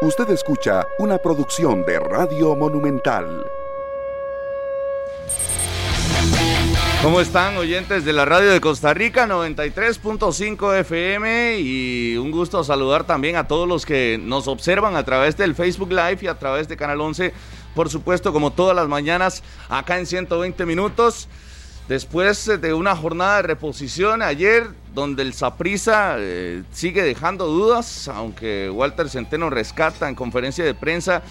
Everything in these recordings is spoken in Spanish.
Usted escucha una producción de Radio Monumental. ¿Cómo están oyentes de la radio de Costa Rica 93.5 FM? Y un gusto saludar también a todos los que nos observan a través del Facebook Live y a través de Canal 11, por supuesto, como todas las mañanas, acá en 120 minutos. Después de una jornada de reposición ayer, donde el Saprisa eh, sigue dejando dudas, aunque Walter Centeno rescata en conferencia de prensa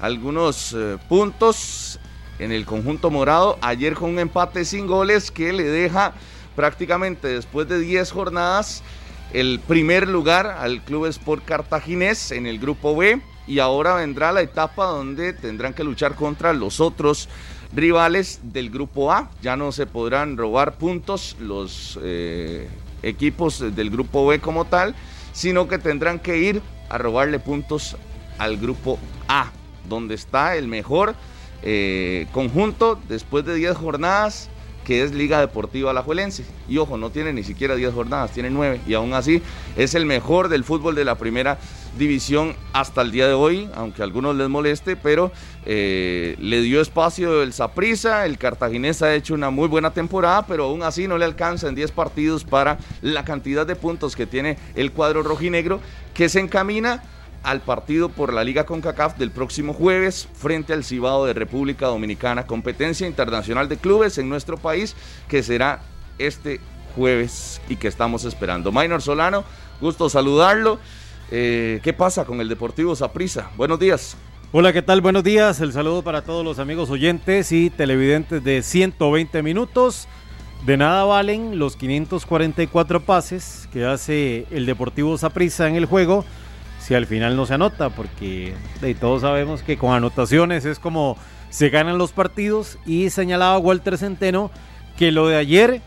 algunos eh, puntos en el conjunto morado. Ayer con un empate sin goles que le deja prácticamente después de 10 jornadas el primer lugar al Club Sport Cartaginés en el grupo B. Y ahora vendrá la etapa donde tendrán que luchar contra los otros rivales del grupo A. Ya no se podrán robar puntos los eh, equipos del grupo B como tal, sino que tendrán que ir a robarle puntos al grupo A, donde está el mejor eh, conjunto después de 10 jornadas que es Liga Deportiva Alajuelense. Y ojo, no tiene ni siquiera 10 jornadas, tiene 9. Y aún así es el mejor del fútbol de la primera división hasta el día de hoy, aunque a algunos les moleste, pero eh, le dio espacio el Saprisa. El Cartaginés ha hecho una muy buena temporada, pero aún así no le alcanza en 10 partidos para la cantidad de puntos que tiene el cuadro rojinegro, que se encamina al partido por la Liga CONCACAF del próximo jueves frente al Cibao de República Dominicana, competencia internacional de clubes en nuestro país que será este jueves y que estamos esperando. Minor Solano, gusto saludarlo. Eh, ¿Qué pasa con el Deportivo Saprissa? Buenos días. Hola, ¿qué tal? Buenos días. El saludo para todos los amigos oyentes y televidentes de 120 minutos. De nada valen los 544 pases que hace el Deportivo Saprissa en el juego si al final no se anota, porque todos sabemos que con anotaciones es como se ganan los partidos y señalaba Walter Centeno que lo de ayer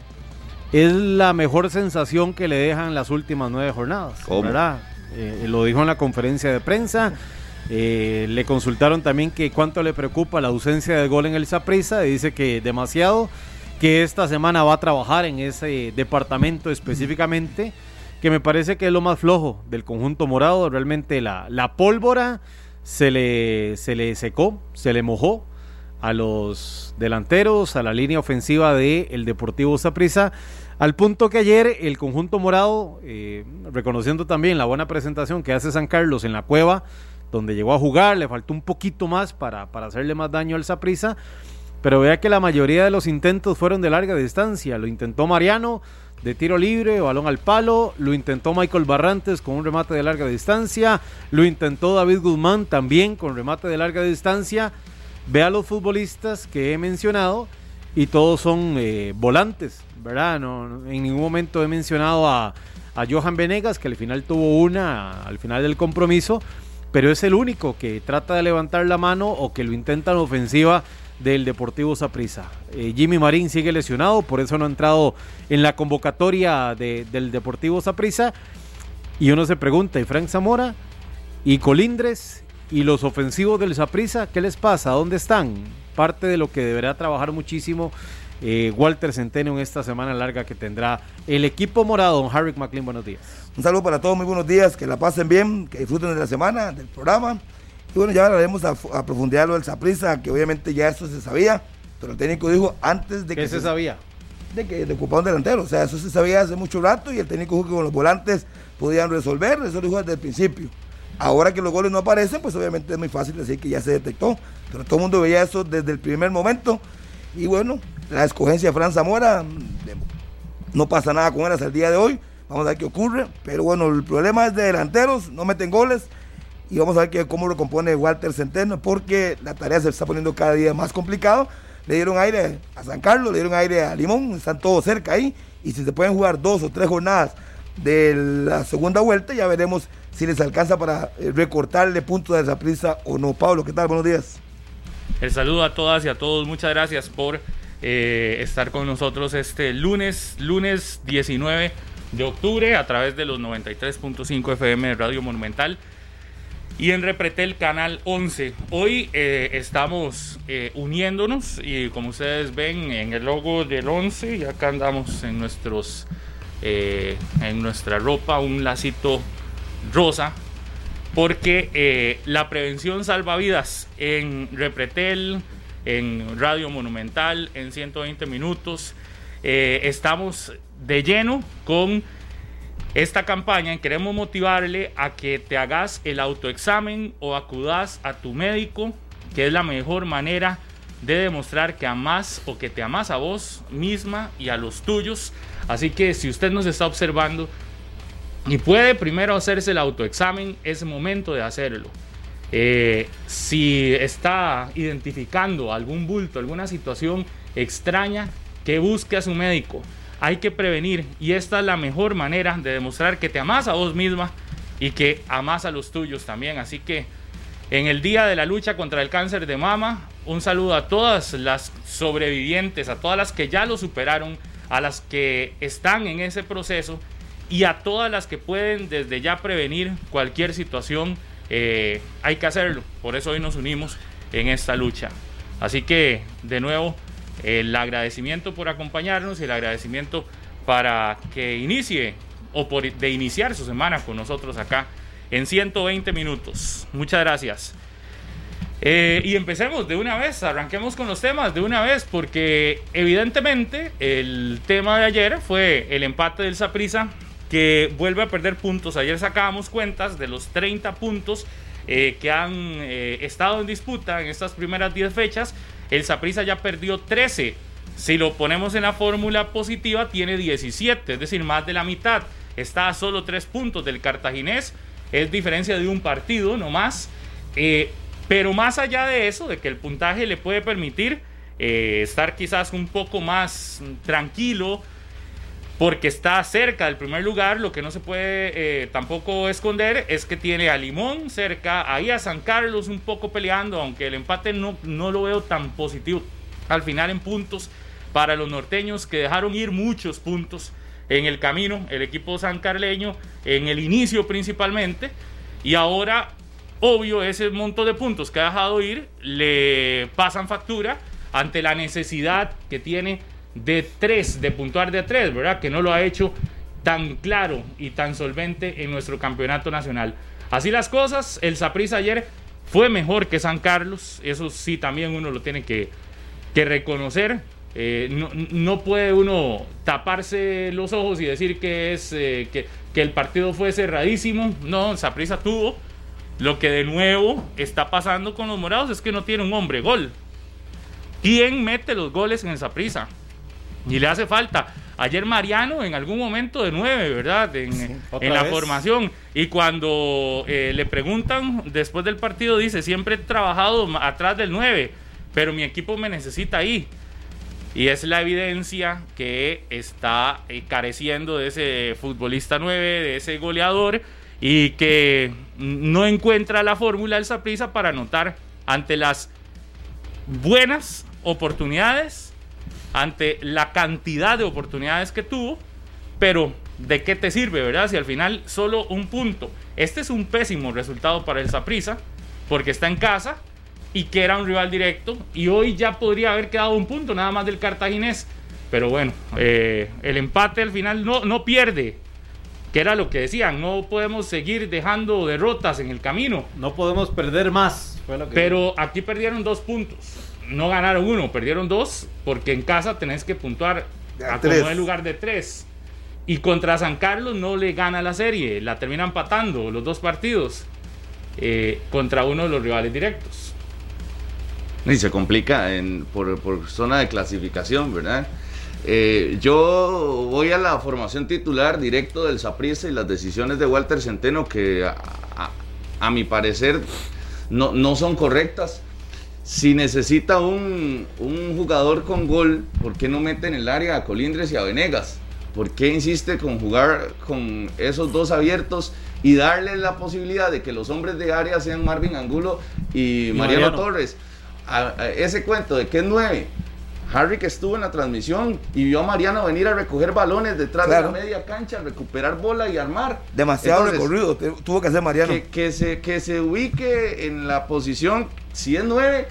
es la mejor sensación que le dejan las últimas nueve jornadas, ¿verdad? Eh, lo dijo en la conferencia de prensa. Eh, le consultaron también que cuánto le preocupa la ausencia de gol en el Saprissa. Dice que demasiado, que esta semana va a trabajar en ese departamento específicamente que me parece que es lo más flojo del conjunto morado. Realmente la, la pólvora se le, se le secó, se le mojó a los delanteros, a la línea ofensiva del el Deportivo Saprissa, al punto que ayer el conjunto morado, eh, reconociendo también la buena presentación que hace San Carlos en la cueva, donde llegó a jugar, le faltó un poquito más para, para hacerle más daño al Saprissa, pero vea que la mayoría de los intentos fueron de larga distancia, lo intentó Mariano, de tiro libre, balón al palo. Lo intentó Michael Barrantes con un remate de larga distancia. Lo intentó David Guzmán también con remate de larga distancia. Ve a los futbolistas que he mencionado y todos son eh, volantes, ¿verdad? No, en ningún momento he mencionado a, a Johan Venegas, que al final tuvo una al final del compromiso, pero es el único que trata de levantar la mano o que lo intenta en ofensiva del Deportivo Saprissa. Eh, Jimmy Marín sigue lesionado, por eso no ha entrado en la convocatoria del Deportivo Saprissa. Y uno se pregunta, ¿y Frank Zamora? ¿Y Colindres? ¿Y los ofensivos del Saprissa? ¿Qué les pasa? ¿Dónde están? Parte de lo que deberá trabajar muchísimo eh, Walter Centeno en esta semana larga que tendrá el equipo morado. Don Harry McLean, buenos días. Un saludo para todos, muy buenos días, que la pasen bien, que disfruten de la semana, del programa. Y bueno, ya hablaremos a, a profundidad lo del que obviamente ya eso se sabía, pero el técnico dijo antes de que. ¿Qué se, sabía? De que de ocupar un delantero. O sea, eso se sabía hace mucho rato y el técnico dijo que con los volantes podían resolver, eso lo dijo desde el principio. Ahora que los goles no aparecen, pues obviamente es muy fácil decir que ya se detectó. Pero todo el mundo veía eso desde el primer momento. Y bueno, la escogencia de Fran Zamora, no pasa nada con él hasta el día de hoy. Vamos a ver qué ocurre. Pero bueno, el problema es de delanteros, no meten goles y vamos a ver que, cómo lo compone Walter Centeno, porque la tarea se está poniendo cada día más complicado. Le dieron aire a San Carlos, le dieron aire a Limón, están todos cerca ahí, y si se pueden jugar dos o tres jornadas de la segunda vuelta, ya veremos si les alcanza para eh, recortarle puntos de esa prisa o no. Pablo, ¿qué tal? Buenos días. El saludo a todas y a todos, muchas gracias por eh, estar con nosotros este lunes, lunes 19 de octubre a través de los 93.5 FM de Radio Monumental y en Repretel Canal 11. Hoy eh, estamos eh, uniéndonos y como ustedes ven en el logo del 11 y acá andamos en nuestros en nuestra ropa un lacito rosa porque la prevención salva vidas en Repretel, en Radio Monumental, en 120 minutos. Eh, estamos de lleno con esta campaña y queremos motivarle a que te hagas el autoexamen o acudas a tu médico, que es la mejor manera de demostrar que amas o que te amas a vos misma y a los tuyos. Así que si usted nos está observando y puede primero hacerse el autoexamen, es momento de hacerlo. Eh, si está identificando algún bulto, alguna situación extraña, que busque a su médico. Hay que prevenir y esta es la mejor manera de demostrar que te amas a vos misma y que amas a los tuyos también. Así que en el día de la lucha contra el cáncer de mama, un saludo a todas las sobrevivientes, a todas las que ya lo superaron, a las que están en ese proceso y a todas las que pueden desde ya prevenir cualquier situación. Eh, hay que hacerlo, por eso hoy nos unimos en esta lucha. Así que, de nuevo, el agradecimiento por acompañarnos y el agradecimiento para que inicie o por de iniciar su semana con nosotros acá en 120 minutos. Muchas gracias. Eh, y empecemos de una vez, arranquemos con los temas de una vez, porque evidentemente el tema de ayer fue el empate del Saprisa, que vuelve a perder puntos. Ayer sacábamos cuentas de los 30 puntos eh, que han eh, estado en disputa en estas primeras 10 fechas. El Saprisa ya perdió 13. Si lo ponemos en la fórmula positiva, tiene 17, es decir, más de la mitad. Está a solo 3 puntos del cartaginés es diferencia de un partido no más. Eh, pero más allá de eso, de que el puntaje le puede permitir estar quizás un poco más tranquilo, porque está cerca del primer lugar, lo que no se puede eh, tampoco esconder es que tiene a Limón cerca, ahí a San Carlos un poco peleando, aunque el empate no, no lo veo tan positivo. Al final en puntos para los norteños que dejaron ir muchos puntos en el camino, el equipo sancarleño, en el inicio principalmente, y ahora, obvio, ese monto de puntos que ha dejado ir le pasan factura ante la necesidad que tiene de tres, de puntuar de tres, ¿verdad? Que no lo ha hecho tan claro y tan solvente en nuestro campeonato nacional. Así las cosas, el Saprissa ayer fue mejor que San Carlos, eso sí también uno lo tiene que, que reconocer. Eh, no, puede uno taparse los ojos y decir que, es, eh, que, el partido fue cerradísimo. No, Saprisa tuvo. Lo que de nuevo está pasando con los morados es que no tiene un hombre gol. ¿Quién mete los goles en el Saprisa? Y le hace falta. Ayer Mariano en algún momento de nueve, ¿verdad? En, la formación. Y cuando eh, le preguntan después del partido, dice, siempre he trabajado atrás del nueve, pero mi equipo me necesita ahí. Y es la evidencia que está eh, careciendo de ese futbolista 9, de ese goleador, y que no encuentra la fórmula del Saprisa para anotar ante las buenas oportunidades, ante la cantidad de oportunidades que tuvo, pero ¿de qué te sirve, verdad? Si al final solo un punto. Este es un pésimo resultado para el Saprisa, porque está en casa, y que era un rival directo. Y hoy ya podría haber quedado un punto nada más del cartaginés. Pero bueno, eh, el empate al final no, no pierde. Que era lo que decían, no podemos seguir dejando derrotas en el camino. No podemos perder más. Pero aquí perdieron dos puntos. No ganaron uno, perdieron dos, porque en casa tenés que puntuar a como en lugar de tres. Y contra San Carlos no le gana la serie, la termina empatando los dos partidos eh, contra uno de los rivales directos. Y se complica en, por, zona de clasificación, ¿verdad? Eh, yo voy a la formación titular directo del Saprissa y las decisiones de Walter Centeno que a, mi parecer no, no, son correctas. Si necesita un, un, jugador con gol, ¿por qué no mete en el área a Colindres y a Venegas? ¿Por qué insiste con jugar con esos dos abiertos y darle la posibilidad de que los hombres de área sean Marvin Angulo y, Mariano Torres? ese cuento de que es nueve. Harry que estuvo en la transmisión y vio a Mariano venir a recoger balones detrás de la media cancha, recuperar bola y armar. Demasiado recorrido tuvo que hacer Mariano. Que, se, que se ubique en la posición, si es nueve,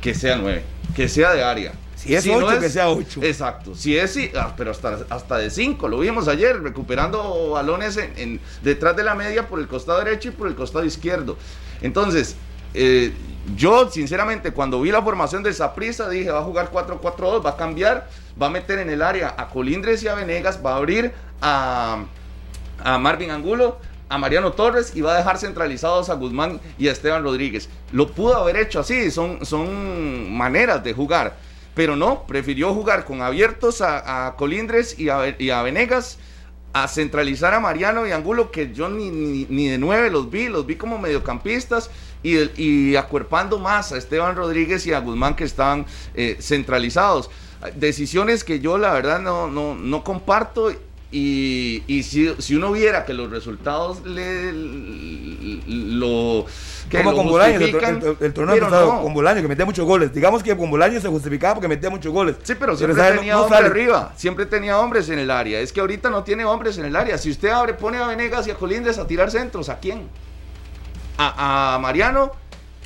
que sea nueve, que sea de área. Si es 8, que sea 8. Exacto. Si es, ah, pero hasta, hasta de 5. Lo vimos ayer, recuperando balones en, detrás de la media por el costado derecho y por el costado izquierdo. Entonces, eh, yo, sinceramente, cuando vi la formación de Saprisa, dije, va a jugar 4-4-2, va a cambiar, va a meter en el área a Colindres y a Venegas, va a abrir a, a Marvin Angulo, a Mariano Torres y va a dejar centralizados a Guzmán y a Esteban Rodríguez. Lo pudo haber hecho así, son, son maneras de jugar, pero no, prefirió jugar con abiertos a, Colindres y a, y a, Venegas, a centralizar a Mariano y Angulo, que yo ni, ni, de nueve los vi, los vi como mediocampistas. Y, y, acuerpando más a Esteban Rodríguez y a Guzmán que estaban eh, centralizados. Decisiones que yo la verdad no, no, no comparto y, y si, si, uno viera que los resultados le, lo que como con Bolaños, el, el, torneo pasado, con Bolaños, que metía muchos goles. Digamos que con Bolaños se justificaba porque metía muchos goles. Sí, pero siempre tenía hombres arriba, siempre tenía hombres en el área. Es que ahorita no tiene hombres en el área. Si usted abre, pone a Venegas y a Colindres a tirar centros, ¿a quién? A, a Mariano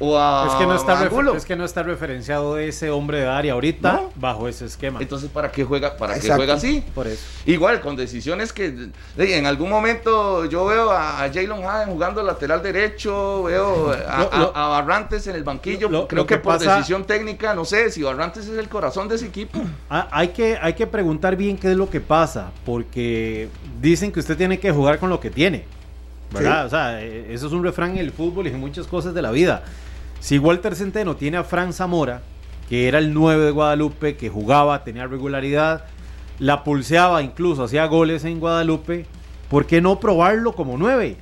es, que no está es que no está referenciado ese hombre de área ahorita bajo ese esquema. Entonces, ¿para qué juega, para qué juega así? Por eso. Igual, con decisiones que en algún momento yo veo a, Jalen Haden jugando lateral derecho, veo a, Barrantes en el banquillo. Creo que, por decisión técnica, no sé si Barrantes es el corazón de ese equipo. Ah, hay, que, hay que preguntar bien qué es lo que pasa, porque dicen que usted tiene que jugar con lo que tiene. ¿Verdad? O sea, e, eso es un refrán en el fútbol y en muchas cosas de la vida. Si Walter Centeno tiene a Fran Zamora, que era el 9 de Guadalupe, que jugaba, tenía regularidad, la pulseaba, incluso hacía goles en Guadalupe, ¿por qué no probarlo como 9?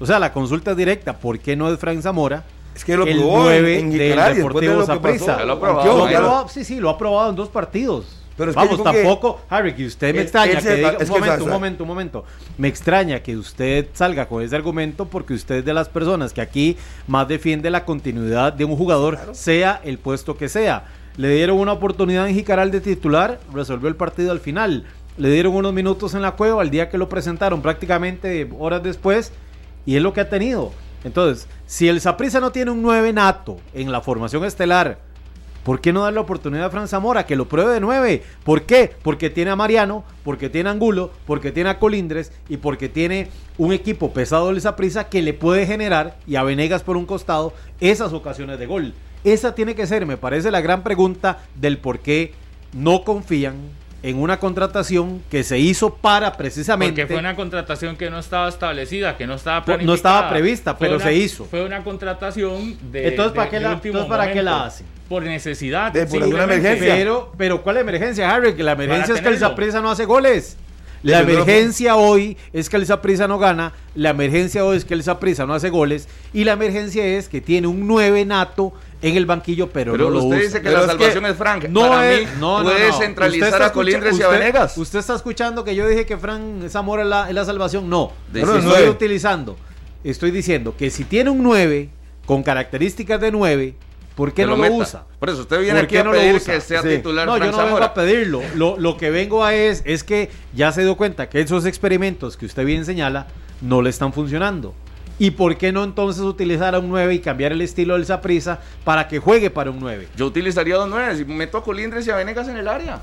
O sea, la consulta es directa, ¿por qué no es Fran Zamora? Es que lo el probó 9 en, del Deportivo Zaprisa. Lo, probado, sí, sí, lo ha probado en dos partidos. Pero Vamos, tampoco, Harry, que usted me extraña que diga, un momento, un momento, un momento. Me extraña que usted salga con ese argumento porque usted es de las personas que aquí más defiende la continuidad de un jugador, sea el puesto que sea. Le dieron una oportunidad en Jicaral de titular, resolvió el partido al final. Le dieron unos minutos en la cueva al día que lo presentaron, prácticamente horas después, y es lo que ha tenido. Entonces, si el Saprisa no tiene un 9 nato en la formación estelar, ¿Por qué no darle la oportunidad a Fran Zamora que lo pruebe de nueve? ¿Por qué? Porque tiene a Mariano, porque tiene a Angulo, porque tiene a Colindres y porque tiene un equipo pesado de esa prisa que le puede generar, y a Venegas por un costado, esas ocasiones de gol. Esa tiene que ser, me parece, la gran pregunta del por qué no confían en una contratación que se hizo para precisamente. Porque fue una contratación que no estaba establecida, que no estaba planificada. No estaba prevista, pero se hizo. Fue una contratación de. Entonces, ¿para, qué, la, entonces ¿para qué la hacen? Por necesidad. De, por alguna emergencia. Pero, pero, ¿cuál emergencia, Harry? Que la emergencia es que el Zaprisa no hace goles. La emergencia hoy es que el Zaprisa no gana, la emergencia hoy es que el Zaprisa no hace goles y la emergencia es que tiene un 9 nato en el banquillo, pero, no lo usted dice que la salvación es, Frank. No Para mí, no, puede centralizar a Colindres y a Venegas. Usted está escuchando que yo dije que Frank Zamora es la, es la salvación. No, no estoy utilizando. Estoy diciendo que si tiene un 9 con características de 9, ¿por qué no lo, usa? Por eso usted viene aquí a pedir que sea titular. No, yo no vengo a pedirlo. Lo, lo que vengo a es, es que ya se dio cuenta que esos experimentos que usted bien señala no le están funcionando. ¿Y por qué no entonces utilizar a un 9 y cambiar el estilo del Saprisa para que juegue para un 9? Yo utilizaría dos 9 y meto a Colindres y a Venegas en el área.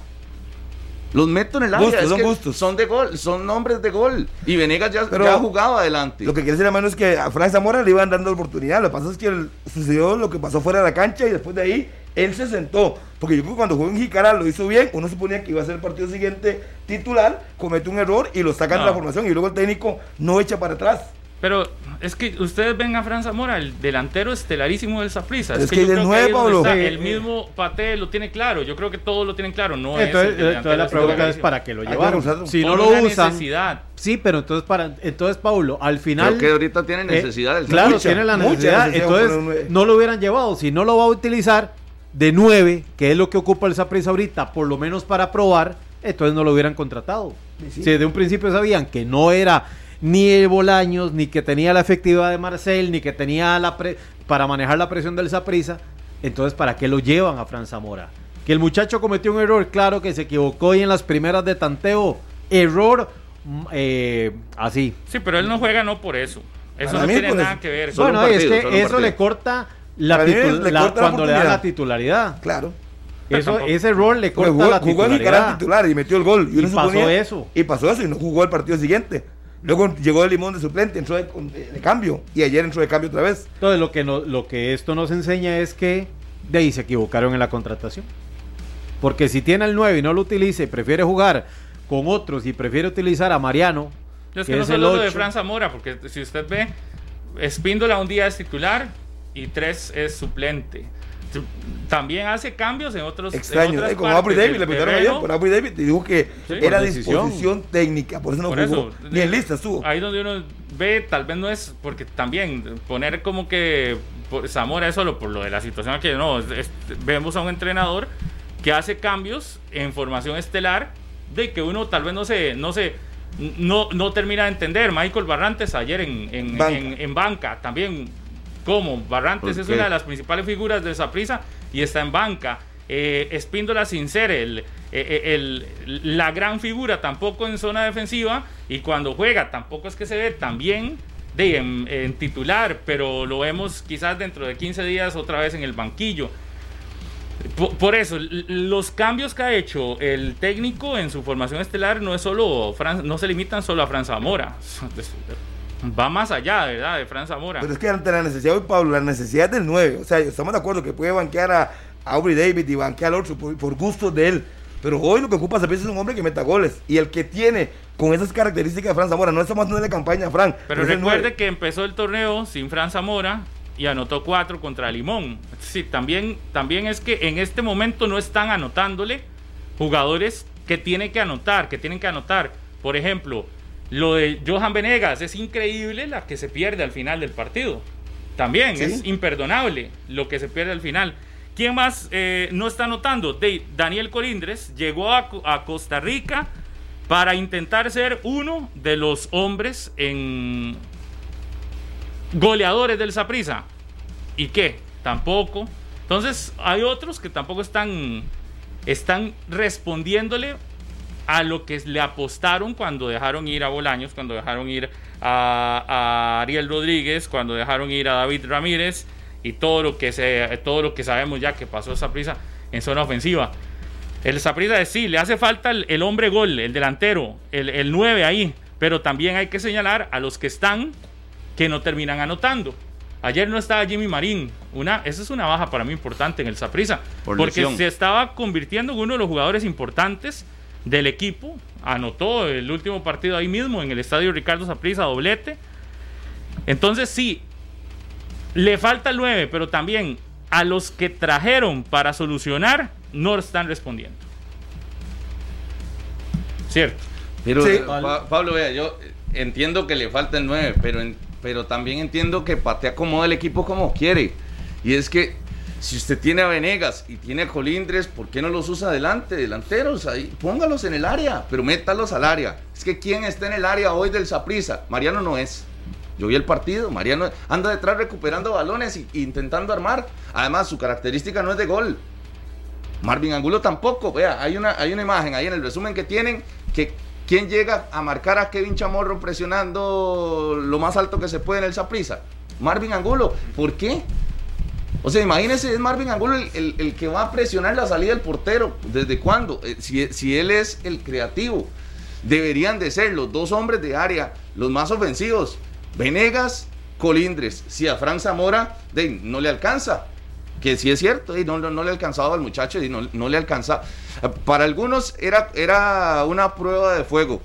Los meto en el área. son, son de gol, son nombres de gol. Y Venegas ya, Pero ya jugaba adelante. Lo que quiere decir, hermano, es que a Frank Zamora le iban dando oportunidad. Lo que pasa es que sucedió lo que pasó fuera de la cancha y después de ahí él se sentó. Porque yo creo que cuando jugó en Jicara lo hizo bien. Uno suponía que iba a ser el partido siguiente titular, comete un error y lo sacan de la formación. Y luego el técnico no echa para atrás. Pero es que ustedes ven a Fran Zamora, el delantero estelarísimo del Saprissa. Es, que, de nuevo, el mismo Pate lo tiene claro. Yo creo que todos lo tienen claro. No entonces, es entonces la pregunta es para qué lo llevaron. Si no lo usan. Necesidad. Sí, pero entonces para entonces Paulo, al final. Creo que ahorita tiene eh, necesidad. claro, tiene la necesidad. Entonces no lo hubieran llevado. Si no lo va a utilizar de nueve, que es lo que ocupa el Saprissa ahorita, por lo menos para probar, entonces no lo hubieran contratado. Si desde un principio sabían que no era ni Bolaños, ni que tenía la efectividad de Marcel, ni que tenía la para manejar la presión del Zaprisa. Entonces, ¿para qué lo llevan a Fran Zamora? Que el muchacho cometió un error, claro que se equivocó y en las primeras de tanteo, error mm, eh, así. Sí, pero él no juega no por eso. Eso no tiene nada que ver. Bueno, es que eso le corta la, cuando le da la titularidad. Claro. Eso, ese rol le corta Jugó, la jugó en titularidad. Titular y metió el gol. Y pasó suponía- eso. Y pasó eso y no jugó el partido siguiente. Luego llegó el limón de suplente, entró de, de- de cambio. Y ayer entró de cambio otra vez. Entonces, lo que, no, lo que esto nos enseña es que de ahí se equivocaron en la contratación. Porque si tiene el 9 y no lo utiliza y prefiere jugar con otros y prefiere utilizar a Mariano, Es que que no es el solo lo de 8. Fran Zamora, porque si usted ve, Espíndola un día es titular y tres es suplente. También hace cambios en otros en Extraño. otras Eh, partes Aubrey David, le preguntaron ayer por Aubrey David y dijo que Sí, era decisión. disposición técnica, por eso no Por jugó. eso, Ni en lista estuvo. Ahí donde uno ve, tal vez no es porque también poner como que Zamora es solo por lo de la situación que no, es- vemos a un entrenador que hace cambios en formación estelar de que uno tal vez no se, no se, no, no termina de entender. Michael Barrantes ayer en, en, Banca. en- en banca también, como Barrantes ¿Por es una de las principales figuras de Saprisa y está en banca. Eh, Espíndola sin ser el, eh, eh, el- la gran figura tampoco en zona defensiva y cuando juega tampoco es que se ve tan bien de, en, en titular, pero lo vemos quizás dentro de 15 días otra vez en el banquillo. Por, por eso, los cambios que ha hecho el técnico en su formación estelar no es solo Fran- no se limitan solo a Fran Zamora. Va más allá, ¿verdad? De Fran Zamora. Pero es que ante la necesidad, hoy, Pablo, la necesidad del 9. O sea, estamos de acuerdo que puede banquear a, Aubrey David y banquear al otro por, por gusto de él. Pero hoy lo que ocupa Saprissa es un hombre que meta goles. Y el que tiene con esas características de Fran Zamora, no estamos haciendo campaña a Fran. Pero el recuerde que empezó el torneo sin Fran Zamora y anotó cuatro contra Limón. Sí, también, también es que en este momento no están anotándole jugadores que tienen que anotar, que tienen que anotar. Por ejemplo, lo de Johan Venegas es increíble la que se pierde al final del partido. También Sí. es imperdonable lo que se pierde al final. ¿Quién más eh, no está anotando? De- Daniel Colindres llegó a, Co- a Costa Rica para intentar ser uno de los hombres en goleadores del Saprissa. ¿Y qué? Tampoco. Entonces, hay otros que tampoco están, están respondiéndole a lo que le apostaron cuando dejaron ir a Bolaños, cuando dejaron ir a, a Ariel Rodríguez, cuando dejaron ir a David Ramírez y todo lo que se, todo lo que sabemos ya que pasó esa prisa en zona ofensiva. El Saprissa sí, le hace falta el, el hombre gol, el delantero, el, el 9 ahí, pero también hay que señalar a los que están que no terminan anotando. Ayer no estaba Jimmy Marín, una, esa es una baja para mí importante en el Saprissa, Por porque lesión. se estaba convirtiendo en uno de los jugadores importantes del equipo. Anotó el último partido ahí mismo en el estadio Ricardo Saprissa, doblete. Entonces sí, le falta el 9, pero también a los que trajeron para solucionar no están respondiendo. ¿Cierto? Pero, Sí. eh, Pa- Pablo, vea, yo entiendo que le falta el 9, pero, en- pero también entiendo que patea acomoda el equipo como quiere. Y es que si usted tiene a Venegas y tiene a Colindres, ¿por qué no los usa adelante, delanteros? Ahí, póngalos en el área, pero métalos al área. Es que ¿quién está en el área hoy del Saprisa? Mariano no es. Yo vi el partido, Mariano anda detrás recuperando balones e intentando armar. Además, su característica no es de gol. Marvin Angulo tampoco, vea, hay una, hay una imagen ahí en el resumen que tienen que quién llega a marcar a Kevin Chamorro presionando lo más alto que se puede en el Saprisa. Marvin Angulo, ¿por qué? O sea, imagínese, es Marvin Angulo el, el- el que va a presionar la salida del portero. ¿Desde cuándo? Eh, si, si él es el creativo, deberían de ser los dos hombres de área, los más ofensivos. Venegas, Colindres. Si a Fran Zamora de, no le alcanza, que sí es cierto, y no, no, no le alcanzaba al muchacho, y no, no le alcanza. Para algunos era, era una prueba de fuego.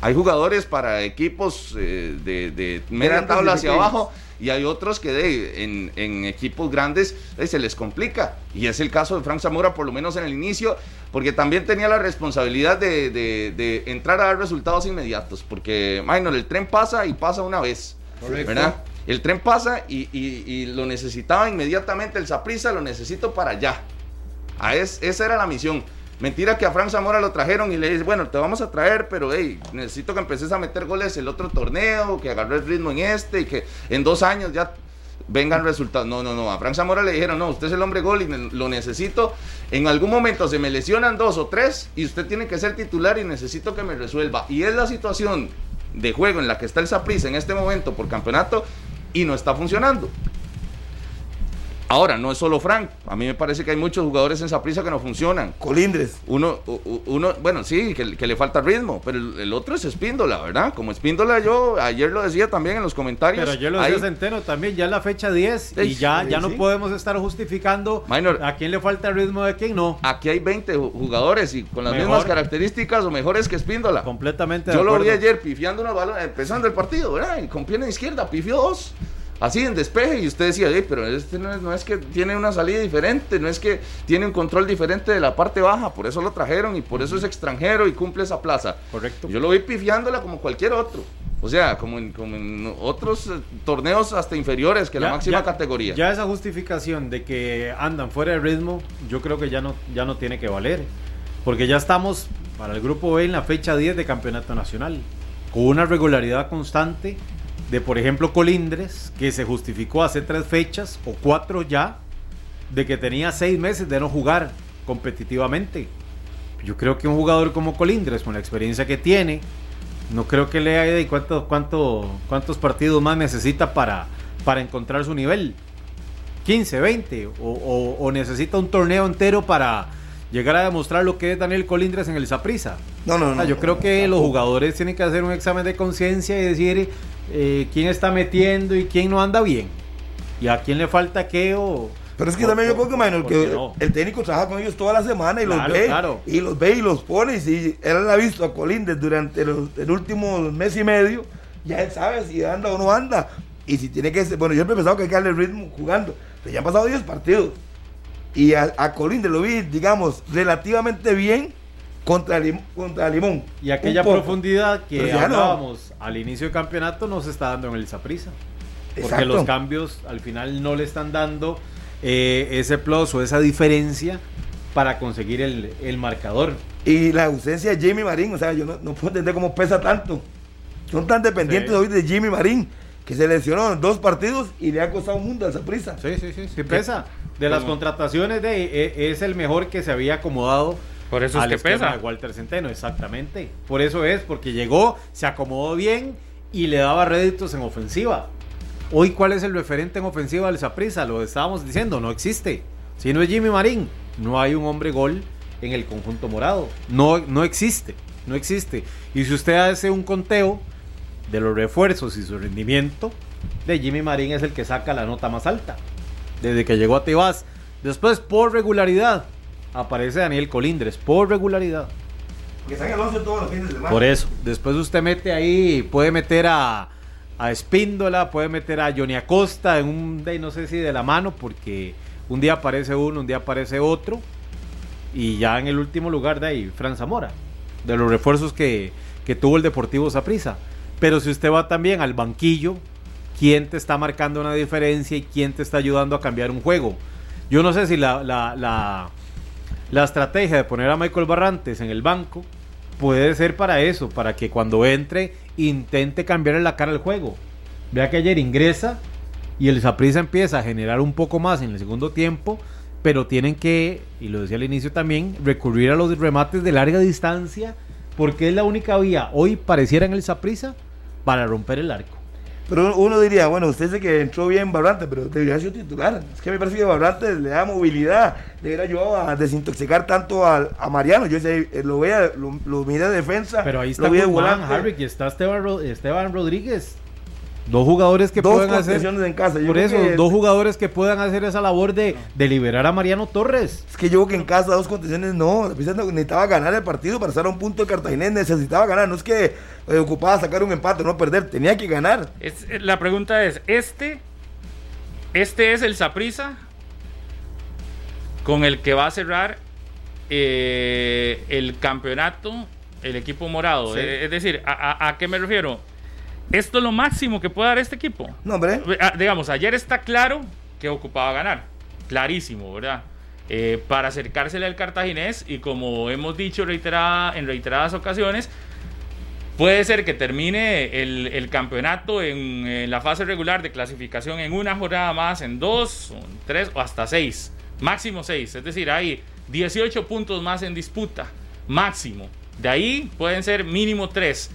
Hay jugadores para equipos eh, de, de tabla hacia abajo y hay otros que de, en, en equipos grandes eh, se les complica. Y es el caso de Frank Zamora, por lo menos en el inicio, porque también tenía la responsabilidad de, de- de entrar a dar resultados inmediatos. Porque, minor, el tren pasa y pasa una vez. Correcto. ¿Verdad? El tren pasa y, y- y lo necesitaba inmediatamente el Saprisa, lo necesito para allá. A es- esa era la misión. Mentira que a Frank Zamora lo trajeron y le dice, bueno, te vamos a traer, pero hey, necesito que empeces a meter goles el otro torneo, que agarre el ritmo en este y que en dos años ya vengan resultados. No, no, no. A Frank Zamora le dijeron, no, usted es el hombre gol y lo necesito. En algún momento se me lesionan dos o tres y usted tiene que ser titular y necesito que me resuelva. Y es la situación de juego en la que está el Saprissa en este momento por campeonato y no está funcionando. Ahora, no es solo Frank. A mí me parece que hay muchos jugadores en Saprissa que no funcionan. Colindres. Uno, uno bueno, sí, que, le falta ritmo, pero el, otro es Espíndola, ¿verdad? Como Espíndola, yo ayer lo decía también en los comentarios. Pero ayer lo decía Centeno también, ya es la fecha 10 y ya, ya no podemos estar justificando a quién le falta ritmo de quién no. Aquí hay 20 jugadores y con las mismas características o mejores que Espíndola. Completamente. Yo lo vi ayer pifiando unos balones, empezando el partido, ¿verdad? Y con pierna izquierda, pifió dos así en despeje y usted decía, pero este no es, que tiene una salida diferente, no es que tiene un control diferente de la parte baja, por eso lo trajeron y por eso es extranjero y cumple esa plaza. Correcto. Yo lo vi pifiándola como cualquier otro. O sea, como en, otros eh, torneos hasta inferiores que la máxima categoría. Ya esa justificación de que andan fuera de ritmo, yo creo que ya no, ya no tiene que valer. Porque ya estamos para el grupo B en la fecha 10 de campeonato nacional. Con una regularidad constante de, por ejemplo, Colindres, que se justificó hace tres fechas o cuatro ya, de que tenía seis meses de no jugar competitivamente. Yo creo que un jugador como Colindres, con la experiencia que tiene, no creo que le haya cuánto, cuánto, cuántos partidos más necesita para, para encontrar su nivel. 15, 20, o, o necesita un torneo entero para llegar a demostrar lo que es Daniel Colindres en el Saprisa. No, no, no. yo creo que los jugadores tienen que hacer un examen de conciencia y decir eh, quién está metiendo y quién no anda bien. Y a quién le falta qué o... Pero es que también yo creo que, que el técnico trabaja con ellos toda la semana y los ve. Y los ve y los pone. Y si él ha visto a Colindres durante el último mes y medio, ya él sabe si anda o no anda. Y si tiene que. Bueno, yo he pensado que hay que darle ritmo jugando. Pero ya han pasado 10 partidos. Y a, a Colindres lo vi, digamos, relativamente bien contra, contra Limón. Y aquella profundidad que hablábamos al inicio del campeonato no se está dando en el Saprisa. Porque los cambios al final no le están dando eh, ese plus o esa diferencia para conseguir el, marcador. Y la ausencia de Jimmy Marín, o sea, yo no, puedo entender cómo pesa tanto. Son tan dependientes hoy de Jimmy Marín que se lesionó en dos partidos y le ha costado un mundo a esa prisa. Sí, sí, sí, sí pesa. De las contrataciones de, e, es el mejor que se había acomodado por eso es que pesa. Walter Centeno, exactamente. Por eso es, porque llegó, se acomodó bien y le daba réditos en ofensiva. Hoy, ¿cuál es el referente en ofensiva del Zaprisa? Lo estábamos diciendo, no existe. Si no es Jimmy Marín, no hay un hombre gol en el conjunto morado. No, no existe, no existe. Y si usted hace un conteo de los refuerzos y su rendimiento, de Jimmy Marín es el que saca la nota más alta. Desde que llegó a Tebas. Después, por regularidad, aparece Daniel Colindres por regularidad. Que el 11 todos los fines de semana. Por eso. Después usted mete ahí, puede meter a, a Espíndola, puede meter a Johnny Acosta en un day, no sé si de la mano, porque un día aparece uno, un día aparece otro. Y ya en el último lugar de ahí, Fran Zamora, de los refuerzos que, que tuvo el Deportivo Saprissa. Pero si usted va también al banquillo, ¿quién te está marcando una diferencia y quién te está ayudando a cambiar un juego? Yo no sé si la, la la estrategia de poner a Michael Barrantes en el banco puede ser para eso, para que cuando entre intente cambiarle la cara al juego. Vea que ayer ingresa y el Zaprisa empieza a generar un poco más en el segundo tiempo, pero tienen que, y lo decía al inicio también, recurrir a los remates de larga distancia, porque es la única vía hoy pareciera en el Zaprisa para romper el arco. Pero uno diría, bueno, usted dice que entró bien Barrante, pero debería ser titular. Es que me parece que Barrante le da movilidad, le hubiera ayudado a desintoxicar tanto a, a Mariano. Yo sé, eh, lo veía, lo, lo de defensa. Pero ahí está Guzmán, Harry, y está Esteban, Esteban Rodríguez. Dos jugadores que puedan hacer. En casa. por eso, dos jugadores que puedan hacer esa labor de, de, liberar a Mariano Torres. Es que yo que en casa dos contenciones no. Necesitaba ganar el partido para estar a un punto de Cartaginés. Necesitaba ganar. No es que eh, ocupaba sacar un empate, no perder. Tenía que ganar. Es, eh, la pregunta es: ¿este, este es el Saprisa con el que va a cerrar eh, el campeonato el equipo morado? Es decir, ¿a qué me refiero? Esto es lo máximo que puede dar este equipo. No, hombre. Ah, digamos, ayer está claro que ocupaba ganar. Clarísimo, ¿verdad? Eh, para acercársele al cartaginés y como hemos dicho reiterada, en reiteradas ocasiones, puede ser que termine el, campeonato en, la fase regular de clasificación en una jornada más, en dos, en tres o hasta seis. Máximo seis. Es decir, hay 18 puntos más en disputa. Máximo. De ahí pueden ser mínimo tres.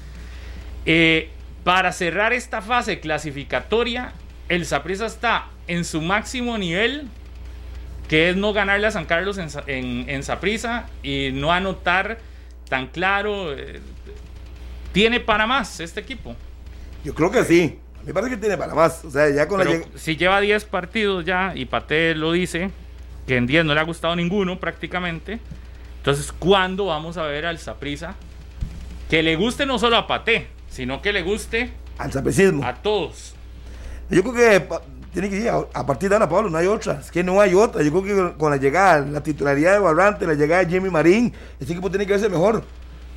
Eh, para cerrar esta fase clasificatoria, el Saprissa está en su máximo nivel que es no ganarle a San Carlos en, en, en Saprissa y no anotar tan claro. eh, ¿Tiene para más este equipo? Yo creo que sí. Me parece que tiene para más. O sea, ya con Pero si lleva 10 partidos ya y Pate lo dice, que en 10 no le ha gustado ninguno prácticamente, entonces ¿cuándo vamos a ver al Saprissa que le guste no solo a Pate, sino que le guste al sapricismo. a todos? Yo creo que tiene que ir a, a partir de Ana Pablo, no hay otra. Es que no hay otra. Yo creo que con, la llegada, la titularidad de Barrante, la llegada de Jimmy Marín, este equipo tiene que verse mejor.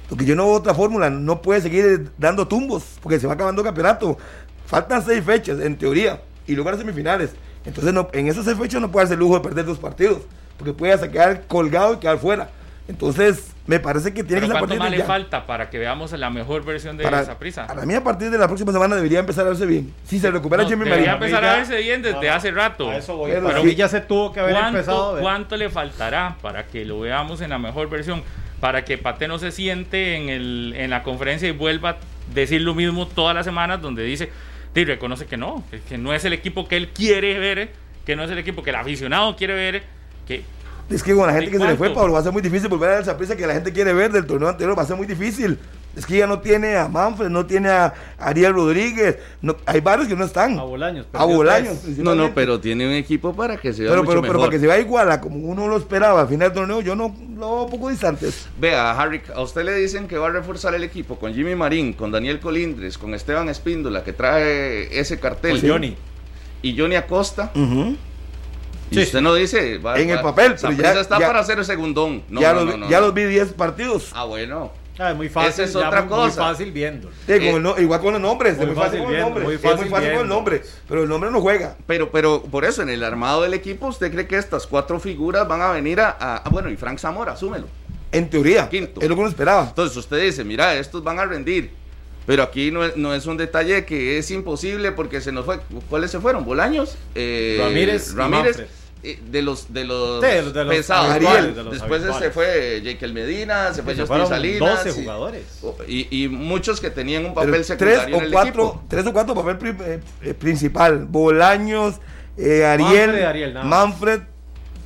Porque yo no veo otra fórmula. No puede seguir dando tumbos, porque se va acabando el campeonato. Faltan seis fechas, en teoría, y luego las semifinales. Entonces, no, en esas seis fechas no puede darse el lujo de perder dos partidos, porque puede quedar colgado y quedar fuera. Entonces, me parece que tiene Pero que ser a ¿cuánto más le ya. falta para que veamos la mejor versión de Para, Saprissa? para mí, a partir de la próxima semana debería empezar a verse bien. Si se recupera No, Jimmy debería Marín. empezar a verse bien desde hace rato. A eso voy. Pero Para sí. mí ya se tuvo que haber empezado. a ¿Cuánto, ver. cuánto le faltará para que lo veamos en la mejor versión? Para que Pate no se siente en, el, en la conferencia y vuelva a decir lo mismo todas las semanas donde dice, y reconoce que no, que, que no es el equipo que él quiere ver, que no es el equipo que el aficionado quiere ver, que Es que con la gente ¿Y que se le fue? Pablo, va a ser muy difícil volver a dar esa prisa que la gente quiere ver del torneo anterior. Va a ser muy difícil. Es que ya no tiene a Manfred, no tiene a Ariel Rodríguez. No, hay varios que no están. A Bolaños. A Bolaños. tres. No, no, pero tiene un equipo para que se vea Pero, mucho pero, pero mejor. para que se vea igual a como uno lo esperaba al final del torneo, yo no lo veo poco distantes. Vea, Harry, a usted le dicen que va a reforzar el equipo con Jimmy Marín, con Daniel Colindres, con Esteban Espíndola, que trae ese cartel. Con Johnny. Y Johnny Acosta. Y Sí, usted no dice. va- En el papel, pero ya- está ya- para hacer el segundón. No, ya no, los, no, ya no. los vi 10 partidos. Ah, bueno. Ah, es muy fácil. Esa es otra muy, cosa. Muy fácil viéndolo. Sí, con Eh, el igual con los nombres, muy es muy fácil, fácil con el viendo, nombre. muy es muy fácil fácil con el nombre, pero el nombre no juega. Pero, pero por eso, en el armado del equipo, ¿usted cree que estas cuatro figuras van a venir a. a- ah, bueno, y Frank Zamora, asúmelo. En teoría, Quinto. es lo que uno esperaba. Entonces usted dice, mira, estos van a rendir. Pero aquí no es, no es un detalle que es imposible porque se nos fue. ¿Cuáles se fueron? ¿Bolaños? Eh, Ramírez y Ramírez. Eh, de los de los, Sí, de los- pesados. de los Después se fue Jekyll Medina, se fue Se Justin Salinas. 12 y- jugadores. Y, y muchos que tenían un Pero papel tres secundario o en el cuatro, equipo. tres o cuatro papel pri- eh, eh, principal. Bolaños, eh, Ariel, Manfred, Ariel. Manfred,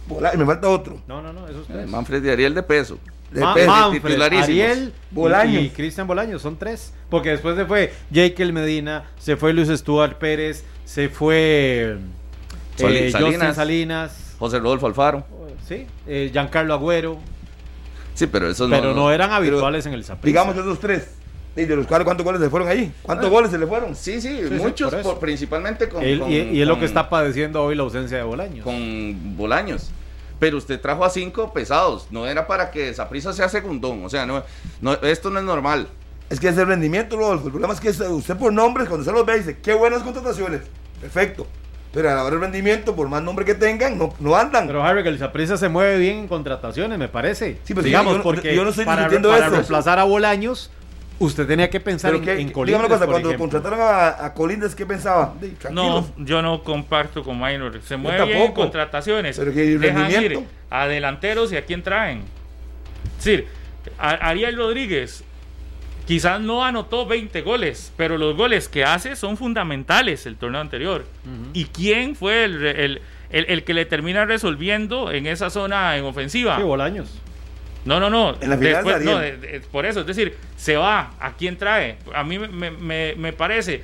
Bola- y me falta otro. No, no, no. Esos Eh, tres. Manfred y Ariel de peso. De Ma- peso. Manfred. Ariel Bolaños. y, y Cristian Bolaños, son tres. Porque después se fue Jekyll Medina, se fue Luis Stuart Pérez, se fue Eh, Salinas. Salinas, José Rodolfo Alfaro. sí, eh, Giancarlo Agüero, Sí, pero esos no. pero no, eran habituales en el Saprissa. Digamos esos tres. Y de los cuales, ¿cuántos goles se fueron ahí? ¿Cuántos goles se le fueron? Sí, sí, sí, muchos, por eso. por- principalmente con. Él- con- y, y es lo que está padeciendo hoy la ausencia de Bolaños. con Bolaños. Pero usted trajo a cinco pesados. No era para que Saprisa sea segundón. O sea, no, no, esto no es normal. Es que es el rendimiento, Rodolfo. El problema es que usted por nombres, cuando se los ve, dice, qué buenas contrataciones. Perfecto. Pero a la hora del rendimiento, por más nombre que tengan, no, no andan. Pero Harry, que el Saprissa se mueve bien en contrataciones, me parece. Sí, pero Digamos, yo no- porque yo no estoy para, discutiendo para eso. reemplazar a Bolaños, usted tenía que pensar en, que, en una cosa, cuando ejemplo. contrataron a, a Colindres, ¿qué pensaba? No, yo no comparto con Minor. Se mueve bien en contrataciones. Pero que Dejan ir rendimiento. a delanteros y a quién traen. Es decir, a- Ariel Rodríguez quizás no anotó 20 goles, pero los goles que hace son fundamentales el torneo anterior. ¿Y quién fue el, re- el- el- el que le termina resolviendo en esa zona en ofensiva? Sí, Bolaños. No, no, no. En la final Después- de no, de- de- por eso, es decir, se va. ¿A quién trae? A mí me, me- me parece.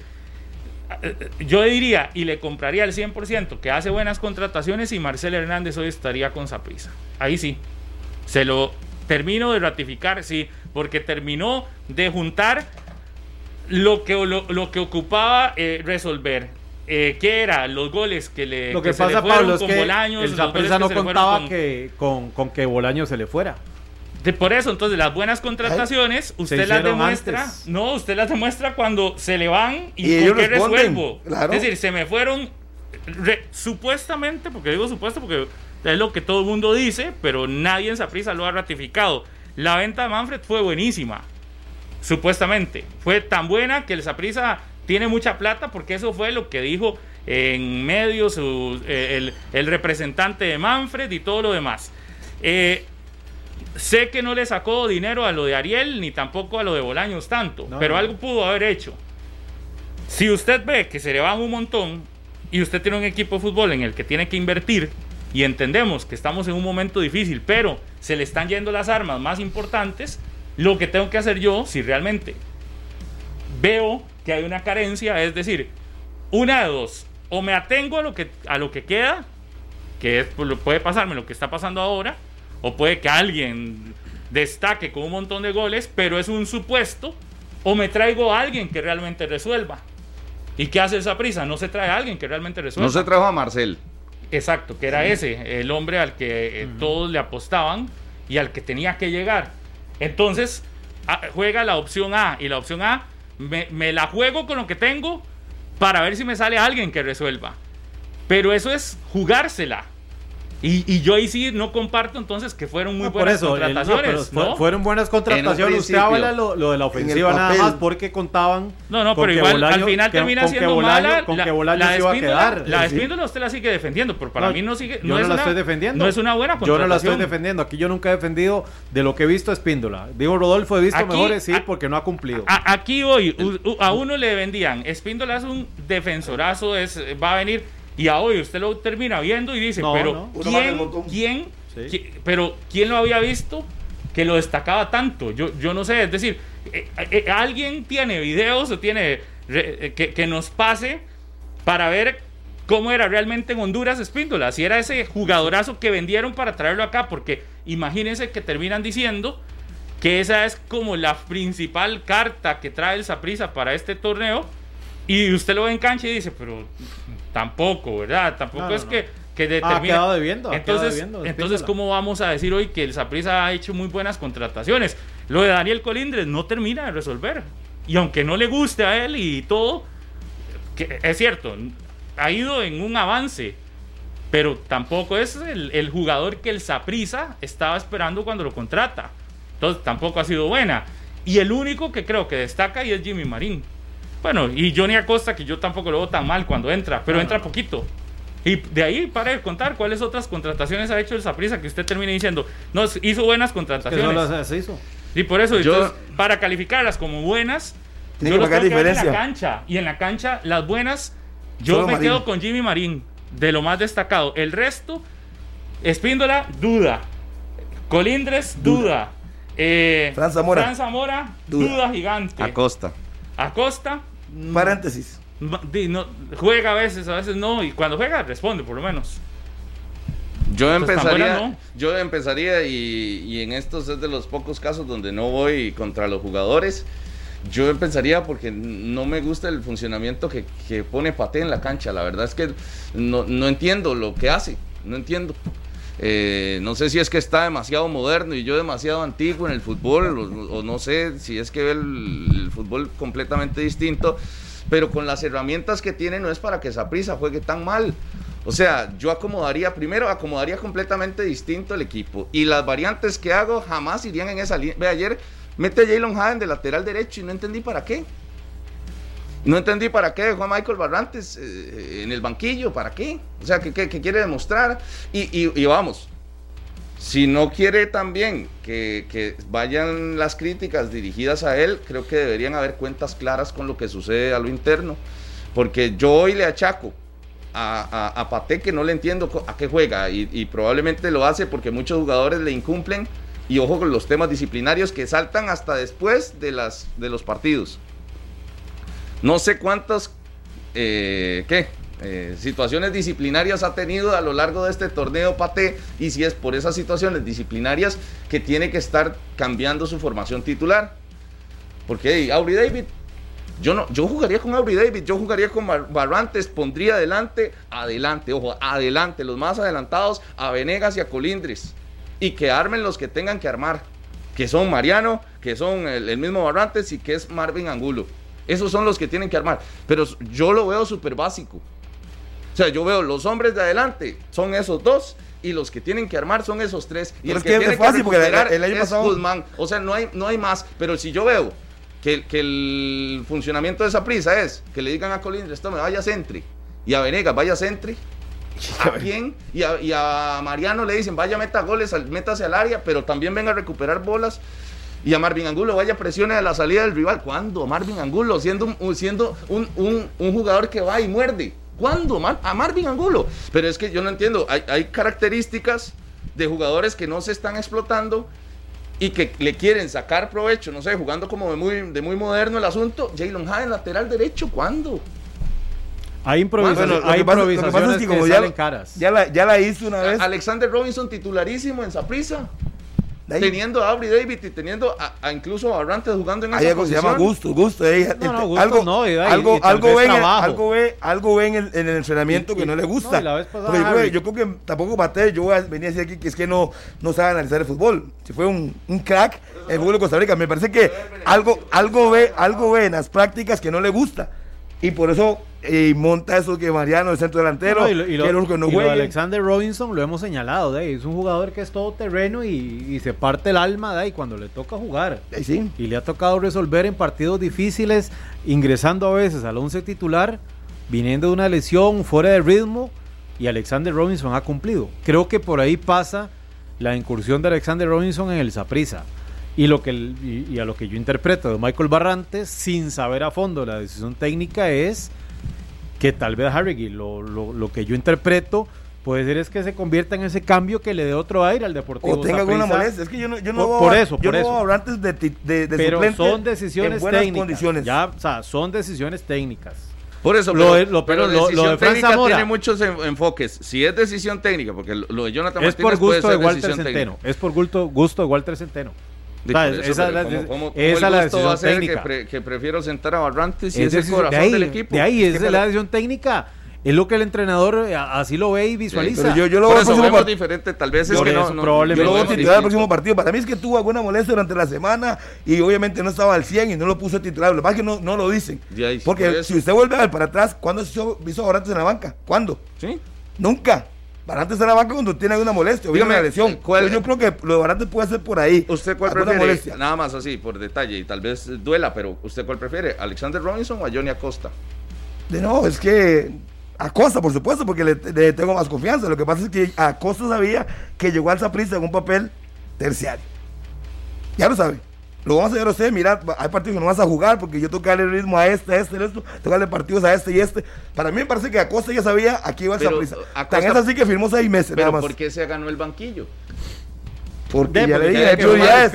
Yo diría y le compraría el 100% que hace buenas contrataciones y Marcel Hernández hoy estaría con Saprisa. Ahí sí. Se lo termino de ratificar, sí, porque terminó de juntar lo que, lo, lo que ocupaba eh, resolver. Eh, ¿Qué era? Los goles que le Lo que, se le pasa, fueron Pablo, es con que Bolaños, el que no contaba con- que, con, con que Bolaños se le fuera. de- por eso, entonces, las buenas contrataciones, usted las demuestra. antes. No, usted las demuestra cuando se le van y, Y con qué resuelvo. claro. Es decir, se me fueron re- supuestamente, porque digo supuesto porque es lo que todo el mundo dice, pero nadie en Saprissa lo ha ratificado. La venta de Manfred fue buenísima, supuestamente. Fue tan buena que el Saprissa tiene mucha plata porque eso fue lo que dijo en medios su- eh, el, el representante de Manfred y todo lo demás. Eh, Sé que no le sacó dinero a lo de Ariel ni tampoco a lo de Bolaños tanto, No, pero no. algo pudo haber hecho. Si usted ve que se le van un montón y usted tiene un equipo de fútbol en el que tiene que invertir, y entendemos que estamos en un momento difícil, pero se le están yendo las armas más importantes, lo que tengo que hacer yo, si realmente veo que hay una carencia, es decir, una de dos, o me atengo a lo que, a lo que queda, que es, pues, puede pasarme lo que está pasando ahora, o puede que alguien destaque con un montón de goles, pero es un supuesto, o me traigo a alguien que realmente resuelva. ¿Y qué hace esa prisa? No se trae a alguien que realmente resuelva. No se trajo a Marcel. Exacto, que era ese, el hombre al que eh, todos le apostaban y al que tenía que llegar. Entonces, a- juega la opción A y la opción A me, me la juego con lo que tengo para ver si me sale alguien que resuelva. Pero eso es jugársela. Y, y yo ahí sí no comparto entonces que fueron muy No, por buenas eso, el- no, contrataciones. ¿no? fueron buenas contrataciones. Usted habla lo, lo de la ofensiva nada más porque contaban. No, no, con pero que igual al final que- termina con que siendo Bolaño- mala. Con la, que Bolaño la se iba a Espíndola- quedar. La Sí. Espíndola usted la sigue defendiendo, pero para No, mí no sigue. yo no, es la una- estoy defendiendo. No es una buena Yo no la contratación. estoy defendiendo. Aquí yo nunca he defendido de lo que he visto a Espíndola. Digo, Rodolfo, he visto Aquí- mejores, sí, a- porque no ha cumplido. A- aquí hoy u- u- a uno le vendían, Espíndola es un defensorazo, es, va a venir, y a hoy usted lo termina viendo y dice, No, pero no. ¿quién, quién, Sí. pero quién lo había visto que lo destacaba tanto? Yo, yo no sé, es decir, eh, eh, alguien tiene videos o tiene re- eh, que, que nos pase para ver cómo era realmente en Honduras Espíndola, si era ese jugadorazo que vendieron para traerlo acá, porque imagínense que terminan diciendo que esa es como la principal carta que trae el Saprissa para este torneo. Y usted lo ve en cancha y dice, pero tampoco, ¿verdad? Tampoco No, no, es no. que, que Ha determine. quedado debiendo, ha quedado entonces, debiendo, entonces. ¿cómo vamos a decir hoy que el Saprissa ha hecho muy buenas contrataciones? Lo de Daniel Colindres no termina de resolver. Y aunque no le guste a él y todo, que es cierto, ha ido en un avance, pero tampoco es el, el jugador que el Saprissa estaba esperando cuando lo contrata. Entonces tampoco ha sido buena. Y el único que creo que destaca y es Jimmy Marín. Bueno, y Johnny Acosta, que yo tampoco lo veo tan mal cuando entra, pero entra poquito. Y de ahí, para de contar, ¿cuáles otras contrataciones ha hecho el Saprissa que usted termine diciendo? No, hizo buenas que contrataciones. solo se hizo. Y por eso, Yo- entonces, para calificarlas como buenas, Tiene yo que ver en la diferencia. cancha. Y en la cancha, las buenas, yo Solo me Marín. quedo con Jimmy Marín, de lo más destacado. El resto, Espíndola, duda. Colindres, duda. Eh, Fran Zamora. Fran Zamora, duda, Duda. gigante. Acosta. Acosta, Paréntesis. ma- di- no, juega a veces, a veces no. Y cuando juega, responde, por lo menos. Yo empezaría, buena, ¿no? yo empezaría y, y en estos es de los pocos casos donde no voy contra los jugadores. Yo empezaría porque no me gusta el funcionamiento que, que pone Pate en la cancha. La verdad es que no, no entiendo lo que hace. No entiendo. Eh, no sé si es que está demasiado moderno y yo demasiado antiguo en el fútbol, o, no sé si es que ve el, el fútbol completamente distinto, pero con las herramientas que tiene no es para que Saprissa juegue tan mal. O sea, yo acomodaría, primero acomodaría completamente distinto el equipo y las variantes que hago jamás irían en esa línea. Ve, ayer mete a Jalen Haden de lateral derecho y no entendí para qué. No entendí para qué dejó a Michael Barrantes eh, en el banquillo, ¿para qué? O sea, ¿qué, qué- quiere demostrar? Y, y- vamos, si no quiere también que, que vayan las críticas dirigidas a él, creo que deberían haber cuentas claras con lo que sucede a lo interno. Porque yo hoy le achaco a, a, Paté que no le entiendo a qué juega y, y probablemente lo hace porque muchos jugadores le incumplen y ojo con los temas disciplinarios que saltan hasta después de, las, de los partidos. No sé cuántas eh, ¿qué? Eh, situaciones disciplinarias ha tenido a lo largo de este torneo Pate y si es por esas situaciones disciplinarias que tiene que estar cambiando su formación titular. Porque hey, David, yo no, yo jugaría con Aubrey David, yo jugaría con Bar- Barrantes, pondría adelante, adelante, ojo, adelante, los más adelantados a Venegas y a Colindres y que armen los que tengan que armar, que son Mariano, que son el, el mismo Barrantes y que es Marvin Angulo. Esos son los que tienen que armar. Pero yo lo veo súper básico. O sea, yo veo los hombres de adelante son esos dos y los que tienen que armar son esos tres. Y Pero el es que, es tiene fácil, que el- recuperar el año es pasado- Guzmán. O sea, no hay, no hay más. Pero si yo veo que, que el funcionamiento de esa prisa es que le digan a Colindres, tome, vaya centre. Y a Venegas, vaya centre. ¿A quién? Y a, y a Mariano le dicen, vaya meta goles, métase al área, pero también venga a recuperar bolas. Y a Marvin Angulo, vaya presione a la salida del rival. ¿Cuándo? Marvin Angulo, siendo, un, siendo un, un- un jugador que va y muerde. ¿Cuándo? a Marvin Angulo. Pero es que yo no entiendo. Hay, hay características de jugadores que no se están explotando y que le quieren sacar provecho, no sé, jugando como de muy, de muy moderno el asunto. Jalen Hine, lateral derecho, ¿cuándo? Hay, improvisaciones, hay improvisaciones que, como ya, caras. Ya la, ya la hizo una vez. Alexander Robinson titularísimo en Saprisa teniendo a Aubrey David y teniendo a, incluso a Barrantes jugando en esa algo posición. se llama gusto, gusto. Eh, no, no, gusto algo, no, algo, algo, ve en el, algo, ve, algo ve en el, en el entrenamiento que no le gusta. la vez pasada, yo, creo, que tampoco Pate, yo venía a decir aquí que es que no, no sabe analizar el fútbol. Si fue un, un crack en el fútbol de Costa Rica, me parece que algo, algo, ve, algo ve en las prácticas que no le gusta. Y por eso y monta eso que Mariano, el centro delantero, y lo, de Alexander Robinson lo hemos señalado, es un jugador que es todo terreno y, se parte el alma y cuando le toca jugar. Y le ha tocado resolver en partidos difíciles, ingresando a veces al once titular, viniendo de una lesión, fuera de ritmo, y Alexander Robinson ha cumplido. Creo que por ahí pasa la incursión de Alexander Robinson en el Saprisa. Y, lo que, y a lo que yo interpreto de Michael Barrantes, sin saber a fondo la decisión técnica, es que tal vez Harry, lo, lo, lo, que yo interpreto puede ser es que se convierta en ese cambio que le dé otro aire al Deportivo. O tenga alguna molestia. Es que yo no, yo no por, por eso, yo por no eso. antes de, de, de Pero son decisiones técnicas. Condiciones. Ya, o sea, son decisiones técnicas. Por eso, lo, pero, lo, pero, lo, lo de Zamora tiene muchos enfoques. Si es decisión técnica, porque lo de Jonathan es por gusto de Walter Centeno. Es por gusto, gusto de Walter Centeno esa, la, esa la decisión técnica. Que, prefiero sentar a Barrantes y es, el corazón ahí, del equipo. De ahí, es la decisión técnica. Es lo que el entrenador eh, así lo ve y visualiza. yo, yo, lo veo eso diferente, tal vez es que no, no, probablemente yo lo voy a titular el próximo partido. Para mí es que tuvo alguna molestia durante la semana y obviamente no estaba al 100 y no lo puso titular. Lo que pasa es que no, no lo dicen. Porque si usted vuelve a ver para atrás, ¿cuándo hizo, hizo Barrantes en la banca? ¿Cuándo? ¿Sí? Nunca. Barantes en la banca cuando tiene alguna molestia, Dígame, una lesión. yo creo que lo de Barantes puede ser por ahí. ¿Usted cuál prefiere? Molestia. Nada más así, por detalle, y tal vez duela, pero ¿usted cuál prefiere? ¿Alexander Robinson o a Johnny Acosta? De no, es que Acosta, por supuesto, porque le, tengo más confianza. Lo que pasa es que Acosta sabía que llegó al Zaprisa en un papel terciario. Ya lo sabe. Lo vamos a hacer a usted, mira, hay partidos que no vas a jugar porque yo tengo que darle el ritmo a este, a este, a este, tengo que darle partidos a este y este. Para mí me parece que Acosta ya sabía aquí iba a ser prisa. Tan es así que firmó seis meses. Pero ¿por qué se ganó el banquillo? Porque ya le dije, hecho ya es.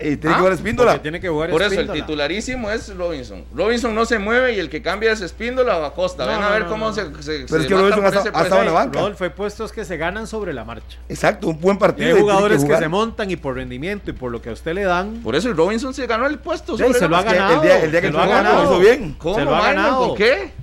Y tiene que jugar Espíndola. Tiene que jugar Por eso el titularísimo es Robinson. Robinson no se mueve y el que cambia es Espíndola o Acosta. Ven a ver cómo se, se, Pero es que Robinson ha estado en la banca. Rodolfo, hay puestos que se ganan sobre la marcha. Exacto, un buen partido. Hay jugadores que, se montan y por rendimiento y por lo que a usted le dan. Por eso el Robinson se ganó el puesto. Sí, se lo ha ganado. El día, que, lo ha ganado. Lo hizo bien. ¿Cómo, se lo ha ganado. ¿Por qué?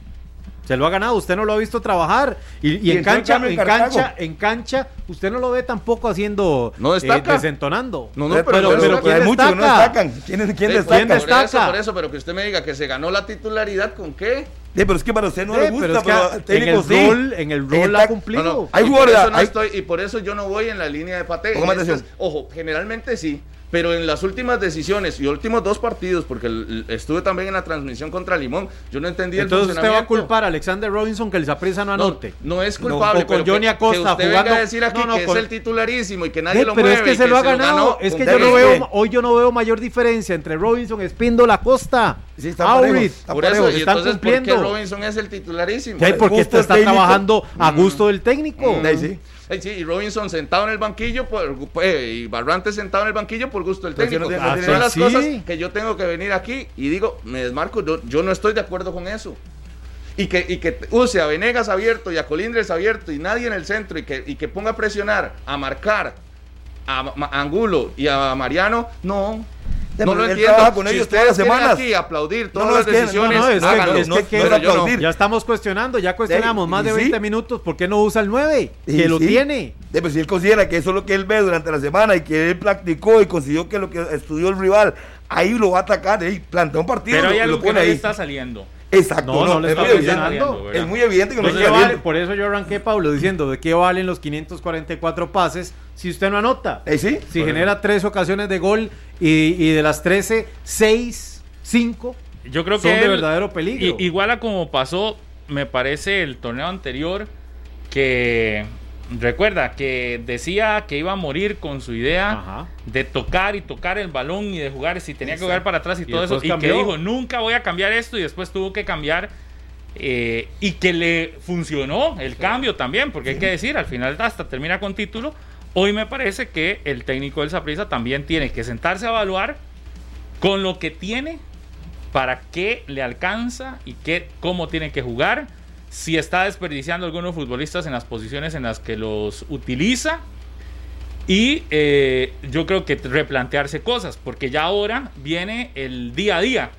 Se lo ha ganado, usted no lo ha visto trabajar. Y, en, cancha, en, cancha, en cancha, usted no lo ve tampoco haciendo no eh, desentonando. No, no, pero, pero, pero, ¿quién destaca? no destacan. ¿Quién, quién destaca? ¿Quién destaca? Por eso, por eso, pero que usted me diga que se ganó la titularidad, ¿con qué? Sí, pero es que para usted no le gusta, pero, pero en el sí. rol, en el rol ha cumplido. No, no, hay jugadores, no estoy, y por eso yo no voy en la línea de pate. Ojo, generalmente sí. Pero en las últimas decisiones y últimos dos partidos, porque estuve también en la transmisión contra Limón, yo no entendí Entonces usted va a culpar a Alexander Robinson que el Zaprisa no anote. No, es culpable, con Johnny Acosta que, usted venga a decir aquí que es el titularísimo y que nadie lo pero mueve. Pero es que se lo ha ganado. es que yo no veo, hoy yo no veo mayor diferencia entre Robinson, Espíndola, Acosta. Sí, está Aurit, por eso, y entonces, ¿por qué Robinson es el titularísimo? Sí, porque está, está trabajando a gusto del técnico. sí sí, y Robinson sentado en el banquillo por, pues, y Barrantes sentado en el banquillo por gusto del técnico. Son las cosas que yo tengo que venir aquí y digo, me desmarco, yo, no estoy de acuerdo con eso. Y que, y que use a Venegas abierto y a Colindres abierto y nadie en el centro y que, y que ponga a presionar, a marcar a Angulo y a Mariano, no, no lo entiendo. con ellos todas las semanas. aquí aplaudir todas las decisiones, Ya estamos cuestionando, ya cuestionamos más de 20 minutos. ¿Por qué no usa el 9? que lo tiene. pues si él considera que eso es lo que él ve durante la semana y que él practicó y consiguió que lo que estudió el rival, ahí lo va a atacar, y plantea un partido. Pero hay algo que no está saliendo. Exacto, no, no, es, muy evidente, es muy evidente que no vale, Por eso yo arranqué, Pablo, diciendo de qué valen los 544 pases si usted no anota. ¿Eh, sí? Si genera tres ocasiones de gol y, de las 13, 6, 5 yo creo son que de verdadero peligro. Igual a como pasó, me parece, el torneo anterior, que recuerda que decía que iba a morir con su idea de tocar y tocar el balón y de jugar si tenía que jugar para atrás y, todo eso. Y que dijo, nunca voy a cambiar esto y después tuvo que cambiar eh, y que le funcionó el cambio también, porque hay que decir, al final hasta termina con título. Hoy me parece que el técnico del Saprissa también tiene que sentarse a evaluar con lo que tiene, para qué le alcanza y qué, cómo tiene que jugar, si está desperdiciando algunos futbolistas en las posiciones en las que los utiliza. Y eh, yo creo que replantearse cosas, porque ya ahora viene el día a día.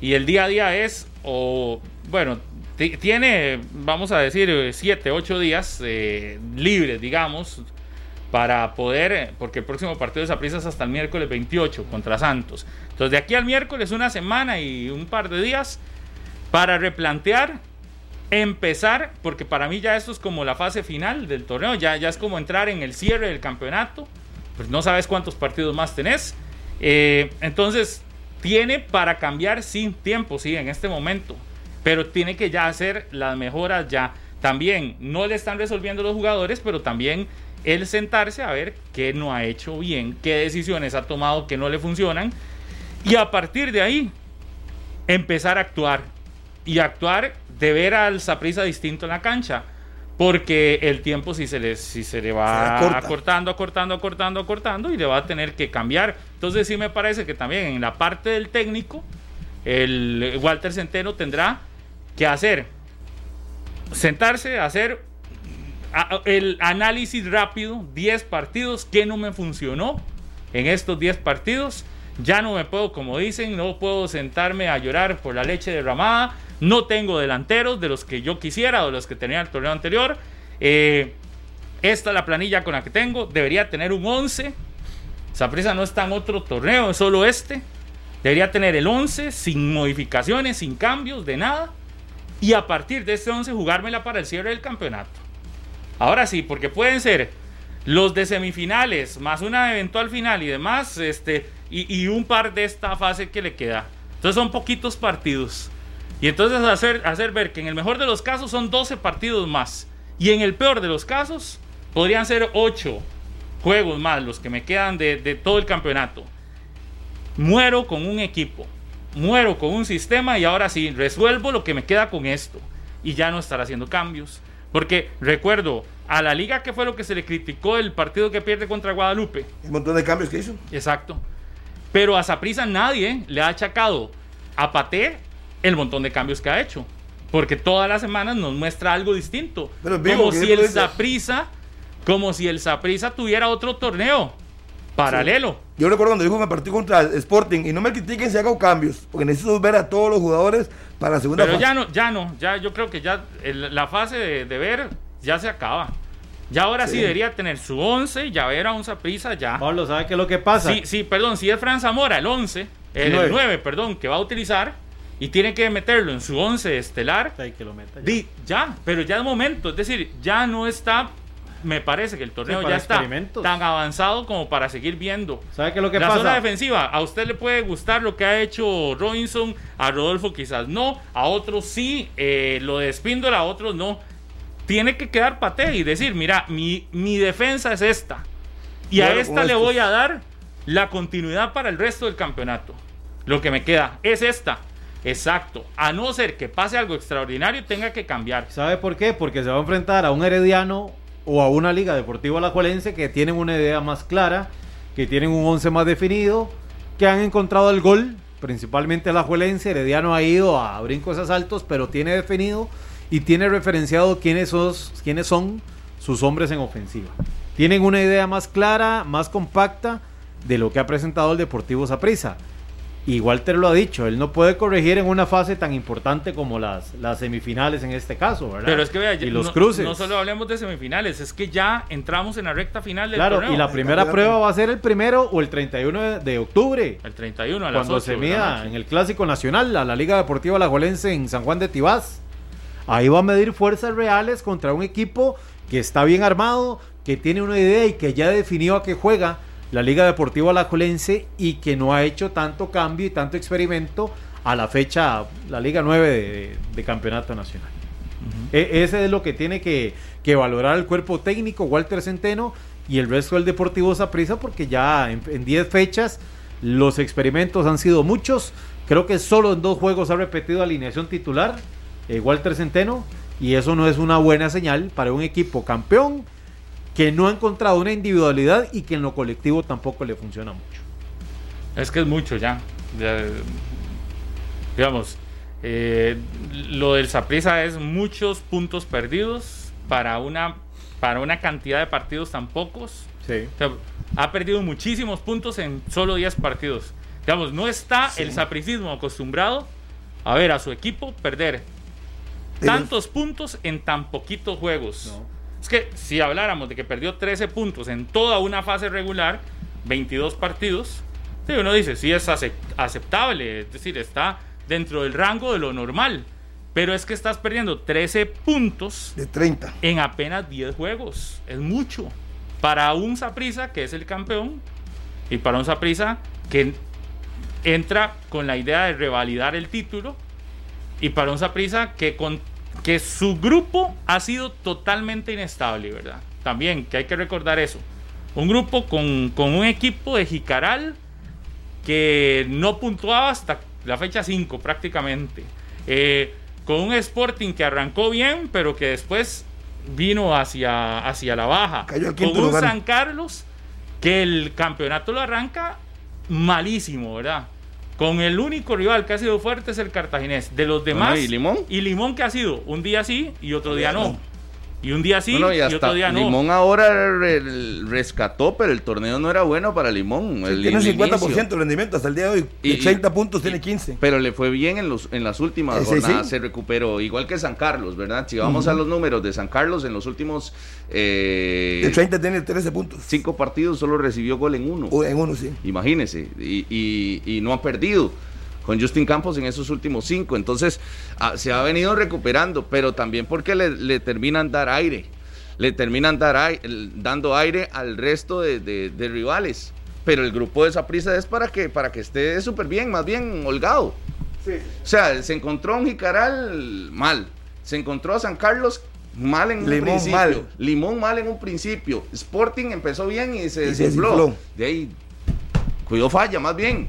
Y el día a día es, o bueno, tiene, vamos a decir, siete, ocho días eh, libres, digamos, para poder, porque el próximo partido de Saprissa es hasta el miércoles 28 contra Santos. Entonces, de aquí al miércoles, una semana y un par de días para replantear, empezar, porque para mí ya esto es como la fase final del torneo, ya, ya es como entrar en el cierre del campeonato, pues no sabes cuántos partidos más tenés. Eh, entonces, tiene para cambiar sin tiempo, sí, en este momento, pero tiene que ya hacer las mejoras ya. También no le están resolviendo los jugadores, pero también el sentarse a ver qué no ha hecho bien, qué decisiones ha tomado que no le funcionan y a partir de ahí empezar a actuar y actuar de ver al Saprisa distinto en la cancha. Porque el tiempo si se le, si se le va acortando, acortando, acortando, acortando y le va a tener que cambiar. Entonces sí me parece que también en la parte del técnico, el Walter Centeno tendrá que hacer, sentarse, hacer el análisis rápido, 10 partidos, ¿qué no me funcionó en estos 10 partidos? Ya no me puedo, como dicen, no puedo sentarme a llorar por la leche derramada. No tengo delanteros de los que yo quisiera o de los que tenía el torneo anterior. Eh, esta es la planilla con la que tengo. Debería tener un 11. Saprisa no está en otro torneo, es solo este. Debería tener el 11 sin modificaciones, sin cambios, de nada. Y a partir de este 11 jugármela para el cierre del campeonato. Ahora sí, porque pueden ser los de semifinales, más una eventual final y demás, este, y, un par de esta fase que le queda. Entonces son poquitos partidos. Y entonces hacer, hacer ver que en el mejor de los casos son 12 partidos más. Y en el peor de los casos podrían ser 8 juegos más los que me quedan de, de todo el campeonato. Muero con un equipo, muero con un sistema y ahora sí, resuelvo lo que me queda con esto. Y ya no estar haciendo cambios porque recuerdo a la liga que fue lo que se le criticó el partido que pierde contra Guadalupe. El montón de cambios que hizo. Exacto. Pero a Saprisa nadie le ha achacado a Paté el montón de cambios que ha hecho. Porque todas las semanas nos muestra algo distinto. como si el Saprisa, como si el Saprisa tuviera otro torneo paralelo. Yo recuerdo cuando dijo que me partido contra Sporting y no me critiquen si hago cambios, porque necesito ver a todos los jugadores para la segunda Pero ya no, ya no, ya yo creo que ya la fase de, ver ya se acaba. Ya ahora sí, debería tener su 11, ya ver a un prisa ya. Pablo, ¿sabe qué es lo que pasa? Sí, sí, perdón, si es Fran Zamora, el 11, el 9. perdón, que va a utilizar y tiene que meterlo en su 11 estelar. Hay que lo meta ya. ya, pero ya de momento, es decir, ya no está me parece que el torneo ya está tan avanzado como para seguir viendo. ¿Sabe qué es lo que la pasa? zona defensiva, a usted le puede gustar lo que ha hecho Robinson, a Rodolfo quizás no, a otros sí, eh, lo de Spindola, a otros no. Tiene que quedar pate y decir, mira, mi, mi defensa es esta. Y a esta le voy a dar la continuidad para el resto del campeonato. Lo que me queda es esta. Exacto. A no ser que pase algo extraordinario, tenga que cambiar. ¿Sabe por qué? Porque se va a enfrentar a un herediano o a una liga deportiva alajuelense que tienen una idea más clara, que tienen un once más definido, que han encontrado el gol, principalmente el alajuelense, Herediano ha ido a brincos asaltos, pero tiene definido y tiene referenciado quiénes son sus hombres en ofensiva. Tienen una idea más clara, más compacta de lo que ha presentado el Deportivo Saprissa. Y Walter lo ha dicho, él no puede corregir en una fase tan importante como las, las semifinales en este caso, ¿verdad? Pero es que vea, y los no, cruces. No solo hablemos de semifinales, es que ya entramos en la recta final del claro, y la primera prueba va a ser el primero o el 31 de, octubre. El 31 a las Cuando se mida en el Clásico Nacional, a la Liga Deportiva Alajuelense en San Juan de Tibás. Ahí va a medir fuerzas reales contra un equipo que está bien armado, que tiene una idea y que ya definió a qué juega la Liga Deportiva Alajuelense y que no ha hecho tanto cambio y tanto experimento a la fecha, la Liga 9 de, Campeonato Nacional. E, ese es lo que tiene que, valorar el cuerpo técnico, Walter Centeno, y el resto del Deportivo Saprissa, porque ya en 10 fechas los experimentos han sido muchos. Creo que solo en dos juegos ha repetido alineación titular. eh, Walter Centeno, y eso no es una buena señal para un equipo campeón que no ha encontrado una individualidad y que en lo colectivo tampoco le funciona mucho. Es que es mucho ya. Ya, digamos, eh, lo del Saprissa es muchos puntos perdidos para una, para una cantidad de partidos tan pocos. Sí. O sea, ha perdido muchísimos puntos en solo 10 partidos. Digamos, no está el sapricismo acostumbrado a ver a su equipo perder tantos puntos en tan poquitos juegos. No. Es que si habláramos de que perdió 13 puntos en toda una fase regular, 22 partidos, sí, uno dice, sí es acep- aceptable, es decir, está dentro del rango de lo normal. Pero es que estás perdiendo 13 puntos De 30. en apenas 10 juegos. Es mucho. Para un Saprisa que es el campeón y para un Saprisa que entra con la idea de revalidar el título y para un Saprisa que con que su grupo ha sido totalmente inestable, ¿verdad? También que hay que recordar eso. Un grupo con, con un equipo de Jicaral que no puntuaba hasta la fecha 5 prácticamente. Eh, con un Sporting que arrancó bien, pero que después vino hacia, hacia la baja. Cayó con un lugar. San Carlos que el campeonato lo arranca malísimo, ¿verdad? Con el único rival que ha sido fuerte es el cartaginés. De los demás. Bueno, ¿y Limón? Y Limón que ha sido un día sí y otro día no. Y un día sí No, no, y y, hasta otro día no. Limón ahora re- rescató, pero el torneo no era bueno para Limón. el- tiene el 50% inicio. de rendimiento hasta el día de hoy. Y- de 30 puntos y- tiene 15. Pero le fue bien en, los, en las últimas Eh, sí, jornadas, sí. se recuperó, igual que San Carlos, ¿verdad? Si vamos a los números de San Carlos, en los últimos eh, De 30 tiene 13 puntos. cinco partidos solo recibió gol en uno. O en uno, sí. Imagínese, y, y- y no ha perdido con Justin Campos en esos últimos cinco. Entonces, ah, se ha venido recuperando, pero también porque le, le terminan dar aire, le terminan dar dando aire al resto de, de- de rivales. Pero el grupo de esa prisa es para que, para que esté súper bien, más bien holgado. O sea, se encontró a un Jicaral mal, se encontró a San Carlos mal en un Limón principio, mal. Limón mal en un principio, Sporting empezó bien y se Y se desinfló. desinfló. De ahí cuidó falla, más bien.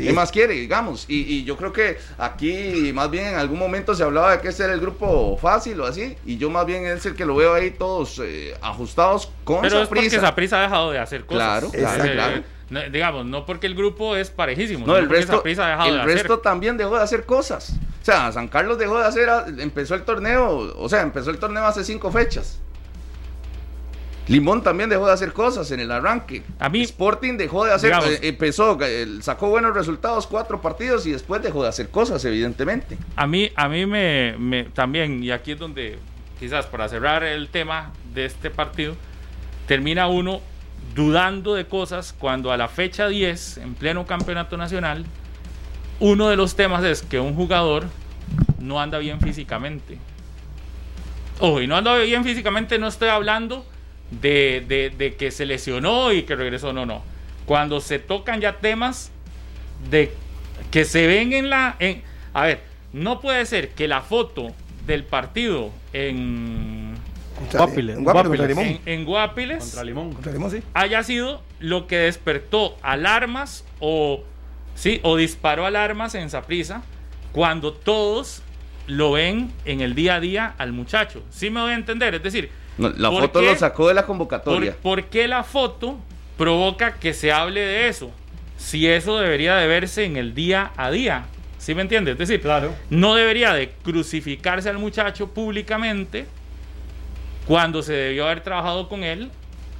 Sí. ¿Qué más quiere, digamos? Y, y yo creo que aquí, más bien, en algún momento se hablaba de que este era el grupo fácil o así, y yo más bien es el que lo veo ahí todos eh, ajustados con Pero es porque. Saprissa ha dejado de hacer cosas. Claro, claro, Eh, claro. no, digamos, no porque el grupo es parejísimo, No, el resto, ha dejado el de resto hacer. también dejó de hacer cosas. O sea, San Carlos dejó de hacer, empezó el torneo, o sea, empezó el torneo hace cinco fechas. Limón también dejó de hacer cosas en el arranque. A mí- Sporting dejó de hacer, Digamos- eh, empezó, sacó buenos resultados, cuatro partidos y después dejó de hacer cosas, evidentemente. A mí, a mí me, me- también, y aquí es donde quizás para cerrar el tema de este partido, termina uno dudando de cosas cuando a la fecha 10, en pleno campeonato nacional, uno de los temas es que un jugador no anda bien físicamente. Ojo, y no anda bien físicamente, no estoy hablando de, de- de que se lesionó y que regresó, no, no. Cuando se tocan ya temas de que se ven en la... En, a ver, no puede ser que la foto del partido en, Guapiles, en Guapiles, contra Guapiles. Limón. en, en Guapiles Contra Limón. Contra Limón, sí. haya sido lo que despertó alarmas o, sí, o disparó alarmas en Saprisa cuando todos lo ven en el día a día al muchacho. ¿Sí me voy a entender? Es decir, No, la ¿por foto qué? lo sacó de la ¿por, convocatoria. por qué la foto provoca que se hable de eso? Si eso debería de verse en el día a día. ¿Sí me entiendes? Es decir, Claro. no debería de crucificarse al muchacho públicamente cuando se debió haber trabajado con él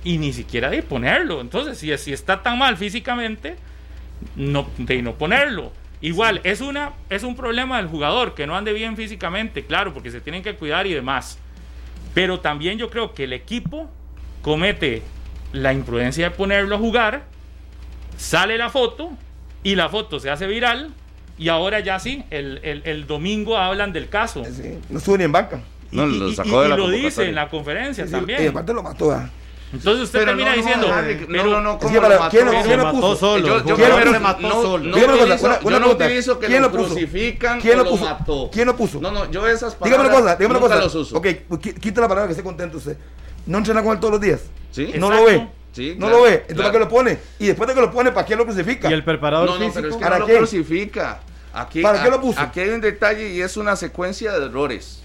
y ni siquiera de ponerlo. Entonces, si, si está tan mal físicamente, no, de no ponerlo. Igual, es, una, es un problema del jugador que no ande bien físicamente, claro, porque se tienen que cuidar y demás. Pero también yo creo que el equipo comete la imprudencia de ponerlo a jugar, sale la foto y la foto se hace viral y ahora ya sí, el, el- el domingo hablan del caso. Sí, No estuvo ni en banca. No, y, lo y- sacó de y la lo dice en la conferencia Sí, también. Y aparte lo mató. ¿ah? Entonces usted Pero termina no, no, diciendo, Harry, no, pero- no, no, Es ¿cómo que para- lo mató? ¿quién lo- No, lo Se puso? mató solo. Yo, yo ¿Quién lo puso? no, no, no Dígame una cosa, utilizo, una- yo una no pregunta. utilizo que ¿Quién lo lo puso? crucifican ¿Quién lo lo puso? mató. ¿Quién lo puso? No, no, yo esas palabras Dígame una cosa, dígame una cosa. los uso. Ok, pues, qui- quita la palabra que esté contento usted. ¿No entrena con él todos los días? ¿Sí? ¿No Exacto. lo ve? Sí, ¿No claro, lo ve? Entonces, claro. ¿para qué lo pone? Y después de que lo pone, ¿para qué lo crucifica? Y el preparador No, no, físico. pero es que ¿Para no qué? lo crucifica. Aquí, ¿Para qué a- lo puso? Aquí hay un detalle y es una secuencia de errores.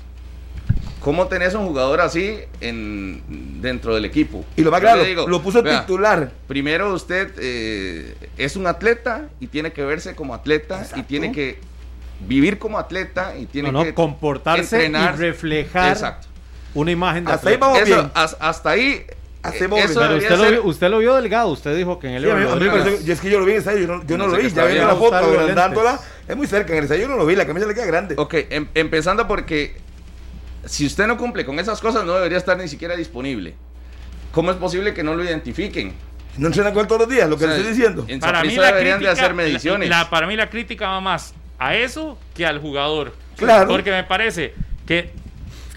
¿Cómo tenés un jugador así en, dentro del equipo? Y lo más Yo claro, digo, lo puso vea, titular. Primero usted eh, es un atleta y tiene que verse como atleta y tiene que vivir como atleta y tiene No, no, que comportarse entrenar. y reflejar Exacto. una imagen de Hasta ahí atleta. vamos Eso, bien. has- hasta ahí. Hasta eh, ahí vamos. Pero usted lo, ser- vio, usted lo vio delgado, usted dijo que en el Sí, a mí- a mí me Rodríguez. pareció- y es que yo lo vi en ensayo, yo no, yo no No lo vi, ya bien. la foto, agrandándola, es muy cerca, en el ensayo yo no lo vi, la camisa le queda grande. Ok, em- empezando porque si usted no cumple con esas cosas, no debería estar ni siquiera disponible. ¿Cómo es posible que no lo identifiquen? No entrena con él todos los días, lo que O sea, le estoy diciendo. En Para mí, la deberían crítica, de hacer mediciones. la- la- para mí la crítica va más a eso que al jugador. Claro. Porque me parece que,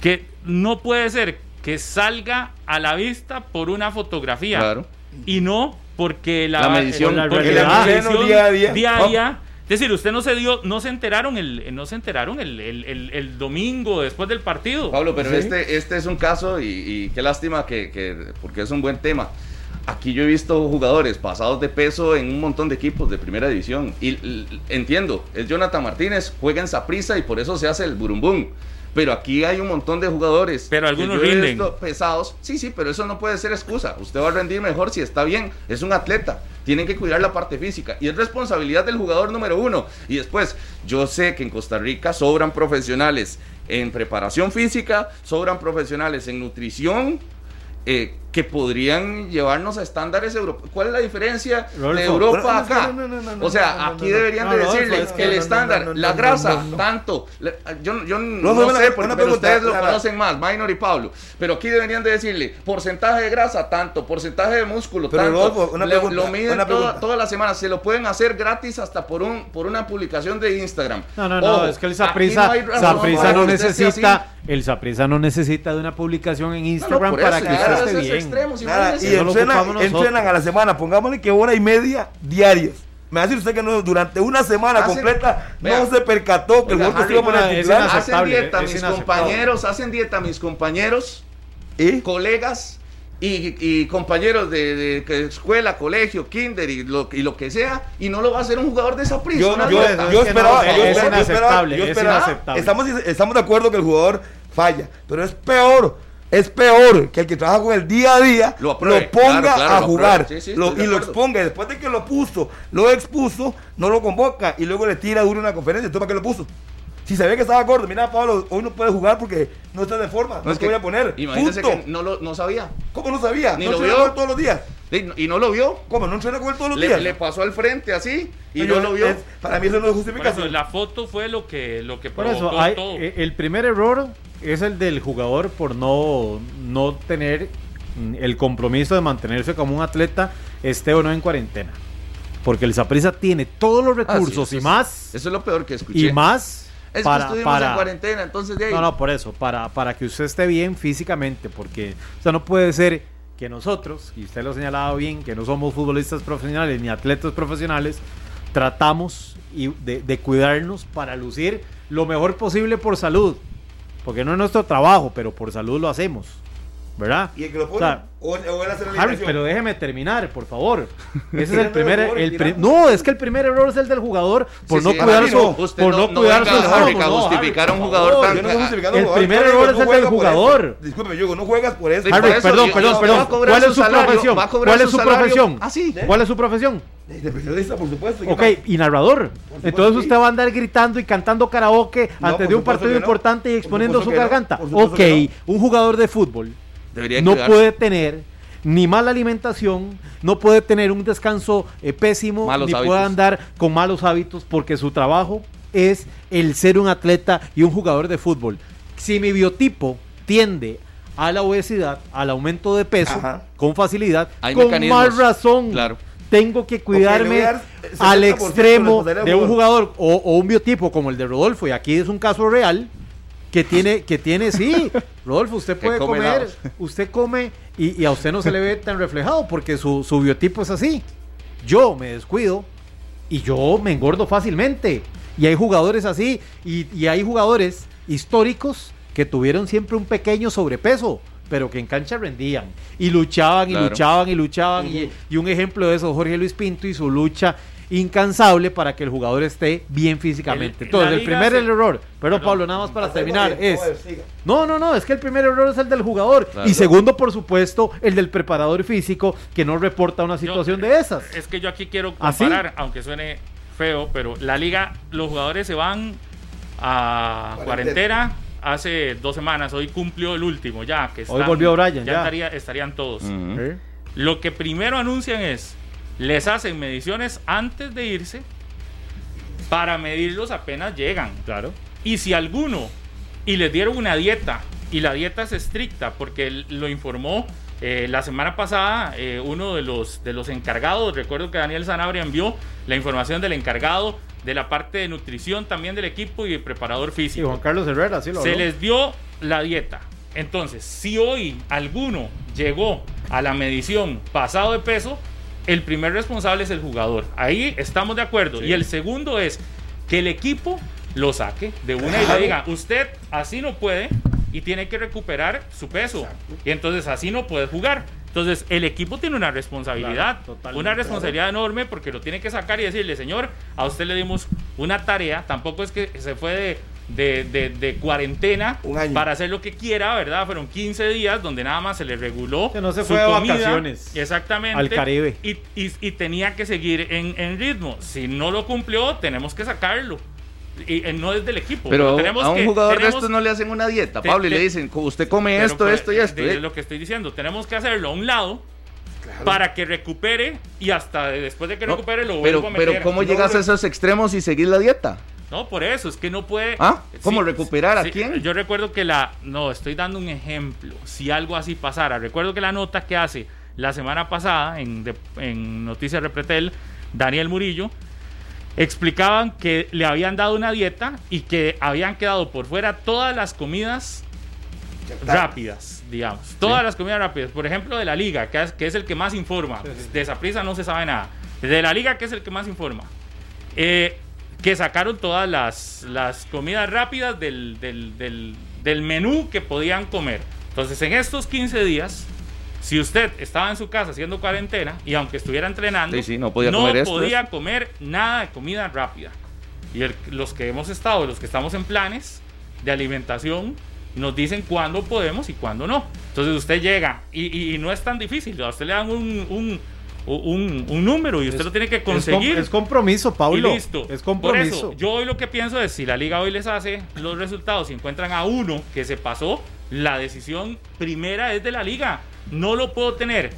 que no puede ser que salga a la vista por una fotografía. Claro. Y no porque la, La medición, porque porque la medición día a día. diaria- Es decir, usted no se dio, no se enteraron el, no se enteraron el, el- el- el domingo después del partido. Pablo, pero Sí. este, este es un caso y, y qué lástima que, que- porque es un buen tema. Aquí yo he visto jugadores pasados de peso en un montón de equipos de primera división. Y entiendo, es Jonathan Martínez, juega en Saprissa y por eso se hace el burumbum. Pero aquí hay un montón de jugadores. Pero algunos rinden. pesados. Sí, sí, pero eso no puede ser excusa. Usted va a rendir mejor si está bien. Es un atleta. Tienen que cuidar la parte física. Y es responsabilidad del jugador número uno. Y después, yo sé que en Costa Rica sobran profesionales en preparación física, sobran profesionales en nutrición. eh, que podrían llevarnos a estándares europeos. ¿Cuál es la diferencia de Europa acá? no, no, no, no, o sea, aquí deberían de decirle es que el estándar, la grasa, tanto. Le- Yo, yo no, no, sé, porque- una pero pregunta, ustedes lo conocen más, Minor y Pablo. Pero aquí deberían de decirle porcentaje de grasa, tanto, porcentaje de músculo, Pero, tanto. Una pregunta, lo miden una toda- pregunta. todas las semanas. Se lo pueden hacer gratis hasta por un por una publicación de Instagram. No, no, no, es que el aquí Saprissa no necesita, el Saprissa no necesita de una publicación en No, no, Instagram para eso, que usted esté bien. Extremos, Nada, y lo entrenan, entrenan a la semana, pongámosle que hora y media diarias. Me va a decir usted que no, durante una semana Hacen- completa vea. no se percató que el golpe se iba a poner no, titular. Hacen dieta mis compañeros, hacen dieta mis compañeros, ¿Y? colegas y, y compañeros de, escuela, colegio, kinder y lo, y lo que sea, y no lo va a hacer un jugador de esa prisa. Yo, esperaba, no, yo es esperaba- yo esperaba- inaceptable, yo es esperaba- inaceptable. Estamos, estamos de acuerdo que el jugador falla, pero es peor, es peor que el que trabaja con el día a día Lo apruebe, ponga claro, claro, a jugar. Sí, sí, lo- y lo exponga. Después de que lo puso, lo expuso, no lo convoca y luego le tira duro una conferencia. ¿Entonces para qué lo puso? Si sabía que estaba gordo, mira Pablo, hoy no puede jugar porque no está de forma, no, es te voy a poner. Imagínese Punto. que no, lo, no sabía. ¿Cómo no sabía? Ni no lo vio. con él todos los días. Y, no lo vio. ¿Cómo? ¿No entrena con él todos los Le, días? le pasó al frente así y Yo- no lo vio. es- para mí eso no es justificación. la foto fue lo que, lo que Por provocó eso, hay- todo. eh, el primer error es el del jugador por no, no tener mm, el compromiso de mantenerse como un atleta, esté o no en cuarentena. Porque el Saprissa tiene todos los Ah, sí, recursos y es- más, Eso es lo peor que escuché. y más Es para, que estuvimos para- en cuarentena, entonces de ahí. No, no, por eso, para, para que usted esté bien físicamente, porque o sea, no puede ser que nosotros, y usted lo ha señalado bien, que no somos futbolistas profesionales ni atletas profesionales, tratamos y de, de cuidarnos para lucir lo mejor posible por salud, porque no es nuestro trabajo, pero por salud lo hacemos, ¿verdad? Y el que lo O pone, sea, o, o él hace la Harry, alineación. pero déjeme terminar, por favor. Ese es el primer. el pri- no, es que el primer error es el del jugador por Sí, no sí, cuidar su. no. Por no- no, cuidar su justificar a un jugador favor. tan- El primer error es no el del jugador. Disculpe, yo no juegas por eso. Harry, por eso, perdón, yo- perdón, yo- perdón. va a cobrar ¿Cuál es su salario, profesión? ¿Cuál es su salario profesión? así. ¿Cuál es su profesión? De periodista, por supuesto. ¿qué Ok, y narrador. Entonces sí. usted va a andar gritando y cantando karaoke No, antes de un partido importante y exponiendo su garganta. Ok, un jugador de fútbol Debería no cuidarse. puede tener ni mala alimentación, no puede tener un descanso eh, pésimo, Malos ni hábitos. puede andar con malos hábitos porque su trabajo es el ser un atleta y un jugador de fútbol. Si mi biotipo tiende a la obesidad, al aumento de peso Ajá. con facilidad, Hay con más razón claro. tengo que cuidarme al 60% extremo de un jugador o, o un biotipo como el de Rodolfo, y aquí es un caso real, que tiene, que tiene, sí, Rodolfo, usted puede come comer, usted come y, y a usted no se le ve tan reflejado porque su, su biotipo es así. Yo me descuido y yo me engordo fácilmente. Y hay jugadores así, y, y hay jugadores históricos que tuvieron siempre un pequeño sobrepeso, pero que en cancha rendían. Y luchaban y Claro. luchaban y luchaban. y, y un ejemplo de eso, Jorge Luis Pinto y su lucha incansable para que el jugador esté bien físicamente. El- Entonces, el primer se- error, pero Perdón. Pablo, nada más para terminar, bien, es... joder. No, no, no, es que el primer error es el del jugador. Claro. Y segundo, por supuesto, el del preparador físico que no reporta una Yo- situación de esas. Es que yo aquí quiero ¿Ah, comparar, aunque suene feo, pero la liga, los jugadores se van a Cuarentena. hace dos semanas. Hoy cumplió el último ya. Que Hoy volvió Brian, ya. estaría- estarían todos. ¿Eh? Lo que primero anuncian es, les hacen mediciones antes de irse para medirlos apenas llegan. Claro. Y si alguno, y les dieron una dieta, y la dieta es estricta, porque lo informó eh, la semana pasada eh, uno de los, de los encargados, recuerdo que Daniel Sanabria envió la información del encargado de la parte de nutrición también del equipo y el preparador Y físico. Juan Carlos Herrera, sí lo Se habló. les dio la dieta. Entonces, si hoy alguno llegó a la medición pasado de peso, el primer responsable es el jugador. Ahí estamos de acuerdo. Y el segundo es que el equipo lo saque de una y le diga, usted así no puede y tiene que recuperar su peso. Y entonces así no puede jugar. Entonces el equipo tiene una responsabilidad, Claro, una responsabilidad enorme porque lo tiene que sacar y decirle, señor, a usted le dimos una tarea, tampoco es que se fue de, de, de- de cuarentena Un año. para hacer lo que quiera, ¿verdad? Fueron 15 días donde nada más se le reguló. Que no se su fue de comida, vacaciones Exactamente. al Caribe. Y, y- y tenía que seguir en, en ritmo. Si no lo cumplió, tenemos que sacarlo. Y, eh, no es del equipo. Pero tenemos a un que- jugador de tenemos- estos no le hacen una dieta, Te- Pablo, y te- le dicen, usted come pero, esto, pues, esto y esto. Es ¿eh? lo que estoy diciendo. Tenemos que hacerlo a un lado para que recupere y hasta después de que No, recupere lo pero, vuelvo a meter. pero ¿cómo No, llegas no. a esos extremos y seguir la dieta? No, por eso, es que no puede. ¿Ah? ¿Cómo recuperar? ¿A quién? Yo recuerdo que la. No, estoy dando un ejemplo. Si algo así pasara, recuerdo que la nota que hace la semana pasada en, de- en Noticias Repretel, Daniel Murillo, explicaban que le habían dado una dieta y que habían quedado por fuera todas las comidas rápidas, digamos. Todas las comidas rápidas. Por ejemplo, de la liga, que es, que es el que más informa. De esa prisa no se sabe nada. De la liga, que es el que más informa. Eh, que sacaron todas las, las comidas rápidas del, del, del- del menú que podían comer. Entonces, en estos 15 días, si usted estaba en su casa haciendo cuarentena y aunque estuviera entrenando, Sí, sí, no podía comer podía nada de comida rápida. Y el- los que hemos estado, los que estamos en planes de alimentación, nos dicen cuándo podemos y cuándo no. Entonces usted llega y, y- y no es tan difícil. A usted le dan un, un, un- un número y usted lo tiene que Es com- conseguir. Es, compromiso, Pablo. Y listo. Es Por compromiso. eso, yo hoy lo que pienso es, si la liga hoy les hace los resultados y encuentran a uno que se pasó, la decisión primera es de la liga. No lo puedo tener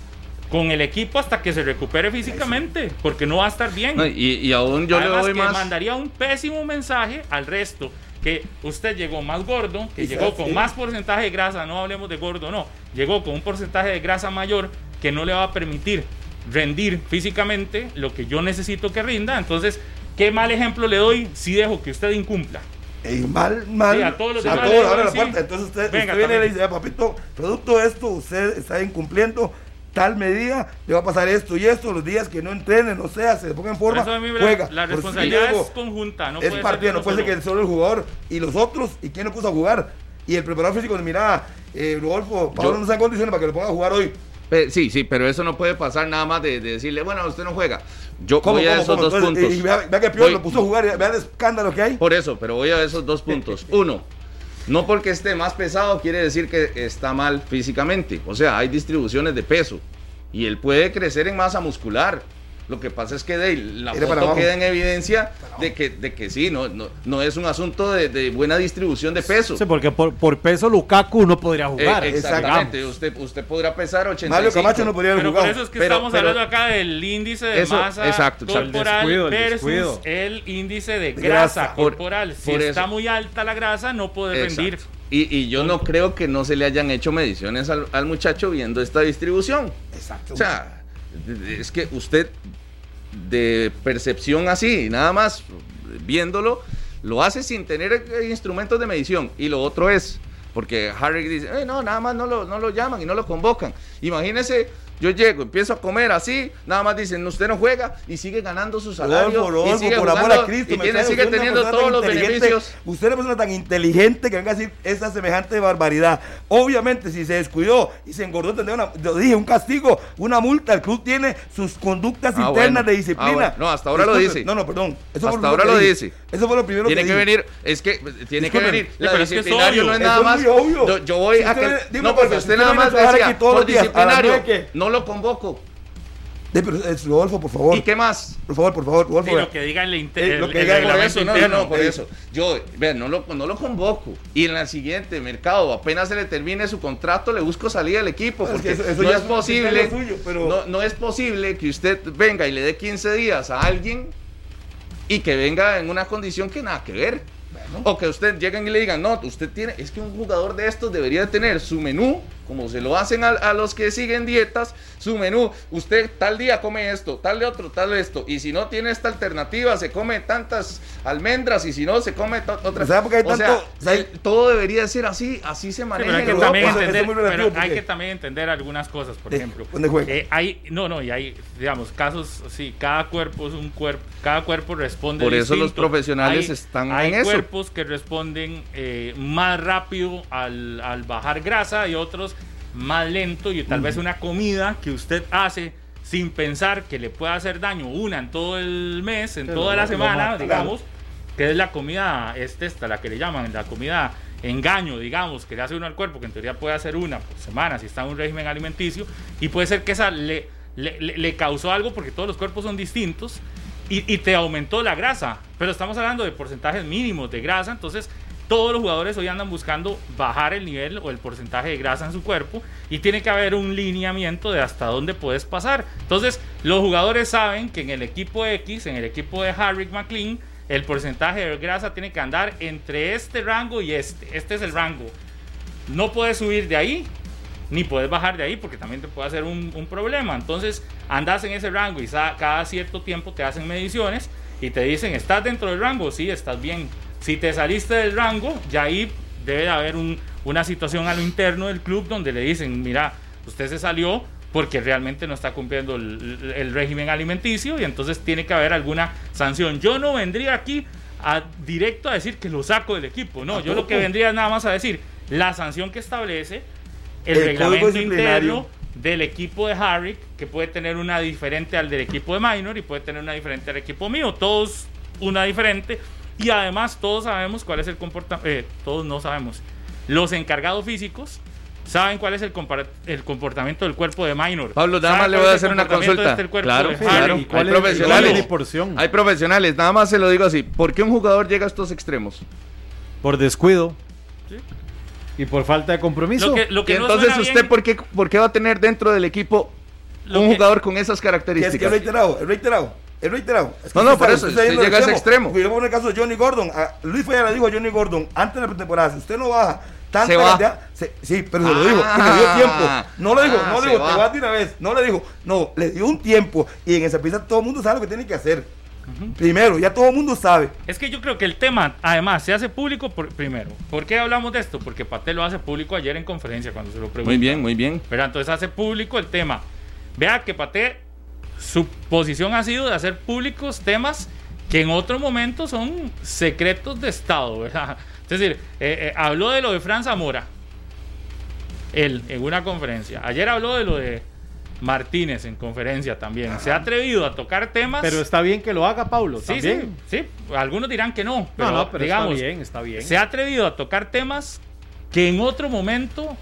con el equipo hasta que se recupere físicamente, porque no va a estar bien. No, y, y aún yo Además le doy que más. mandaría un pésimo mensaje al resto, que usted llegó más gordo, que Quizás llegó con sí. más porcentaje de grasa, no hablemos de gordo, no, llegó con un porcentaje de grasa mayor que no le va a permitir rendir físicamente lo que yo necesito que rinda. Entonces, ¿qué mal ejemplo le doy si dejo que usted incumpla? Y mal, mal. Sí, a todos los a demás todos le le abre la digo, sí. puerta. Entonces usted, Venga, usted viene y le dice, "Ah, papito, producto de esto, usted está incumpliendo tal medida, le va a pasar esto y esto, los días que no entrene, no sea, se ponga en Por forma, eso a mí la- juega. la Por si responsabilidad luego es conjunta, no es puede ser partido, no puede ser que solo el jugador y los otros, y quién lo puso a jugar. Y el preparador físico, mira, eh, Rodolfo, Pablo Yo- no está en condiciones para que lo ponga a jugar hoy. Sí, sí, pero eso no puede pasar nada más de, de decirle, bueno, usted no juega. Yo ¿Cómo, voy a cómo, esos cómo? dos Entonces, puntos. Y vea, vea que Pior lo puso a jugar, vea el escándalo que hay. Por eso, pero voy a esos dos puntos. Uno, no porque esté más pesado quiere decir que está mal físicamente. O sea, hay distribuciones de peso y él puede crecer en masa muscular. Lo que pasa es que de, la Mire foto queda en evidencia de que, de que sí, no, no, no es un asunto de, de buena distribución de peso. Sí, porque por, por peso Lukaku no podría Eh, jugar. exactamente, usted, usted podrá pesar 85. Mario Camacho no podría haber Pero por jugado. eso es que Pero- estamos pero- hablando acá del índice de Eso, masa exacto, exacto. corporal El descuido, el versus descuido. el índice de grasa. Por- corporal. si por está eso. muy alta la grasa, no puede Exacto. rendir. Y, y yo no creo que no se le hayan hecho mediciones al, al muchacho viendo esta distribución. Exacto. O sea, es que usted de percepción así, nada más viéndolo, lo hace sin tener eh, instrumentos de medición. Y lo otro es, porque Harry dice, "Eh, no, nada más no lo, no lo llaman y no lo convocan. Imagínese Yo llego, empiezo a comer así, nada más dicen, usted no juega y sigue ganando su salario. Y sigue por amor a Cristo, y tiene, sigue teniendo todos los beneficios. Usted es una persona tan inteligente que venga a decir esa semejante barbaridad. Obviamente, si se descuidó y se engordó, tendría una, lo dije, un castigo, una multa. El club tiene sus conductas Ah, internas bueno. de disciplina. Ah, bueno. No, hasta ahora lo dice. No, no, perdón. Eso Hasta ahora lo dice. Eso fue lo primero Tiene que que venir, es que tiene que venir. La pero es que es disciplinario obvio. no es nada es más. Yo, yo voy Si a que. No, porque usted nada usted viene más decía, por disciplinario, ¿qué? No lo convoco. De, pero, es Rodolfo, por favor. ¿Y qué más? Por favor, por favor, Rodolfo. Sí, vea. lo que diga el, inter- Eh, lo el- que el diga- Por reglamento eso, no, no, por eh. eso. Yo, vean, no lo, no lo convoco. Y en la siguiente mercado, apenas se le termine su contrato, le busco salida del equipo. Porque que eso- eso no ya es es posible. criterio suyo, pero- no, no es posible que usted venga y le dé 15 días a alguien y que venga en una condición que nada que ver. O que usted lleguen y le digan, no, usted tiene, es que un jugador de estos debería tener su menú, como se lo hacen a, a los que siguen dietas, su menú. Usted tal día come esto, tal de otro, tal de esto. Y si no tiene esta alternativa, se come tantas almendras y si no, se come to- otra. ¿Sabe por qué hay o sea, tanto- sabe- el- todo debería ser así, así se Sí, maneja. pero hay que también entender, pero hay porque- que también entender algunas cosas, por De- ejemplo. ¿dónde juega? Eh, hay, no, no, y hay, digamos, casos, sí, cada cuerpo es un cuerpo, cada cuerpo responde Por eso los distinto. profesionales Hay- están hay en eso. cuerpos que responden eh, más rápido al, al bajar grasa y otros más lento y tal vez una comida que usted hace sin pensar que le pueda hacer daño una en todo el mes, en Sí, toda la semana, digamos, que es la comida, es esta, la que le llaman, la comida engaño, digamos, que le hace uno al cuerpo, que en teoría puede hacer una por semana si está en un régimen alimenticio, y puede ser que esa le, le, le- le causó algo porque todos los cuerpos son distintos y, y te aumentó la grasa, pero estamos hablando de porcentajes mínimos de grasa, entonces todos los jugadores hoy andan buscando bajar el nivel o el porcentaje de grasa en su cuerpo y tiene que haber un lineamiento de hasta dónde puedes pasar. Entonces, los jugadores saben que en el equipo X, en el equipo de Harrick McLean, el porcentaje de grasa tiene que andar entre este rango y este. Este es el rango. No puedes subir de ahí, ni puedes bajar de ahí porque también te puede hacer un, un problema. Entonces, andas en ese rango y cada cierto tiempo te hacen mediciones y te dicen, ¿estás dentro del rango? Sí, estás bien. Si te saliste del rango, ya ahí debe de haber un- una situación a lo interno del club donde le dicen, mira, usted se salió porque realmente no está cumpliendo el, el régimen alimenticio y entonces tiene que haber alguna sanción. Yo no vendría aquí a, directo a decir que lo saco del equipo, no, yo lo que vendría nada más a decir la sanción que establece el, El reglamento interno del equipo de Harry, que puede tener una diferente al del equipo de Minor y puede tener una diferente al equipo mío, todos una diferente y además todos sabemos cuál es el comportamiento, todos no sabemos, los encargados físicos saben cuál es el, el comportamiento del cuerpo de Minor. Pablo, nada más le voy a hacer una consulta. este Claro, Sí, claro. Harry. ¿y cuál Hay es- cuál profesionales. es? Hay profesionales, nada más se lo digo así. ¿Por qué un jugador llega a estos extremos? Por descuido. Sí. Y por falta de compromiso. Lo que, lo que no entonces usted, bien- ¿por qué, por qué va a tener dentro del equipo Lo un que- jugador con esas Que es que características? reiterado, es reiterado, es reiterado. Es que No, no, por eso, usted llega a ese extremo. Miremos en el caso de Johnny Gordon. A Luis Falla le dijo a Johnny Gordon antes de la pretemporada, si usted no baja tanta Se va. cantidad- se- sí, pero se lo Ah, dijo, y le dio tiempo. No le dijo, ah, no se le dijo, va. te vas de una vez. No le dijo, no, le dio un tiempo. Y en esa pista todo el mundo sabe lo que tiene que hacer. Primero, ya todo el mundo sabe. Es que yo creo que el tema, además, se hace público por, primero. ¿Por qué hablamos de esto? Porque Patel lo hace público ayer en conferencia cuando se lo preguntó. Muy bien, muy bien. Pero entonces hace público el tema. Vea que Paté, su posición ha sido de hacer públicos temas que en otro momento son secretos de Estado, ¿verdad? Es decir, eh, eh, habló de lo de Fran Zamora, él, en una conferencia. Ayer habló de lo de Martínez en conferencia también. Se ha atrevido a tocar temas. Pero está bien que lo haga, Pablo. sí, sí, también. sí. Algunos dirán que no. Pero, no, no, pero digamos, está bien, está bien. se ha atrevido a tocar temas que en otro momento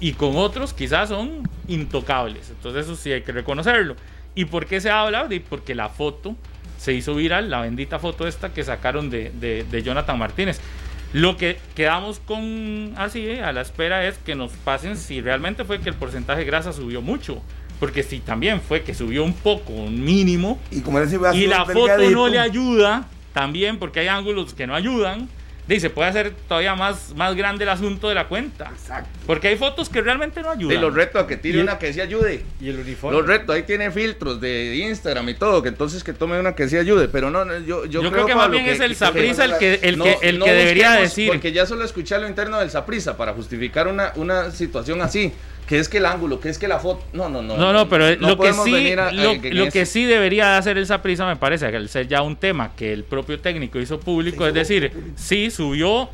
y con otros quizás son intocables. Entonces eso sí hay que reconocerlo. ¿Y por qué se habla? Porque la foto se hizo viral, la bendita foto esta que sacaron de, de- de Jonathan Martínez. Lo que quedamos con así eh, a la espera es que nos pasen si realmente fue que el porcentaje de grasa subió mucho. Porque si también fue que subió un poco, un mínimo, Y como y la foto no le ayuda, también porque hay ángulos que no ayudan, y se puede hacer todavía más, más grande el asunto de la cuenta. Exacto. Porque hay fotos que realmente no Y ayudan. los reto a que tire Y- una que sí ayude. Y el uniforme. Los reto, ahí tiene filtros de Instagram y todo, que entonces que tome una que sí ayude. Pero no, no, yo, yo, Yo, creo, que más Pablo, bien es el que- Saprisa el que, el no- que, el no que debería decir. Porque ya solo escuché lo interno del Saprisa para justificar una, una situación así. Que es que el ángulo, que es que la foto. No, no, no. No, no, pero lo, que sí, a- lo, a- que en lo que eso- sí debería hacer esa prisa, me parece, que al ser ya un tema que el propio técnico hizo público, Sí, es decir, sí subió,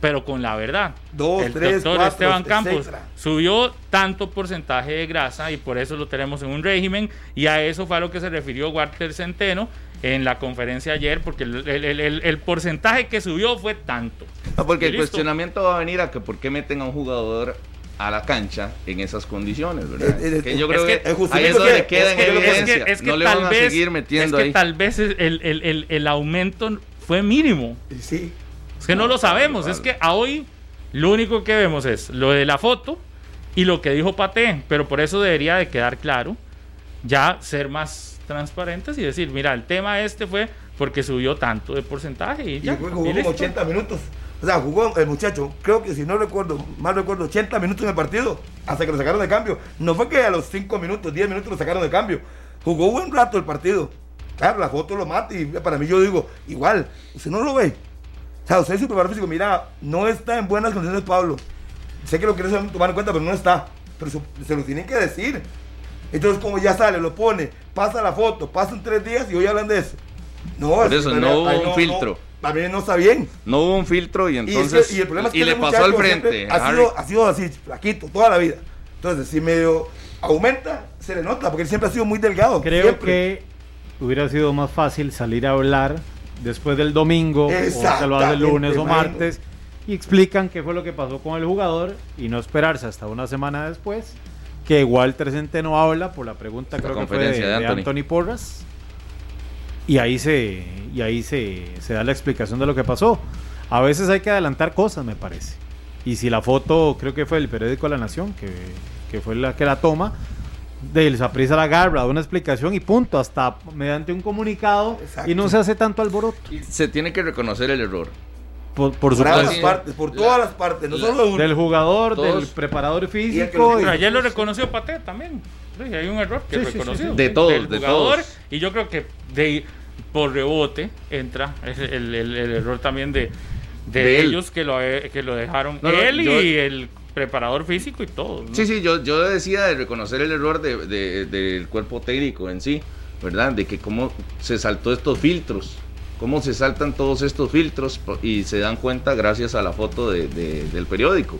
pero con la verdad. Dos, el tres, doctor cuatro, Esteban Campos etcétera. subió tanto porcentaje de grasa y por eso lo tenemos en un régimen y a eso fue a lo que se refirió Walter Centeno en la conferencia ayer, porque el, el- el- el- el porcentaje que subió fue tanto. No, porque el listo. cuestionamiento va a venir a que por qué meten a un jugador a la cancha en esas condiciones, ¿verdad? Eh, eh, que yo es creo que que, el ahí es donde que- queda es en es evidencia. es que no le tal van a vez- seguir metiendo es que ahí. tal vez el, el- el- el aumento fue mínimo. Sí. Es que no, No, lo sabemos. Es que a hoy lo único que vemos es lo de la foto y lo que dijo Pate. Pero por eso debería de quedar claro, ya ser más transparentes y decir, mira, el tema este fue porque subió tanto de porcentaje y Y ya. y como listo. 80 minutos. O sea, jugó el muchacho, creo que si no recuerdo, mal recuerdo, 80 minutos en el partido, hasta que lo sacaron de cambio. No fue que a los 5 minutos, 10 minutos lo sacaron de cambio. Jugó buen rato el partido. Claro, la foto lo mata y para mí yo digo, igual, usted no lo ve. O sea, usted es su preparador físico, mira, no está en buenas condiciones Pablo. Sé que lo quiere tomar en cuenta, pero no está. Pero se, lo tienen que decir. Entonces, como ya sale, lo pone, pasa la foto, pasan tres días y hoy hablan de eso. No, Por eso, no hubo un filtro. También no está bien. No hubo un filtro y entonces. y el problema es que y le pasó al frente. Ha sido, ha sido así, flaquito, toda la vida. Entonces, si medio aumenta, se le nota, porque él siempre ha sido muy delgado. Creo siempre. que hubiera sido más fácil salir a hablar después del domingo, o se lo hace el lunes o martes, y explican qué fue lo que pasó con el jugador y no esperarse hasta una semana después que Walter Centeno habla por la pregunta La creo que fue de, conferencia de de Anthony. Anthony Porras y ahí se y ahí se, se da la explicación de lo que pasó. A veces hay que adelantar cosas, me parece. Y si la foto, creo que fue el periódico La Nación, que, que fue la que la toma, de Saprissa la agarra, da una explicación y punto, hasta mediante un comunicado Exacto. y no se hace tanto alboroto. Se tiene que reconocer el error. Por, por Por supuesto. supuesto. partes, por La- todas las partes, no la- solo uno. Del jugador, Todos- del preparador físico. y- Pero ayer lo reconoció Pate también. Hay un error que Sí, reconocido. sí. De todos, del de jugador, todos. Y yo creo que de, por rebote entra el, el- el- error también de, de, De él. ellos que lo, que lo dejaron. No, no, él yo- y el preparador físico y todo. ¿no? Sí, sí, yo, yo decía de reconocer el error de- de- del cuerpo técnico en sí, ¿verdad? De que cómo se saltó estos filtros, cómo se saltan todos estos filtros y se dan cuenta gracias a la foto de- de- del periódico.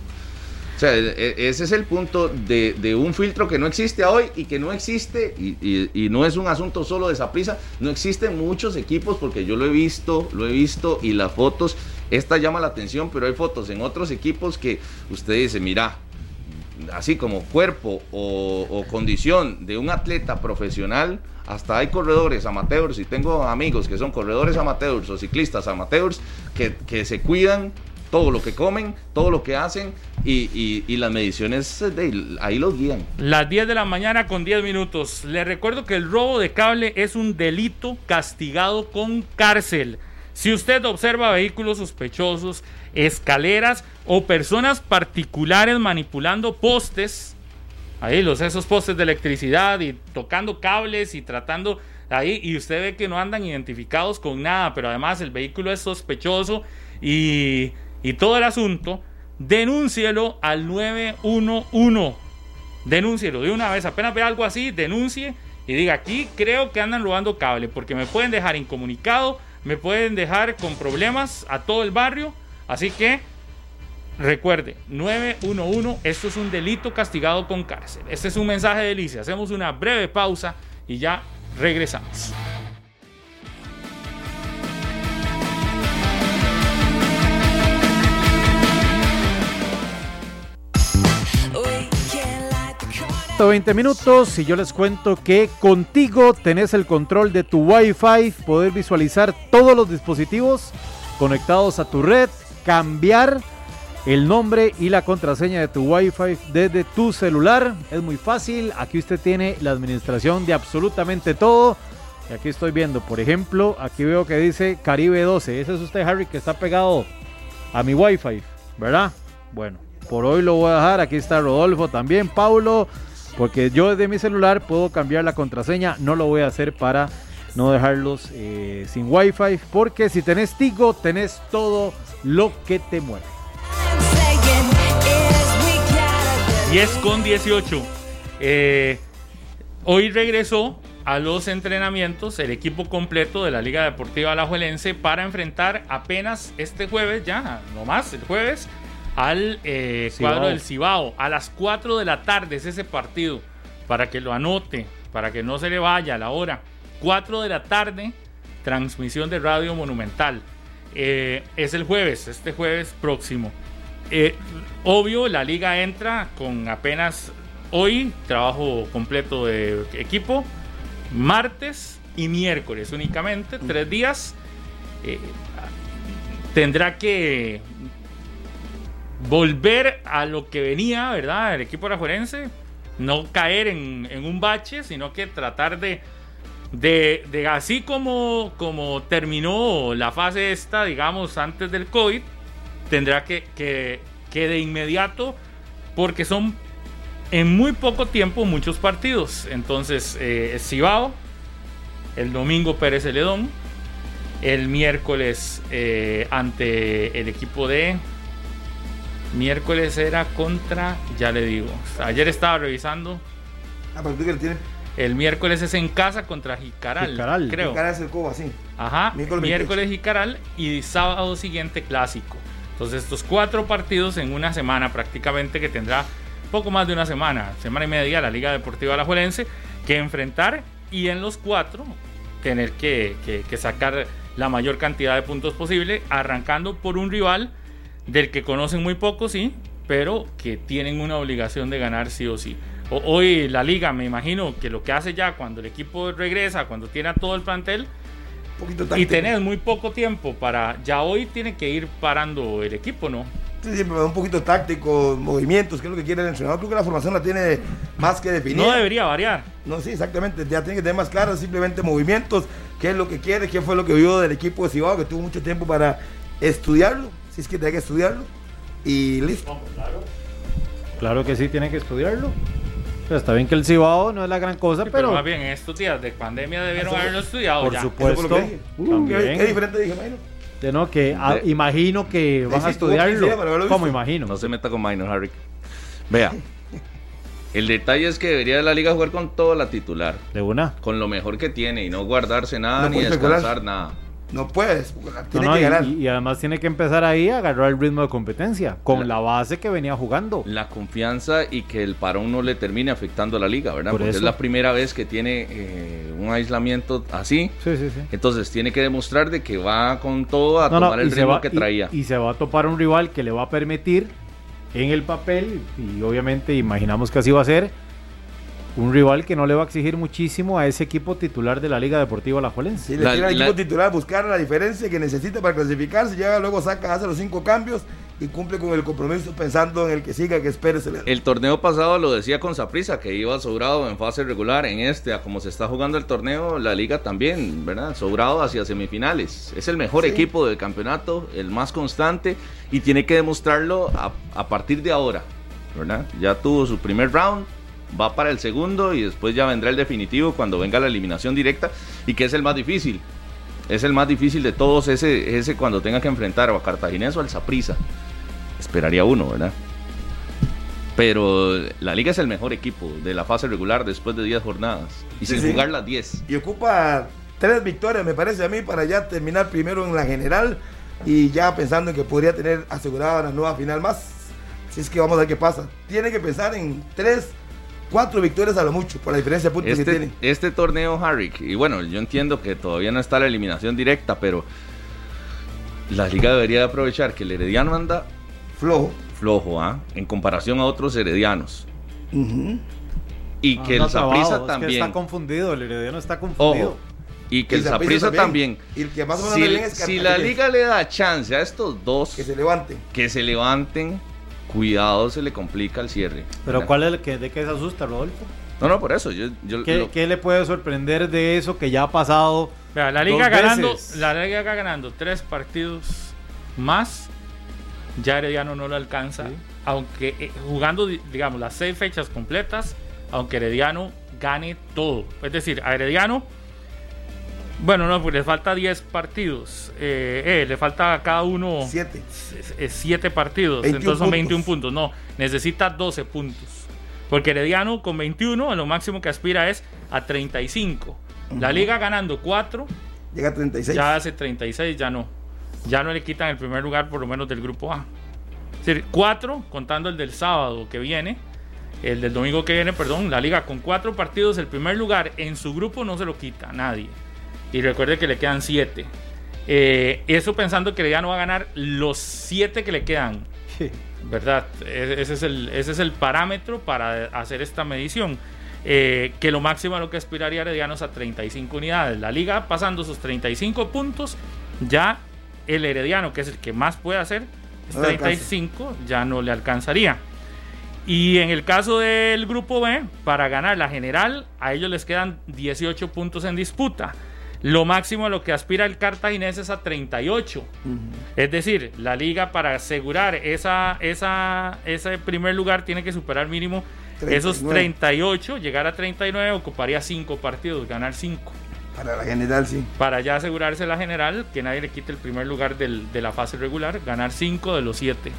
O sea, e- e- ese es el punto de, un filtro que no existe hoy y que no existe, y, no es un asunto solo de prisa, no existen muchos equipos porque yo lo he visto, lo he visto y las fotos, esta llama la atención, pero hay fotos en otros equipos que usted dice, mira, así como cuerpo o, o condición de un atleta profesional, hasta hay corredores amateurs y tengo amigos que son corredores amateurs o ciclistas amateurs que, que se cuidan todo lo que comen, todo lo que hacen y, y- las mediciones eh, ahí los guían. Las 10 de la mañana con 10 minutos. Les recuerdo que el robo de cable es un delito castigado con cárcel. Si usted observa vehículos sospechosos, escaleras o personas particulares manipulando postes, ahí los esos postes de electricidad y tocando cables y tratando ahí y usted ve que no andan identificados con nada, pero además el vehículo es sospechoso y, y todo el asunto, denúncielo al 911. Denúncielo de una vez, apenas ve algo así, denuncie y diga aquí creo que andan robando cable porque me pueden dejar incomunicado, me pueden dejar con problemas a todo el barrio, así que Recuerde, 911, esto es un delito castigado con cárcel. Este es un mensaje de Alicia. Hacemos una breve pausa y ya regresamos. 120 minutos y yo les cuento que contigo tenés el control de tu Wi-Fi, poder visualizar todos los dispositivos conectados a tu red, cambiar el nombre y la contraseña de tu Wi-Fi desde tu celular. Es muy fácil, aquí usted tiene la administración de absolutamente todo. Y aquí estoy viendo, por ejemplo, aquí veo que dice Caribe 12. Ese es usted, Harry, que está pegado a mi Wi-Fi, ¿verdad? Bueno, por hoy lo voy a dejar. Aquí está Rodolfo también, Paulo, porque yo desde mi celular puedo cambiar la contraseña. No lo voy a hacer para no dejarlos eh, sin Wi-Fi, porque si tenés Tigo, tenés todo lo que te mueve. I'm saying is we gotta 10 con 18. Eh, hoy regresó a los entrenamientos el equipo completo de la Liga Deportiva Alajuelense para enfrentar apenas este jueves, ya, no más, el jueves, al eh, cuadro del Cibao. A las 4 de la tarde es ese partido, para que lo anote, para que no se le vaya a la hora. 4 de la tarde, transmisión de Radio Monumental. Eh, es el jueves, este jueves próximo. Eh, obvio, la liga entra con apenas hoy trabajo completo de equipo, martes y miércoles únicamente, tres días. Eh, tendrá que volver a lo que venía, ¿verdad? El equipo arajuelense, no caer en, un bache, sino que tratar de, de, de así como, como terminó la fase esta, digamos, antes del COVID, tendrá que, que, que de inmediato, porque son en muy poco tiempo muchos partidos. Entonces, eh, Cibao, el domingo Pérez Celedón, el miércoles eh, ante el equipo de... Miércoles era contra, ya le digo, ayer estaba revisando, Ah, pero tú que tienes el miércoles es en casa contra Jicaral, Jicaral. creo. cara de cobo así. Ajá, Miércoles miércoles, Jicaral y sábado siguiente clásico. Entonces estos cuatro partidos en una semana prácticamente que tendrá poco más de una semana, semana y media la Liga Deportiva Alajuelense que enfrentar y en los cuatro tener que, que- que sacar la mayor cantidad de puntos posible, arrancando por un rival del que conocen muy poco, sí, pero que tienen una obligación de ganar sí o sí. O- hoy la liga, me imagino que lo que hace ya cuando el equipo regresa, cuando tiene a todo el plantel, y tenés muy poco tiempo para. Ya hoy tiene que ir parando el equipo, ¿no? Sí, sí, pero un poquito táctico, movimientos, que es lo que quiere el entrenador. Creo que la formación la tiene más que definida. No debería variar. No, sí, exactamente. Ya tiene que tener más claro simplemente movimientos, qué es lo que quiere, qué fue lo que vio del equipo de Cibao, que tuvo mucho tiempo para estudiarlo, si es que tiene que estudiarlo, y listo. Claro que sí, tiene que estudiarlo. Pero está bien que el Cibao no es la gran cosa, Pero, pero, más bien, en estos días de pandemia debieron Eso- haberlo estudiado por ya. supuesto. Que dije. Uh, ¿Qué, diferente dije, Mayro? de no, que ah, De- imagino que van a estudiarlo. ser para haberlo ¿Cómo visto. imagino? No se meta con Minor, Harry. Vea. El detalle es que debería la liga jugar con toda la titular. De una. Con lo mejor que tiene y no guardarse nada No ni descansar nada. No puedes, No, tiene no, que y- ganar. y, y además tiene que empezar ahí a agarrar el ritmo de competencia con La- la base que venía jugando. La confianza y que el parón no le termine afectando a la liga, ¿verdad? Por Porque es la primera vez que tiene eh, un aislamiento así. Sí, sí, sí. Entonces tiene que demostrar de que va con todo a No, no, tomar el ritmo va- que y- traía. Y, se va a topar un rival que le va a permitir en el papel, y obviamente imaginamos que así va a ser, un rival que no le va a exigir muchísimo a ese equipo titular de la Liga Deportiva Alajuelense. Si le La- tira al la- equipo titular buscar la diferencia que necesita para clasificarse, llega luego saca, hace los cinco cambios y cumple con el compromiso pensando en el que siga, que espere. Se le- El torneo pasado lo decía con Saprisa que iba sobrado en fase regular. En este, a como se está jugando el torneo, la liga también, ¿verdad? Sobrado hacia semifinales. Es el mejor Sí. equipo del campeonato, el más constante y tiene que demostrarlo a, a partir de ahora, ¿verdad? Ya tuvo su primer round, va para el segundo y después ya vendrá el definitivo cuando venga la eliminación directa y que es el más difícil. Es el más difícil de todos ese, ese cuando tenga que enfrentar o a Cartaginés o al Saprisa. Esperaría uno, ¿verdad? Pero la liga es el mejor equipo de la fase regular después de 10 jornadas. Y Sí, sin sí. jugar las 10. Y ocupa tres victorias, me parece a mí, para ya terminar primero en la general y ya pensando en que podría tener asegurada la nueva final más. Si es que vamos a ver qué pasa. Tiene que pensar en tres, cuatro victorias a lo mucho, por la diferencia de puntos que Este, tiene. este torneo, Harry, y bueno, yo entiendo que todavía no está la eliminación directa, pero la liga debería de aprovechar que el Herediano anda Flojo. flojo, ¿ah? En comparación a otros Heredianos. Ujú. Y que Anda el trabado, Saprissa es que también. está confundido, el Herediano está confundido. Ojo. Y que Y el Saprissa también. Y el que más o menos Si, es si la liga le da chance a estos dos Que se levante. que se levanten, cuidado, se le complica el cierre. Pero ¿verdad? ¿cuál es el que, de qué se asusta, Rodolfo? No, no, por eso. Yo, yo ¿Qué, lo- qué le puede sorprender de eso que ya ha pasado? Vea, la liga Dos ganando, veces. la liga ganando tres partidos más, ya Herediano no lo alcanza. Sí. Aunque eh, jugando, di- digamos, las seis fechas completas, aunque Herediano gane todo. Es decir, a Herediano, bueno, no, pues le falta 10 partidos. Eh, eh, le falta a cada uno Siete. 7 partidos. 21 entonces son puntos. 21 puntos. No, necesita 12 puntos. Porque Herediano con 21, a lo máximo que aspira es a 35. La liga ganando 4, Llega a 36. ya hace 36, ya no. Ya no le quitan el primer lugar, por lo menos del grupo A. Es decir, 4, contando el del sábado que viene, el del domingo que viene, perdón, la liga con 4 partidos, el primer lugar en su grupo no se lo quita nadie. Y recuerde que le quedan 7. eso pensando que ya no va a ganar los 7 que le quedan. ¿Verdad? E- Ese es el, ese es el parámetro para hacer esta medición. Eh, que lo máximo a lo que aspiraría Herediano es a 35 unidades. La liga pasando sus 35 puntos, ya el Herediano, que es el que más puede hacer, es No le alcanza. 35, ya no le alcanzaría. Y en el caso del grupo B, para ganar la general, a ellos les quedan 18 puntos en disputa. Lo máximo a lo que aspira el cartaginés es a 38. Es decir, la liga para asegurar esa, esa, ese primer lugar tiene que superar mínimo esos 39. 38, llegar a 39, ocuparía 5 partidos, ganar 5. Para la general, sí. Para ya asegurarse la general, que nadie le quite el primer lugar del- de la fase regular, ganar 5 de los 7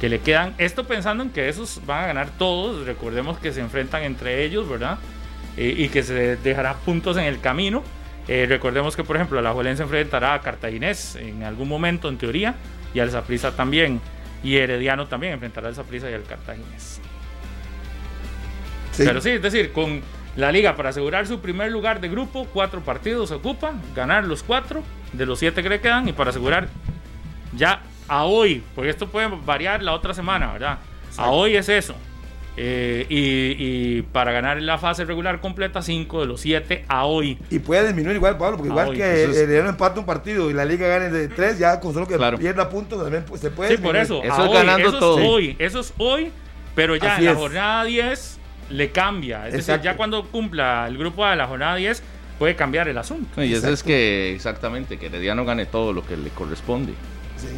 que le quedan. Esto pensando en que esos van a ganar todos, recordemos que se enfrentan entre ellos, ¿verdad? Eh, y que se dejará puntos en el camino. Eh, recordemos que, por ejemplo, la Juelense enfrentará a Cartaginés en algún momento, en teoría, y al Zaprisa también. Y Herediano también enfrentará al Zaprisa y al Cartaginés. Sí. Pero sí, es decir, con la liga para asegurar su primer lugar de grupo, cuatro partidos ocupa, ganar los cuatro de los siete que le quedan y para asegurar ya a hoy, porque esto puede variar la otra semana, ¿verdad? A hoy es eso. Eh, y, y para ganar la fase regular completa, cinco de los siete a hoy. Y puede disminuir igual, Pablo, porque igual hoy, que eso es- el Herediano empata un partido y la liga gane de 3, ya con solo que Claro. pierda puntos también pues, se puede Sí, por disminuir. eso. Eso a es hoy, ganando eso todo. Es hoy, eso es hoy, pero ya Así en la es. jornada 10 le cambia. Es decir, ya cuando cumpla el grupo de la jornada 10 puede cambiar el asunto. Y eso es que, exactamente, que Herediano gane todo lo que le corresponde Sí.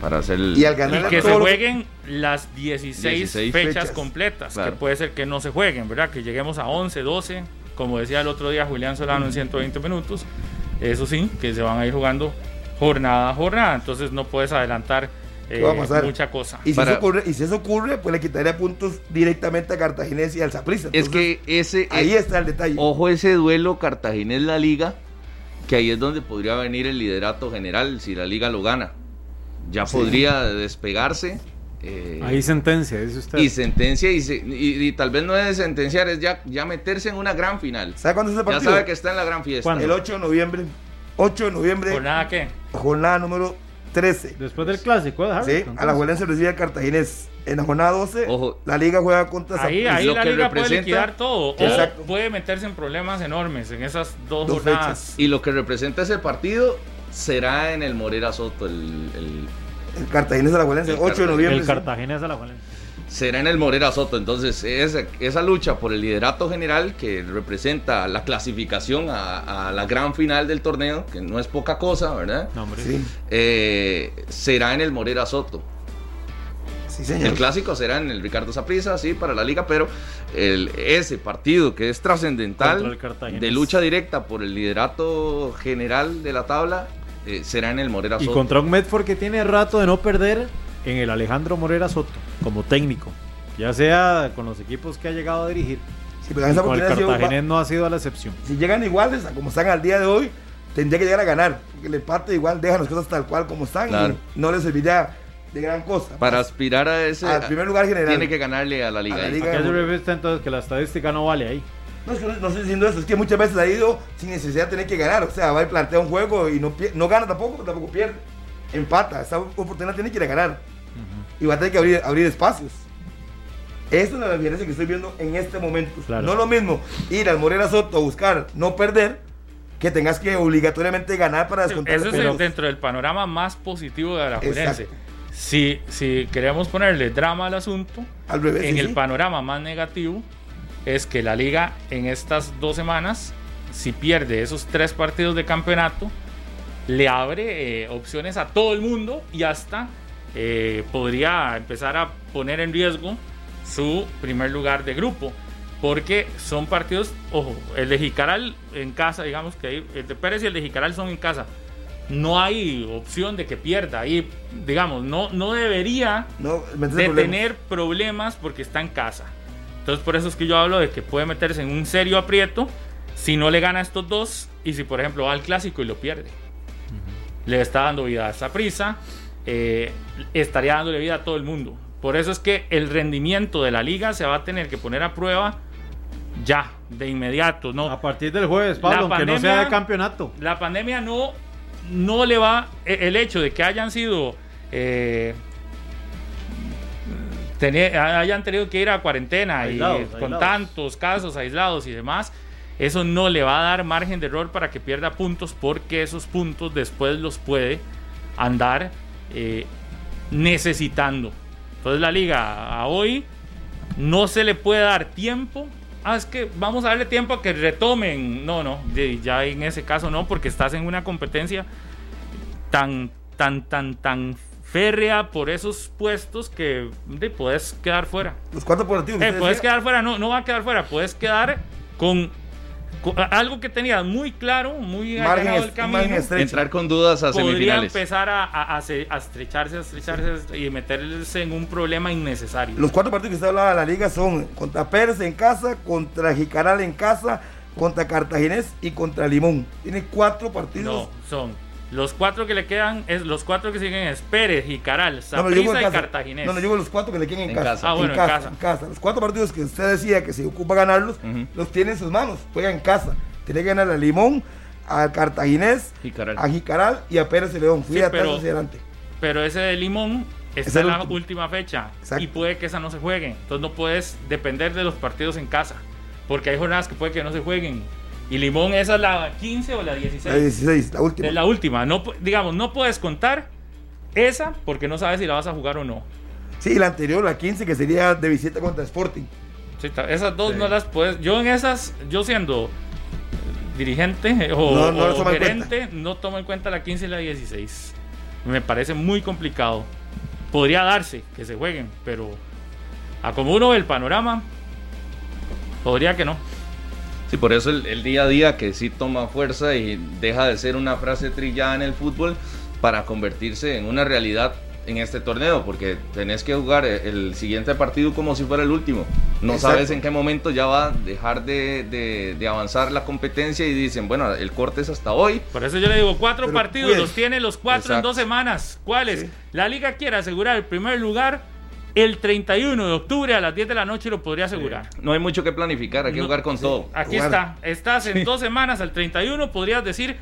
Para hacer el... Y al ganar Y que se jueguen las 16, 16 fechas, fechas. completas, Claro. que puede ser que no se jueguen, ¿verdad? Que lleguemos a 11, 12, como decía el otro día Julián Solano en 120 minutos. Eso sí, que se van a ir jugando jornada a jornada, entonces no puedes adelantar eh, va a pasar? mucha cosa. Y si, Para- eso ocurre, y si eso ocurre, pues le quitaría puntos directamente a Cartaginés y al Saprissa. Es que ese... ahí eh, está el detalle. Ojo ese duelo Cartaginés-La Liga, que ahí es donde podría venir el liderato general si la Liga lo gana. Ya Sí. podría despegarse. eh, Ahí sentencia, dice usted. y sentencia y, se- y- y tal vez no es sentenciar, es ya, ya meterse en una gran final. ¿Sabe cuándo es ese Ya partido? sabe que está en la gran fiesta. ¿Cuándo? El 8 de noviembre. 8 de noviembre, ¿Jornada qué? jornada número 13. Después del clásico, ¿eh? Sí, Entonces, a la Juelense recibe a Cartaginés. En la jornada 12, Ojo. la liga juega contra Ahí, Saprissa. ahí lo la que liga puede liquidar todo. O Exacto. puede meterse en problemas enormes en esas dos, Dos jornadas. fechas. Y lo que representa ese partido será en el Morera Soto. El, el- El Cartaginés a la Juelense, El 8 de noviembre. El sí. Cartaginés a la Juelense. será en el Morera Soto. Entonces, esa, esa lucha por el liderato general que representa la clasificación a, a la gran final del torneo, que no es poca cosa, ¿verdad? No, hombre. Sí, Eh, será en el Morera Soto. sí, señor. El clásico será en el Ricardo Saprissa, sí, para la liga, pero el, ese partido que es trascendental de lucha directa por el liderato general de la tabla eh, será en el Morera Y Soto. contra un Medford que tiene rato de no perder en el Alejandro Morera Soto, como técnico. Ya sea con los equipos que ha llegado a dirigir. Sí, pero esa Con el Cartaginés no ha sido la excepción. si llegan iguales a como están al día de hoy, tendría que llegar a ganar. Porque el empate igual deja las cosas tal cual como están Claro. y no les serviría de gran cosa. Para aspirar a ese, al primer lugar general. tiene que ganarle a la liga. A la liga. ¿A qué se entonces que la estadística no vale ahí? No, es que no, no estoy diciendo eso, es que muchas veces ha ido sin necesidad de tener que ganar. O sea, va y plantea un juego y no, no gana tampoco, tampoco pierde. Empata, esa oportunidad tiene que ir a ganar. Y va a tener que abrir, abrir espacios. Esa es diferencia que estoy viendo en este momento. Claro. No lo mismo ir al Morera Soto a buscar no perder que tengas que obligatoriamente ganar para descontar Ese es el- dentro del panorama más positivo de la. Si, si queremos ponerle drama al asunto, Al revés. en sí, el sí. panorama más negativo es que la liga en estas dos semanas, si pierde esos tres partidos de campeonato, le abre eh, opciones a todo el mundo y hasta eh, podría empezar a poner en riesgo su primer lugar de grupo. Porque son partidos, ojo, el de Jicaral en casa, digamos que ahí, el de Pérez y el de Jicaral son en casa. No hay opción de que pierda. Ahí, digamos, no, no debería No, meterse de en problemas. tener problemas porque está en casa. Entonces por eso es que yo hablo de que puede meterse en un serio aprieto si no le gana a estos dos y si por ejemplo va al clásico y lo pierde. Le está dando vida a esa prisa, estaría dándole vida a todo el mundo. Por eso es que el rendimiento de la liga se va a tener que poner a prueba ya, de inmediato. No, A partir del jueves, Pablo, La aunque no sea de campeonato. la pandemia no, no le va. e- El hecho de que hayan sido. eh, tener- hayan tenido que ir a cuarentena Aislados, y con aislados. tantos casos aislados y demás, eso no le va a dar margen de error para que pierda puntos, porque esos puntos después los puede andar eh, necesitando. Entonces, la liga a hoy no se le puede dar tiempo. Ah, es que vamos a darle tiempo a que retomen. No, no, ya en ese caso no, porque estás en una competencia tan, tan, tan, tan férrea por esos puestos que de, puedes quedar fuera. Los cuatro partidos. Eh, puedes decía, quedar fuera, no, no va a quedar fuera, puesdes quedar con, con algo que tenías muy claro, muy Margen el camino. Entrar con dudas a Podría semifinales. empezar a, a- a se- a estrecharse, a estrecharse y meterse en un problema innecesario. Los cuatro partidos que usted hablaba de la liga son contra Pérez en casa, contra Jicaral en casa, contra Cartaginés y contra Limón. Tiene cuatro partidos. No, son los cuatro que le quedan, es los cuatro que siguen es Pérez, Jicaral, No, no, Saprissa en y. Cartaginés. No, no, yo los cuatro que le quedan en, En casa. casa. Ah, bueno, en casa. en casa. Los cuatro partidos que usted decía que se ocupa ganarlos, los tiene en sus manos. Juega en casa. Tiene que ganar a Limón, a Cartaginés, Jicaral. a Jicaral y a Pérez de León. Fui Sí, pero- hacia adelante. Pero ese de Limón Es está en la último. última fecha Exacto. y puede que esa no se juegue. Entonces no puedes depender de los partidos en casa, porque hay jornadas que puede que no se jueguen. Y Limón esa es la 15 o la 16. La 16, la última. Es la última. No, digamos, no puedes contar esa porque no sabes si la vas a jugar o no. Sí, la anterior, la 15, que sería de visita contra Sporting. Sí, esas dos Sí. no las puedes. Yo en esas, yo siendo dirigente eh, o, No, no o gerente, no tomo en cuenta la 15 y la 16. Me parece muy complicado. Podría darse que se jueguen, pero a como uno ve el panorama, podría que no. Sí, por eso el, el día a día que sí toma fuerza y deja de ser una frase trillada en el fútbol para convertirse en una realidad en este torneo, porque tenés que jugar el, siguiente partido como si fuera el último. No Exacto. sabes en qué momento ya va a dejar de, de- de avanzar la competencia y dicen, bueno, el corte es hasta hoy. Por eso yo le digo, cuatro Pero, partidos pues, los tiene los cuatro en dos semanas. ¿Cuáles? Sí. La liga quiere asegurar el primer lugar el 31 de octubre a las 10 de la noche lo podría asegurar. No hay mucho que planificar, hay que No, jugar con todo. Aquí Jugar. está. Estás en dos semanas al 31, podrías decir,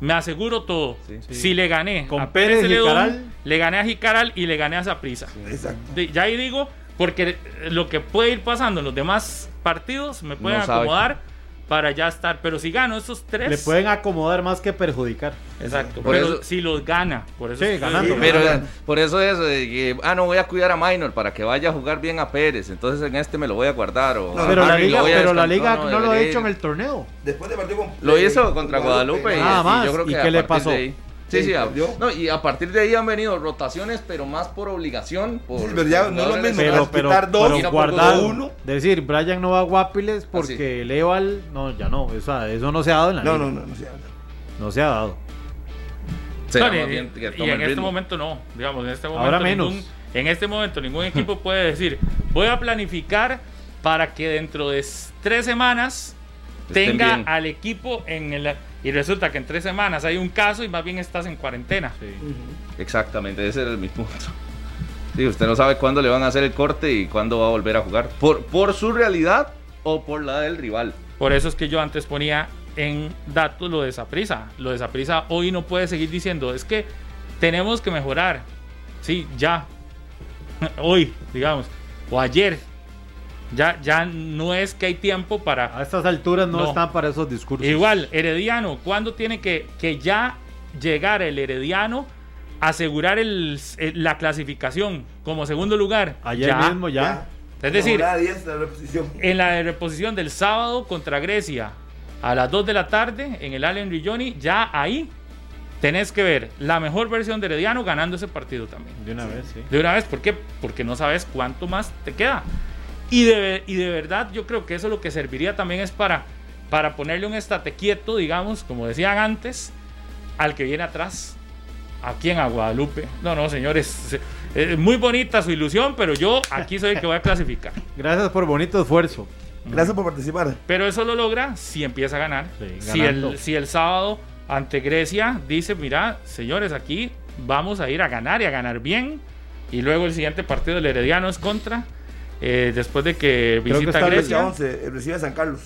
me aseguro todo. Sí. Si le gané Con a Pérez, Jicaral. le gané a Jicaral y le gané a Zaprisa. Exacto. Ya ahí digo, porque lo que puede ir pasando en los demás partidos me pueden No sabe. Para ya estar. Pero si gano esos tres. Le pueden acomodar más que perjudicar. Exacto. Por pero eso- si los gana. Por eso Sí, es ganando. Pero por eso es, eh, que, ah, no voy a cuidar a Minor para que vaya a jugar bien a Pérez, entonces en este me lo voy a guardar. O, No, a pero la lo liga, pero la liga no, lo ha hecho en el torneo. Después de partido con- Lo hizo contra Guadalupe y, Nada y más. yo creo ¿Y que qué a le pasó? Sí, Sí, sí, a- perdió. no, y a partir de ahí han venido rotaciones, pero más por obligación. Por Sí, pero ya no es lo mismo. Pero, pero, quitar dos, pero guardar uno. Decir, Brian no va a Guapiles porque el Eval, no, ya no. O sea, eso no se ha dado en la No, liga. no, no, no, se ha dado. No, más y- bien que y en este momento no, digamos, en este momento Ahora menos. ningún- en este momento ningún equipo puede decir, voy a planificar para que dentro de tres semanas Estén tenga bien. al equipo en el y resulta que en tres semanas hay un caso y más bien estás en cuarentena. Exactamente, ese era mi punto. Sí, usted no sabe cuándo le van a hacer el corte y cuándo va a volver a jugar. Por, por su realidad o por la del rival. Por eso es que yo antes ponía en datos lo de esa prisa. Lo de esa prisa hoy no puede seguir diciendo, es que tenemos que mejorar. Sí, ya. Hoy, digamos, o ayer. Ya, ya no es que hay tiempo para A estas alturas no, No. están para esos discursos. Igual, Herediano, ¿cuándo tiene que, que ya llegar el Herediano a asegurar el- el- la clasificación como segundo lugar? Ayer Ya. mismo ya. Es decir, La jornada 10, la reposición. en la reposición del sábado contra Grecia a las 2 de la tarde en el Allen Rigioni, ya ahí tenés que ver la mejor versión de Herediano ganando ese partido también. De una vez, sí. De una vez, ¿por qué? Porque no sabes cuánto más te queda. Y de, y de verdad yo creo que eso lo que serviría también es para, para ponerle un estate quieto, digamos, como decían antes, al que viene atrás. Aquí en Guadalupe. No, no, señores. se- eh, muy bonita su ilusión, pero yo aquí soy el que voy a clasificar. Gracias por bonito esfuerzo. Gracias por participar. Pero eso lo logra si empieza a ganar. Sí, si, el, si el sábado ante Grecia dice, mira, señores, aquí vamos a ir a ganar y a ganar bien. Y luego el siguiente partido del Herediano es contra. Eh, después de que Creo que visita está Grecia Grecia. 11, recibe a San Carlos.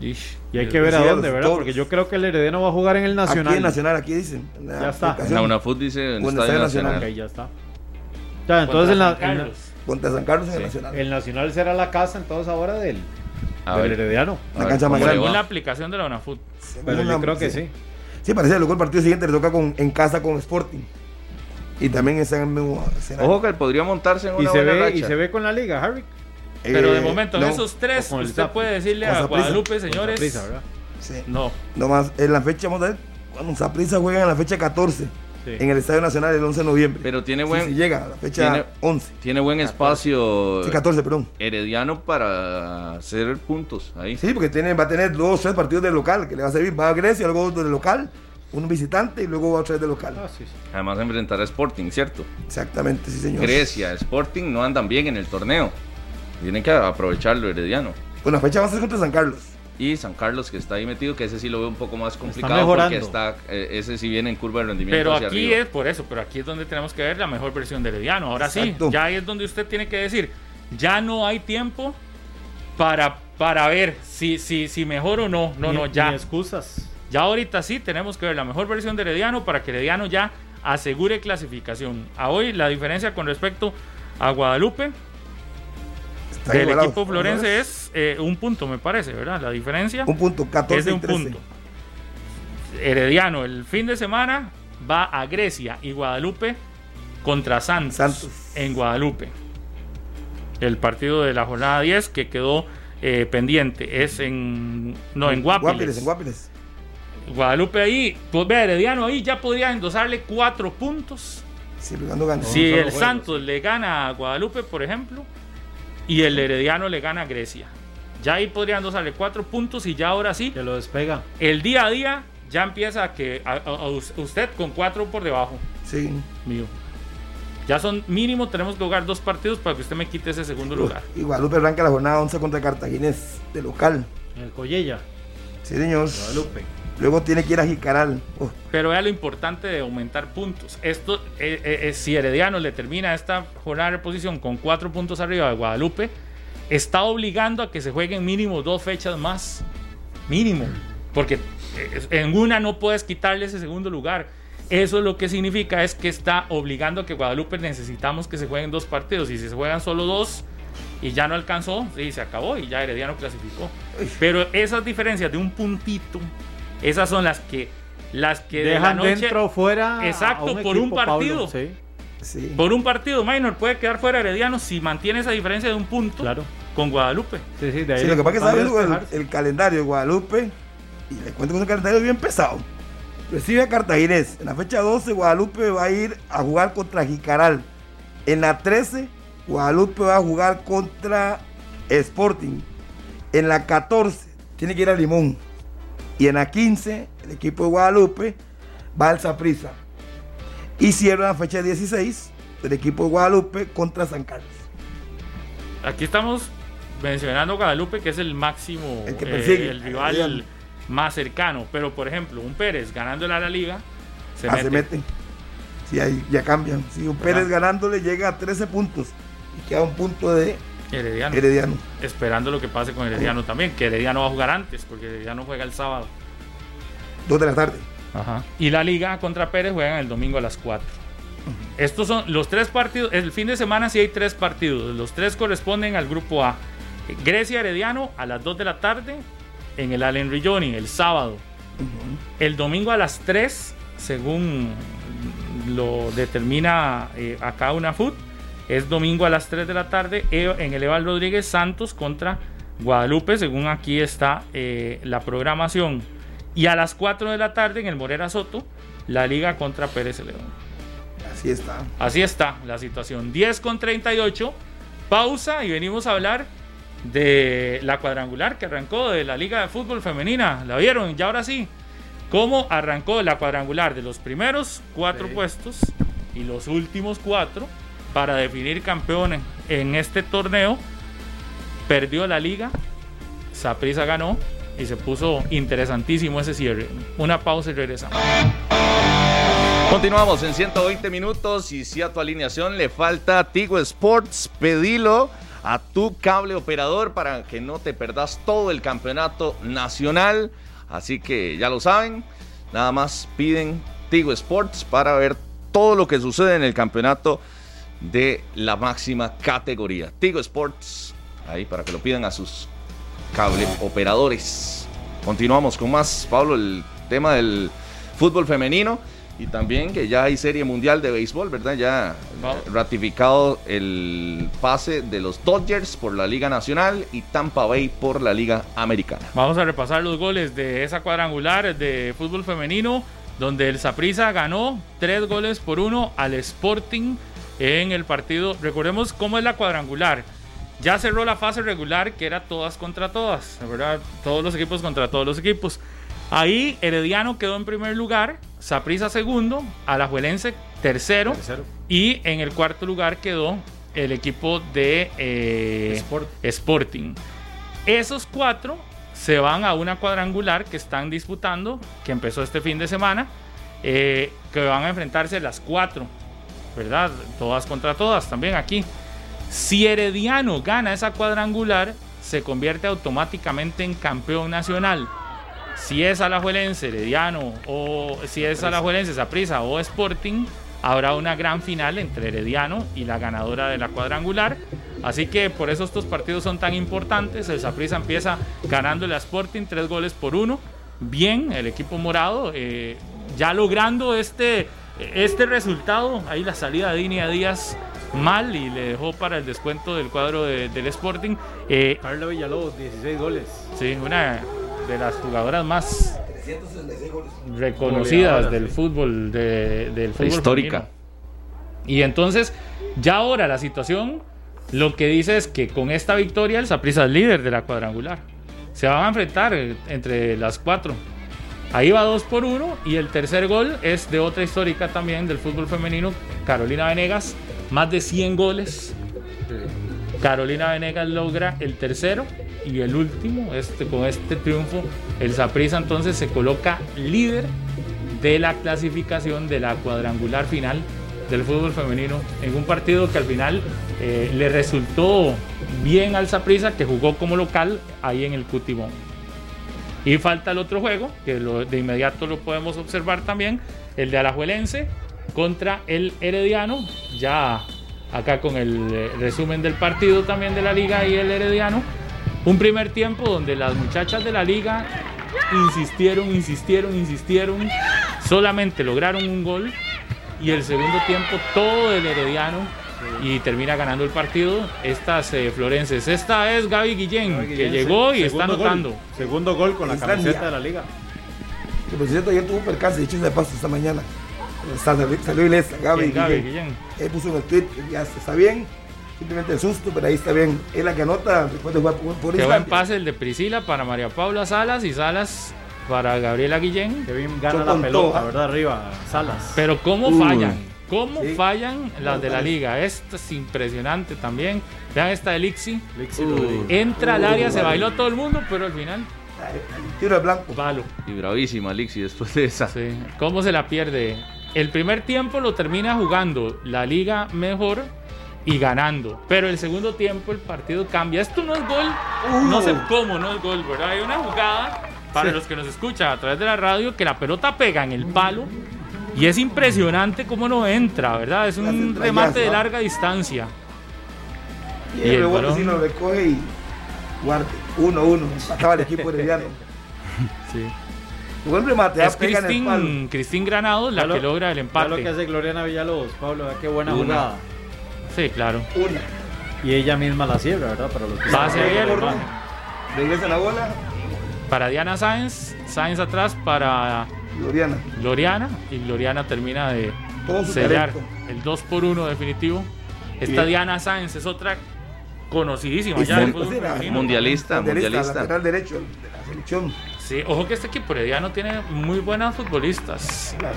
Ish. Y hay que ver a Sí, dónde, ¿verdad? toros. Porque yo creo que el Heredeno va a jugar en el Nacional. Aquí en Nacional, aquí dicen. la Ya está. En la UNAFUT dice en Estadio Nacional. Ok, ya está. Ya, entonces en la- San en la-. Contra San Carlos en el Sí. Nacional. el Nacional será la casa entonces ahora del, A del ver, Herediano. La cancha más grande. Según la aplicación de la UNAFUT. Pero yo Una- creo que sí. Sí, parece que luego el partido siguiente le toca con, en casa con Sporting. Y también está en el mismo escenario. Ojo que podría montarse en Y una se, buena ve, racha. y se ve con la liga, Harry. Pero de Eh, momento, en no, esos tres, o usted Zap. puede decirle a Saprissa. Guadalupe, señores. ¿verdad? Sí. No, Nomás en la fecha, vamos a ver. Cuando Saprissa juega en la fecha 14 Sí. en el Estadio Nacional el 11 de noviembre. Pero tiene buen, sí llega a la fecha tiene- 11. tiene buen espacio Sí, 14, perdón. Herediano para hacer puntos ahí. Sí, porque tiene, va a tener dos tres partidos de local que le va a servir. Va a Grecia, luego de local, un visitante y luego va a traer de local. Ah, sí, sí. Además enfrentar a Sporting, ¿cierto? Exactamente, sí, señor. Grecia, Sporting no andan bien en el torneo. Tienen que aprovecharlo Herediano. Bueno, la fecha va a ser contra San Carlos. Y San Carlos que está ahí metido, que ese sí lo veo un poco más complicado mejorando. porque está, eh, ese sí viene en curva de rendimiento pero hacia aquí arriba. es por eso, pero aquí es donde tenemos que ver la mejor versión de Herediano. Ahora Exacto. sí, ya ahí es donde usted tiene que decir, ya no hay tiempo para, para ver si, si, si mejor o no. No, Ni- no, ni ya. excusas. Ya ahorita sí tenemos que ver la mejor versión de Herediano para que Herediano ya asegure clasificación. A hoy la diferencia con respecto a Guadalupe Está del igualado. equipo florense es eh, un punto, me parece, ¿verdad? La diferencia Un punto, 14 es de un 13. punto. Herediano el fin de semana va a Grecia y Guadalupe contra Santos, Santos. en Guadalupe. El partido de la jornada 10 que quedó eh, pendiente es en no en Guapiles. Guapiles, en Guapiles. Guadalupe ahí, pues vea, Herediano ahí ya podría endosarle cuatro puntos. Sí, Lugano gana. si el. Santos le gana a Guadalupe, por ejemplo, y el Herediano le gana a Grecia. Ya ahí podrían endosarle cuatro puntos y ya ahora sí, Que lo despega. el día a día ya empieza a que a- a- a us- usted con cuatro por debajo Sí. mío. Ya son mínimo, tenemos que jugar dos partidos para que usted me quite ese segundo lugar. Y Guadalupe arranca la jornada 11 contra Cartaginés, de local. En el Collella, Sí, señor. Guadalupe. Luego tiene que ir a Jicaral. Oh, Pero vea lo importante de aumentar puntos. Esto, eh, eh, eh, si Herediano le termina esta jornada de reposición con cuatro puntos arriba de Guadalupe, está obligando a que se jueguen mínimo dos fechas más. Mínimo. Porque eh, en una no puedes quitarle ese segundo lugar. Eso lo que significa es que está obligando a que Guadalupe necesitamos que se jueguen dos partidos. Y si se juegan solo dos y ya no alcanzó, sí, se acabó y ya Herediano clasificó. Pero esas diferencias de un puntito, esas son las que las que de la Dejan noche- dentro o fuera. Exacto, a por un Pablo. partido. Sí, sí. por un partido minor puede quedar fuera Herediano si mantiene esa diferencia de un punto claro. con Guadalupe. Sí, sí, de ahí Sí, lo que pasa es que está el calendario de Guadalupe. Y le cuento que es un calendario bien pesado. Recibe a Cartaginés. En la fecha 12, Guadalupe va a ir a jugar contra Jicaral. En la 13, Guadalupe va a jugar contra Sporting. En la 14, tiene que ir a Limón. Y en la 15, el equipo de Guadalupe va al Saprissa. Y cierra la fecha 16, el equipo de Guadalupe contra San Carlos. Aquí estamos mencionando Guadalupe, que es el máximo, El que eh, persigue, el rival más cercano. Pero, por ejemplo, un Pérez ganándole a la liga, se Ah, mete. se meten. Sí, ahí ya cambian. Sí, un Pérez ganándole llega a 13 puntos y queda un punto de Herediano. Herediano. Esperando lo que pase con Herediano también, que Herediano va a jugar antes, porque Herediano juega el sábado. 2 de la tarde. Y la liga contra Pérez juegan el domingo a las 4. Estos son los tres partidos. El fin de semana sí hay tres partidos. Los tres corresponden al grupo A. Grecia Herediano a las 2 de la tarde en el Allen Rigioni el sábado. El domingo a las 3, según lo determina eh, acá una FUT, es domingo a las 3 de la tarde eh, en el Eval Rodríguez Santos contra Guadalupe, según aquí está eh, la programación. Y a las 4 de la tarde en el Morera Soto, la liga contra Pérez León. Así está. Así está la situación. 10 con 38. Pausa y venimos a hablar de la cuadrangular que arrancó de la Liga de Fútbol Femenina. ¿La vieron? Ya ahora sí. ¿Cómo arrancó la cuadrangular de los primeros cuatro Sí. puestos y los últimos cuatro para definir campeón en este torneo. Perdió la liga, Saprissa ganó y se puso interesantísimo ese cierre. Una pausa y regresamos. Continuamos en 120 minutos y si a tu alineación le falta Tigo Sports, pedilo a tu cable operador para que no te perdas todo el campeonato nacional. Así que ya lo saben, nada más piden Tigo Sports para ver todo lo que sucede en el campeonato de la máxima categoría. Tigo Sports, ahí para que lo pidan a sus cable operadores. Continuamos con más, Pablo, el tema del fútbol femenino y también que ya hay serie mundial de béisbol, ¿verdad? Ya ratificado el pase de los Dodgers por la Liga Nacional y Tampa Bay por la Liga Americana. Vamos a repasar los goles de esa cuadrangular de fútbol femenino, donde el Saprissa ganó tres goles por uno al Sporting en el partido. Recordemos cómo es la cuadrangular. Ya cerró la fase regular, que era todas contra todas, ¿verdad? Todos los equipos contra todos los equipos. Ahí Herediano quedó en primer lugar, Saprissa segundo, Alajuelense tercero, Tercero. y en el cuarto lugar quedó el equipo de eh, Sport. Sporting. Esos cuatro se van a una cuadrangular que están disputando, que empezó este fin de semana, eh, que van a enfrentarse las cuatro, ¿verdad? Todas contra todas también aquí. Si Herediano gana esa cuadrangular, se convierte automáticamente en campeón nacional. Si es Alajuelense, Herediano, o si es Alajuelense, Saprissa o Sporting, habrá una gran final entre Herediano y la ganadora de la cuadrangular. Así que por eso estos partidos son tan importantes. El Saprissa empieza ganándole a Sporting tres goles por uno. Bien, el equipo morado eh, ya logrando este, este resultado. Ahí la salida de Dini a Díaz mal y le dejó para el descuento del cuadro de- del Sporting. Eh, Carla Villalobos, 16 goles. Sí, una de las jugadoras más 366 goles. reconocidas del sí. fútbol de- del fútbol Histórica. femenino. Y entonces, ya ahora la situación lo que dice es que con esta victoria el Saprissa es líder de la cuadrangular. Se van a enfrentar entre las cuatro. Ahí va dos por uno y el tercer gol es de otra histórica también del fútbol femenino, Carolina Venegas, más de 100 goles. Carolina Venegas logra el tercero y el último, este, con este triunfo, el Saprissa entonces se coloca líder de la clasificación de la cuadrangular final del fútbol femenino en un partido que al final eh, le resultó bien al Saprissa que jugó como local ahí en el Cutimón. Y falta el otro juego, que de inmediato lo podemos observar también, el de Alajuelense contra el Herediano, ya acá con el eh, resumen del partido también de la liga y el Herediano. Un primer tiempo donde las muchachas de la liga insistieron, insistieron, insistieron, solamente lograron un gol. Y el segundo tiempo todo el Herediano y termina ganando el partido estas eh, florenses. Esta es Gaby Guillén, que llegó y está gol. anotando. Segundo gol con la camiseta de la liga. Que por cierto, ayer tuvo un percance, dicho de paso esta mañana. Está- Salió, salió ilesa, Gaby. ¿Quién? Gaby Guillén. Guillén. Él puso en el tweet ya está bien. Simplemente el susto, pero ahí está bien. Es la que anota después de jugar por, por Qué buen Islandia. pase el de Priscila para María Paula Salas y Salas para Gabriela Guillén. Que bien gana Yo la pelota, todo. ¿verdad? Arriba, Salas. Pero cómo Uy. fallan, cómo Sí. fallan las de la liga. Esta es impresionante también. Vean esta de Lixi. Lixi Uh. Entra al Uy, área, se vale. bailó todo el mundo, pero al final, Tiro de blanco. palo. Y bravísima, Lixi, después de esa. Sí. ¿Cómo se la pierde? El primer tiempo lo termina jugando la liga mejor y ganando. Pero el segundo tiempo el partido cambia. Esto no es gol. No sé cómo no es gol, ¿verdad? Hay una jugada para los que nos escuchan a través de la radio que la pelota pega en el palo. Y es impresionante cómo no entra, ¿verdad? Es un remate de larga distancia. Y, Y el el rebote balón. sí lo recoge y guarde. 1-1. Acaba el equipo herediano. Sí. Buen remate, Es el. Cristín, Cristín Granados la lo- que logra el Ya lo que empate. hace Gloriana Villalobos, Pablo, qué buena Una. jugada. Sí, claro. Una. Y ella misma la cierra, ¿verdad? Para los que Pase abierto. Regresa la bola. Para Diana Sáenz, Sáenz atrás para Gloriana. Gloriana y Gloriana termina de sellar talento. el 2 por 1 definitivo. Esta Bien. Diana Sáenz es otra conocidísima ya sí, del fútbol era femenino. Mundialista, mundialista. Lateral derecho de la selección. Sí, ojo que este equipo herediano tiene muy buenas futbolistas, Claro.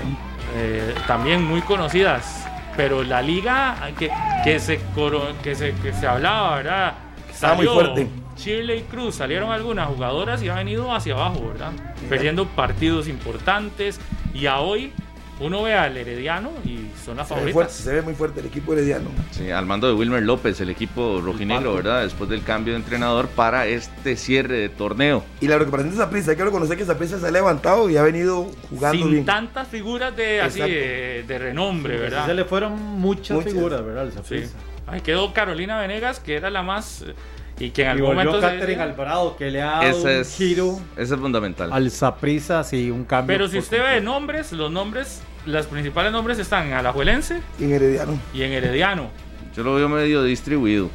eh, también muy conocidas. pero la liga que, que, se, coro- que, se, que se hablaba, ¿verdad? Estaba muy Salió fuerte. Chile y Cruz, salieron algunas jugadoras y ha venido hacia abajo, ¿verdad? Perdiendo partidos importantes y a hoy uno ve al Herediano y son las Se ve, favoritas. fuerte, se ve muy fuerte el equipo herediano. Sí, al mando de Wilmer López, el equipo rojinegro, ¿verdad? Después del cambio de entrenador para este cierre de torneo. Y la recuperación de Saprissa, hay que reconocer que Saprissa se ha levantado y ha venido jugando Sin bien. tantas figuras de, así, de, de renombre, ¿verdad? Se le fueron muchas, Muchas. figuras, ¿verdad? Sí. Saprissa. Ahí quedó Carolina Venegas, que era la más. eh, Y que en Y algún volvió momento. Catherine Alvarado, que le ha dado Ese un es, giro ese es fundamental. al Saprissa, sí, un cambio. Pero si usted ve nombres, los nombres, las principales nombres están en Alajuelense Y en herediano. y en Herediano. Yo lo veo medio distribuido.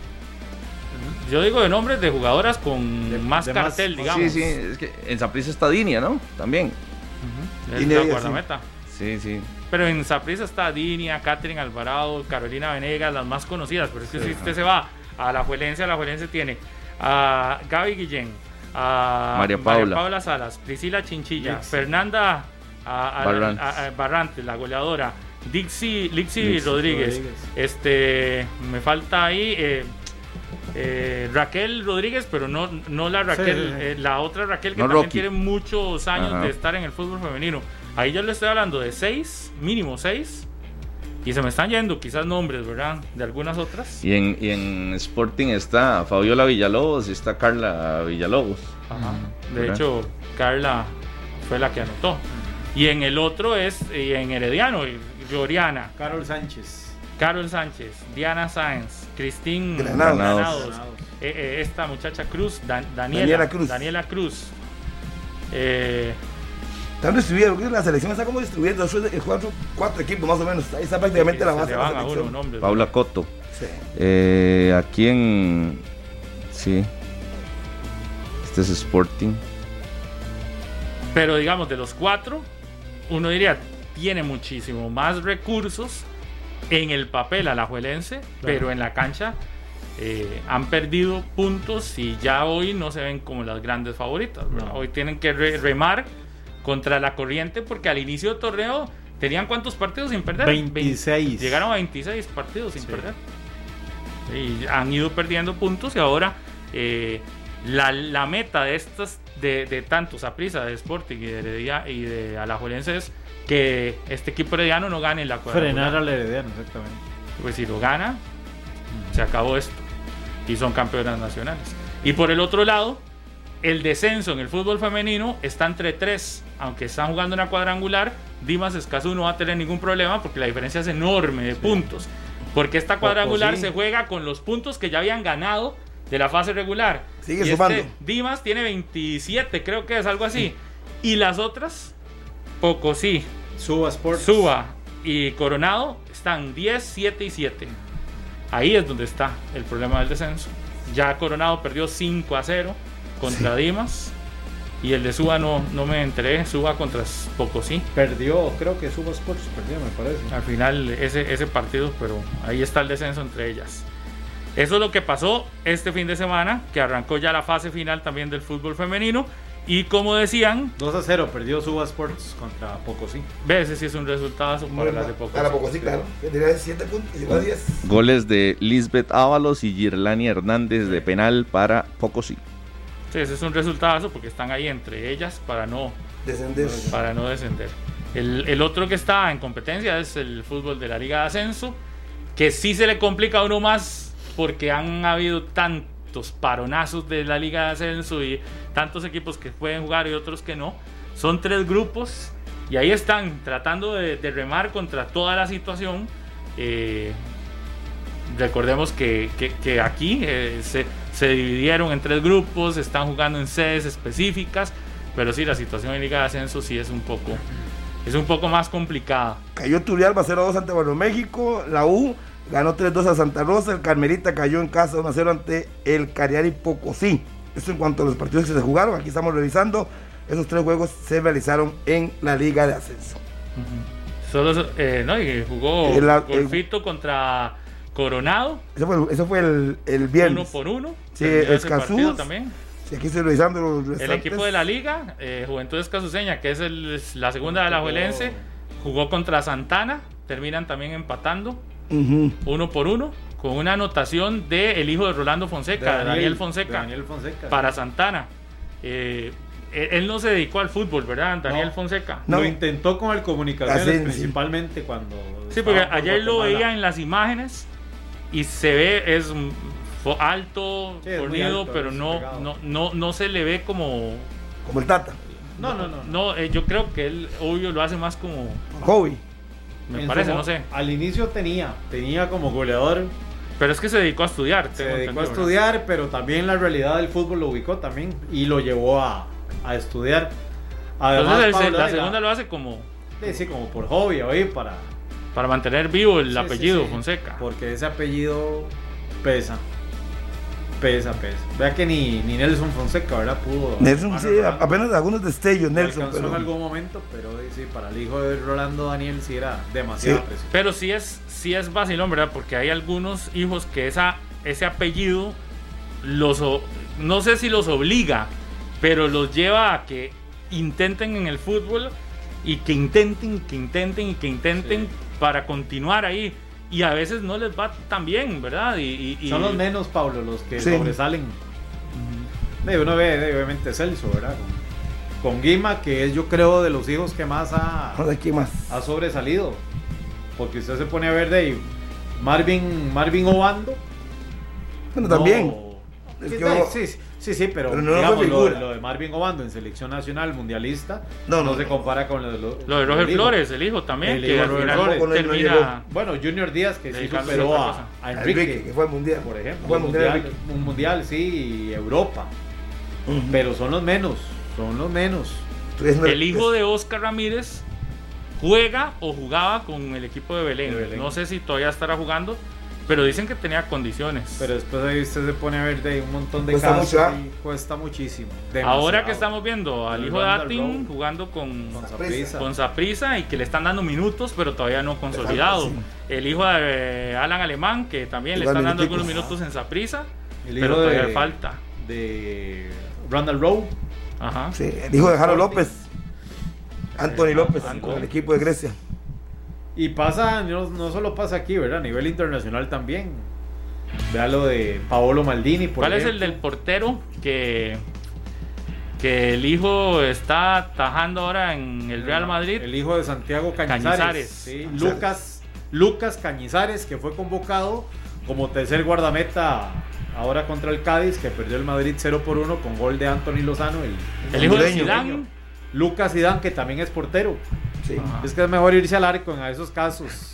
Yo digo de nombres de jugadoras con De- más de cartel, digamos. Sí, sí, es que en Saprissa está Dinia, ¿no? También. Es Y la guardameta. Sí, sí. Pero en Saprissa está Dinia, Catherine Alvarado, Carolina Venegas, las más conocidas. Pero es que si usted se va a la Juelense, la Juelense tiene a Gaby Guillén, a María Paula. Salas, Priscila Chinchilla, Lix. Fernanda a- a- Barrantes. a- a- Barrantes, la goleadora, Dixie, Lixi Lixi Rodríguez. Rodríguez. Este, me falta ahí eh, eh, Raquel Rodríguez, pero no, no la Raquel, Sí, sí, sí. eh, la otra Raquel que No también Rocky. tiene muchos años Ajá. de estar en el fútbol femenino. Ahí yo le estoy hablando de seis, mínimo seis. Y se me están yendo quizás nombres, ¿verdad? De algunas otras. Y en, y en Sporting está Fabiola Villalobos y está Carla Villalobos. Ajá. De ¿verdad? hecho, Carla fue la que anotó. Y en el otro es, y en Herediano, Gloriana, Carol Sánchez. Carol Sánchez, Diana Sáenz, Cristín Granados. Granados, eh, eh, esta muchacha Cruz, Dan- Daniela, Daniela Cruz. Daniela Cruz. Eh, Están distribuidos, creo que la selección está como distribuida en dos- en cuatro, cuatro equipos más o menos. Ahí está prácticamente la se base de la van a uno selección. nombres. Paula. Coto. Sí. Eh, aquí en. Sí. Este es Sporting. Pero digamos, de los cuatro, uno diría, tiene muchísimo más recursos en el papel alajuelense, pero en la cancha eh, han perdido puntos y ya hoy no se ven como las grandes favoritas. Hoy tienen que re- remar contra la corriente porque al inicio del torneo tenían cuántos partidos sin perder? 26. Llegaron a 26 partidos sin Sí. perder. Y han ido perdiendo puntos y ahora eh, la, la meta de estas de, de tantos a prisa de Sporting y de, Heredia- y de Alajuelense es que este equipo herediano no gane la cuadrangular. Frenar al Herediano, exactamente. Pues si lo gana, se acabó esto. Y son campeonas nacionales. Y por el otro lado, el descenso en el fútbol femenino está entre tres. Aunque están jugando una cuadrangular, Dimas Escazú no va a tener ningún problema porque la diferencia es enorme de puntos. Porque esta cuadrangular sí. se juega con los puntos que ya habían ganado de la fase regular. Sigue Y sumando. este Dimas tiene 27, creo que es algo así. Y las otras, poco sí. Suba Sports. Suba y Coronado están 10, 7 y 7. Ahí es donde está el problema del descenso. Ya Coronado perdió 5 a 0 contra Dimas. Y el de Suba no, no me enteré. Suba contra Pocosí. Perdió, creo que Suba Sports perdió, me parece. Al final ese, ese partido, pero ahí está el descenso entre ellas. Eso es lo que pasó este fin de semana, que arrancó ya la fase final también del fútbol femenino. Y como decían, 2 a 0, perdió Suba Sports contra Pocosí. ve, ese sí es un resultado para las de Pocosí. A la poco sí, claro. Que tenía 7 puntos y llegó a 10. Goles de Lisbeth Ábalos y Girlani Hernández de penal para Pocosí. Ese es un resultado porque están ahí entre ellas para no, Descender. para no descender. El, el otro que está en competencia es el fútbol de la Liga de Ascenso, que sí se le complica a uno más porque han habido tantos paronazos de la Liga de Ascenso y tantos equipos que pueden jugar y otros que no. Son tres grupos y ahí están tratando de, de remar contra toda la situación. Eh, recordemos que, que- que aquí eh, se, se dividieron en tres grupos, están jugando en sedes específicas, pero sí, la situación en Liga de Ascenso sí es un poco, es un poco más complicada. Cayó Turrialba 0-2 ante Barrio México. La U ganó 3-2 a Santa Rosa. El Carmelita cayó en casa 1-0 ante el Cariari Pocosí. Esto en cuanto a los partidos que se jugaron. Aquí estamos revisando. Esos tres juegos se realizaron en la Liga de Ascenso. Solo, eso- eh, no, y jugó El- el- Golfito contra Coronado, Ese fue, el- fue el, el uno viernes. por uno. Sí, Escazú, también. Sí, aquí estoy revisando los El equipo de la liga, eh, Juventud Escazuseña, que es el- la segunda de la Juelense, jugó contra Santana terminan también empatando uno por uno con una anotación de el hijo de Rolando Fonseca, de Daniel, Fonseca, de Daniel Fonseca. para Santana. Eh, él, no se dedicó al fútbol, ¿verdad? Daniel No. Fonseca. No. Lo intentó con el comunicaciones Así, sí. principalmente cuando. Sí, porque ayer lo veía en las imágenes y se ve, es alto, Sí, es muy fornido, alto, pero no, no, no, no se le ve como... Como el Tata. No, no, no. No, eh, yo creo que él, obvio, lo hace más como... Hobby. Me En parece, su- no sé. Al inicio tenía, tenía como goleador, Pero es que se dedicó a estudiar. se dedicó a estudiar, pero también la realidad del fútbol lo ubicó también y lo llevó a, a estudiar. Además, Entonces, el- Pablo, la segunda lo hace como sí, sí, como por hobby, oye, para para mantener vivo el Sí, apellido sí. Fonseca. Porque ese apellido pesa. Pesa, pesa. Vea que ni, ni Nelson Fonseca, ¿verdad? Pudo. Nelson, sí, apenas algunos destellos, Nelson. alcanzó Pero, en algún momento, pero eh, sí, para el hijo de Rolando Daniel sí era demasiado Sí. presión. Pero sí es, sí es vacilón, ¿verdad? Porque hay algunos hijos que esa, ese apellido los, no sé si los obliga, pero los lleva a que intenten en el fútbol y que intenten, que intenten y que intenten Sí. Para continuar ahí. Y a veces no les va tan bien, ¿verdad? Y, y- y- Son los menos, Pablo, los que Sí. sobresalen. De uno ve, obviamente, Celso, ¿verdad? Con, con Guima, que es, yo creo, de los hijos que más ha, no sé quién más. ha sobresalido. Porque usted se pone a ver de Marvin, Marvin Obando. Bueno, también. no- Es que sí, sí, sí, sí, pero, Pero no fue digamos, lo, lo de Marvin Obando en selección nacional mundialista No, no, no, se compara con lo de, lo, Lo de Roger. Flores, el hijo también, El que hijo al de Roger final Flores. Termina... Bueno, Junior Díaz, que sí superó a, a Enrique, Enrique, que fue al mundial. por ejemplo. Fue un al mundial. mundial, un mundial, sí, y Europa. Ujú. Pero son los menos, son los menos. El hijo de Oscar Ramírez juega o jugaba con el equipo de Belén. De Belén. No sé si todavía estará jugando, pero dicen que tenía condiciones. Pero después ahí usted se pone a ver de un montón de Cuesta casos mucho, y cuesta muchísimo. Ahora que estamos viendo al hijo de Atin jugando con. Saprissa. con Saprissa y que le están dando minutos, pero todavía no consolidado. El hijo de eh, Alan Alemán, que también le están dando algunos minutos en Saprissa, El pero todavía de, falta. de Randall Rowe. Ajá. Sí, el hijo de Jaro López. Anthony López, Anthony. con el equipo de Grecia. Y pasa, no, no solo pasa aquí, ¿verdad? A nivel internacional también. Vea lo de Paolo Maldini. Por ¿Cuál es el del portero que, que el hijo está tajando ahora en el Real Madrid? El hijo de Santiago Cañizares. Cañizares. sí, Cañizares. Lucas, Lucas Cañizares, que fue convocado como tercer guardameta ahora contra el Cádiz, que perdió el Madrid 0 por 1 con gol de Anthony Lozano. El, el hijo de. Zidane. Lucas Zidane, que también es portero. Sí. Es que es mejor irse al arco en esos casos.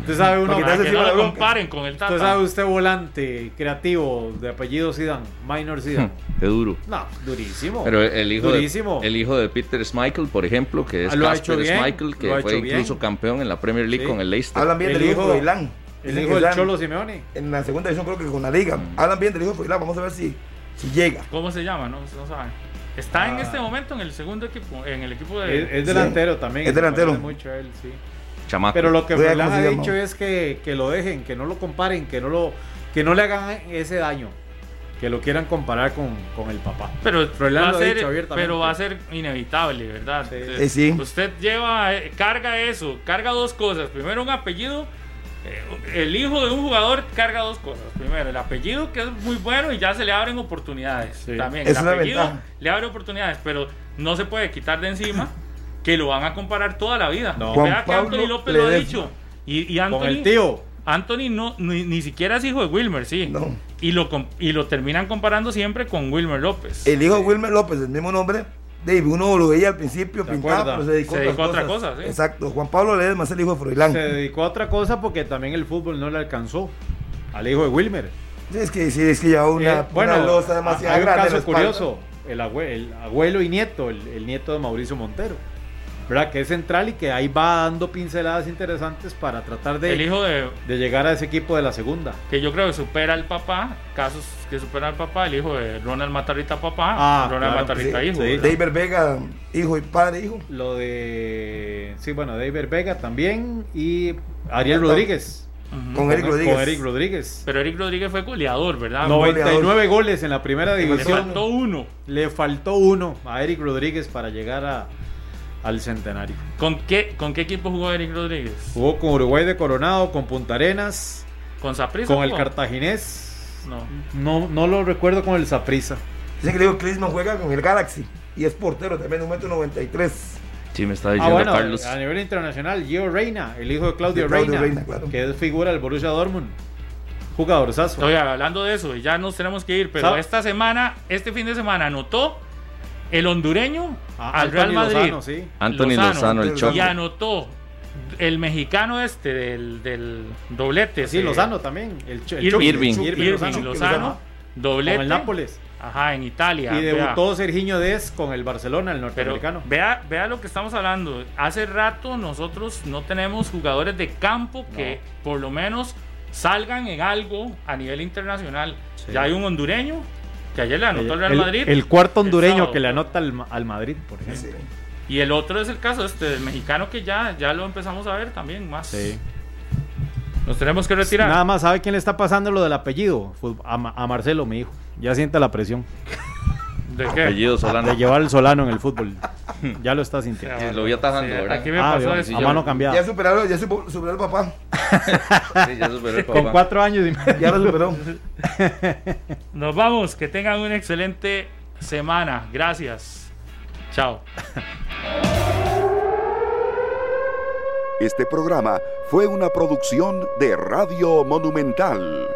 Usted sabe uno, Para que no lo comparen con el usted Tata. sabe usted volante creativo de apellido Zidane, minor Zidane. Qué duro. No, durísimo. Pero el hijo, Durísimo. de, el hijo de Peter Schmeichel, por ejemplo, que es Ah, lo ha hecho Casper bien, Schmeichel, que fue bien. incluso campeón en la Premier League Sí. con el Leicester. Hablan bien El del hijo de Froilán. el hijo del Cholo Simeone. En la segunda división creo que con la liga. Hablan bien del hijo de Froilán. Vamos a ver si, si llega. ¿Cómo se llama? No, no saben. Está en Ah. este momento en el segundo equipo, en el equipo de... Es, es delantero también. Es delantero. Mucho a él, sí. Chamaco. Pero lo que Froilán ha dicho es que, que lo dejen, que no lo comparen, que no lo que no le hagan ese daño, que lo quieran comparar con, con el papá. Pero Froilán va, a lo ha ser, dicho pero va a ser inevitable, ¿verdad? Sí. Usted- Eh, sí. Usted lleva, eh, carga eso, carga dos cosas. Primero un apellido, el hijo de un jugador carga dos cosas. Primero el apellido que es muy bueno y ya se le abren oportunidades. Sí. También Es el apellido le abre oportunidades, pero no se puede quitar de encima que lo van a comparar toda la vida. No. Vea que Anthony López lo ha dicho. Y, y Anthony, con el tío. Anthony no, ni, ni siquiera es hijo de Wilmer, sí. No. Y lo, y lo terminan comparando siempre con Wilmer López. El hijo de Wilmer López, el mismo nombre. Dave, uno lo veía al principio ¿Se pintado, pero se dedicó, Se dedicó a otra cosa, sí. Exacto. Juan Pablo Ledesma es el hijo de Froilán. Se dedicó a otra cosa porque también el fútbol no le alcanzó al hijo de Wilmer. Sí, es que sí, es que ya una, Eh, bueno, una losa demasiado hay un grande. caso curioso, el, abue- el abuelo y nieto, el, el nieto de Mauricio Montero, ¿verdad? Que es central y que ahí va dando pinceladas interesantes para tratar de, el hijo de, de llegar a ese equipo de la segunda. que yo creo que supera al papá, casos que supera al papá, el hijo de Ronald Matarrita papá, Ah, Ronald claro, Matarrita Sí, hijo. sí. David Vega, hijo y padre, hijo. Lo de, sí, bueno, David Vega también y Ariel Rodríguez. Con Eric Rodríguez. Con Eric Rodríguez. Pero Eric Rodríguez fue goleador, ¿verdad? No, 99 goles en la primera Le división. faltó uno. Le faltó uno a Eric Rodríguez para llegar a, al centenario. ¿Con qué, ¿Con qué equipo jugó Eric Rodríguez? Jugó con Uruguay de Coronado, con Punta Arenas, ¿Con Saprissa? con el Cartaginés. No. No, no lo recuerdo con el Saprissa. Dice que Leo Klinsmann juega con el Galaxy y es portero también un metro 93. Sí, me está Ah, diciendo bueno, Carlos. a nivel internacional, Gio Reina, el hijo de Claudio, De Claudio Reina, Reina, claro. que es figura del Borussia Dortmund. Jugadorzazo. Oye, hablando de eso, ya nos tenemos que ir, pero esta semana, este fin de semana, anotó el hondureño Ah, al Real Madrid. Lozano, sí. Anthony Lozano. Lozano, el Y Choco. Y anotó el mexicano este del, del doblete. Sí, ese- Lozano también. El, Irving. Irving. Irving Lozano. Lozano, doblete. Con el Nápoles. Ajá, en Italia. Y vea. debutó Serginho Dez con el Barcelona, el Pero norteamericano. vea, vea lo que estamos hablando. Hace rato nosotros no tenemos jugadores de campo que por lo menos salgan en algo a nivel internacional. Sí. Ya hay un hondureño que ayer le anotó al Real el, Madrid. el cuarto el hondureño sábado. que le anota al, al Madrid, por ejemplo. Sí. Y el otro es el caso este del mexicano que ya, ya lo empezamos a ver también más. Sí. Nos tenemos que retirar. Nada más, ¿sabe quién le está pasando lo del apellido? A, a Marcelo, mi hijo. Ya siente la presión ¿De qué? Apellido Solano. de llevar el Solano en el fútbol. Ya lo está sintiendo. Sí, lo vi atajando, Sí, ¿verdad? Aquí me Ah, pasó eso. a mano cambiada. Ya superaron, ya superó el papá. Sí, ya superó el Con papá. cuatro años y medio. Ya lo superó. Nos vamos. Que tengan una excelente semana. Gracias. Chao. Este programa fue una producción de Radio Monumental.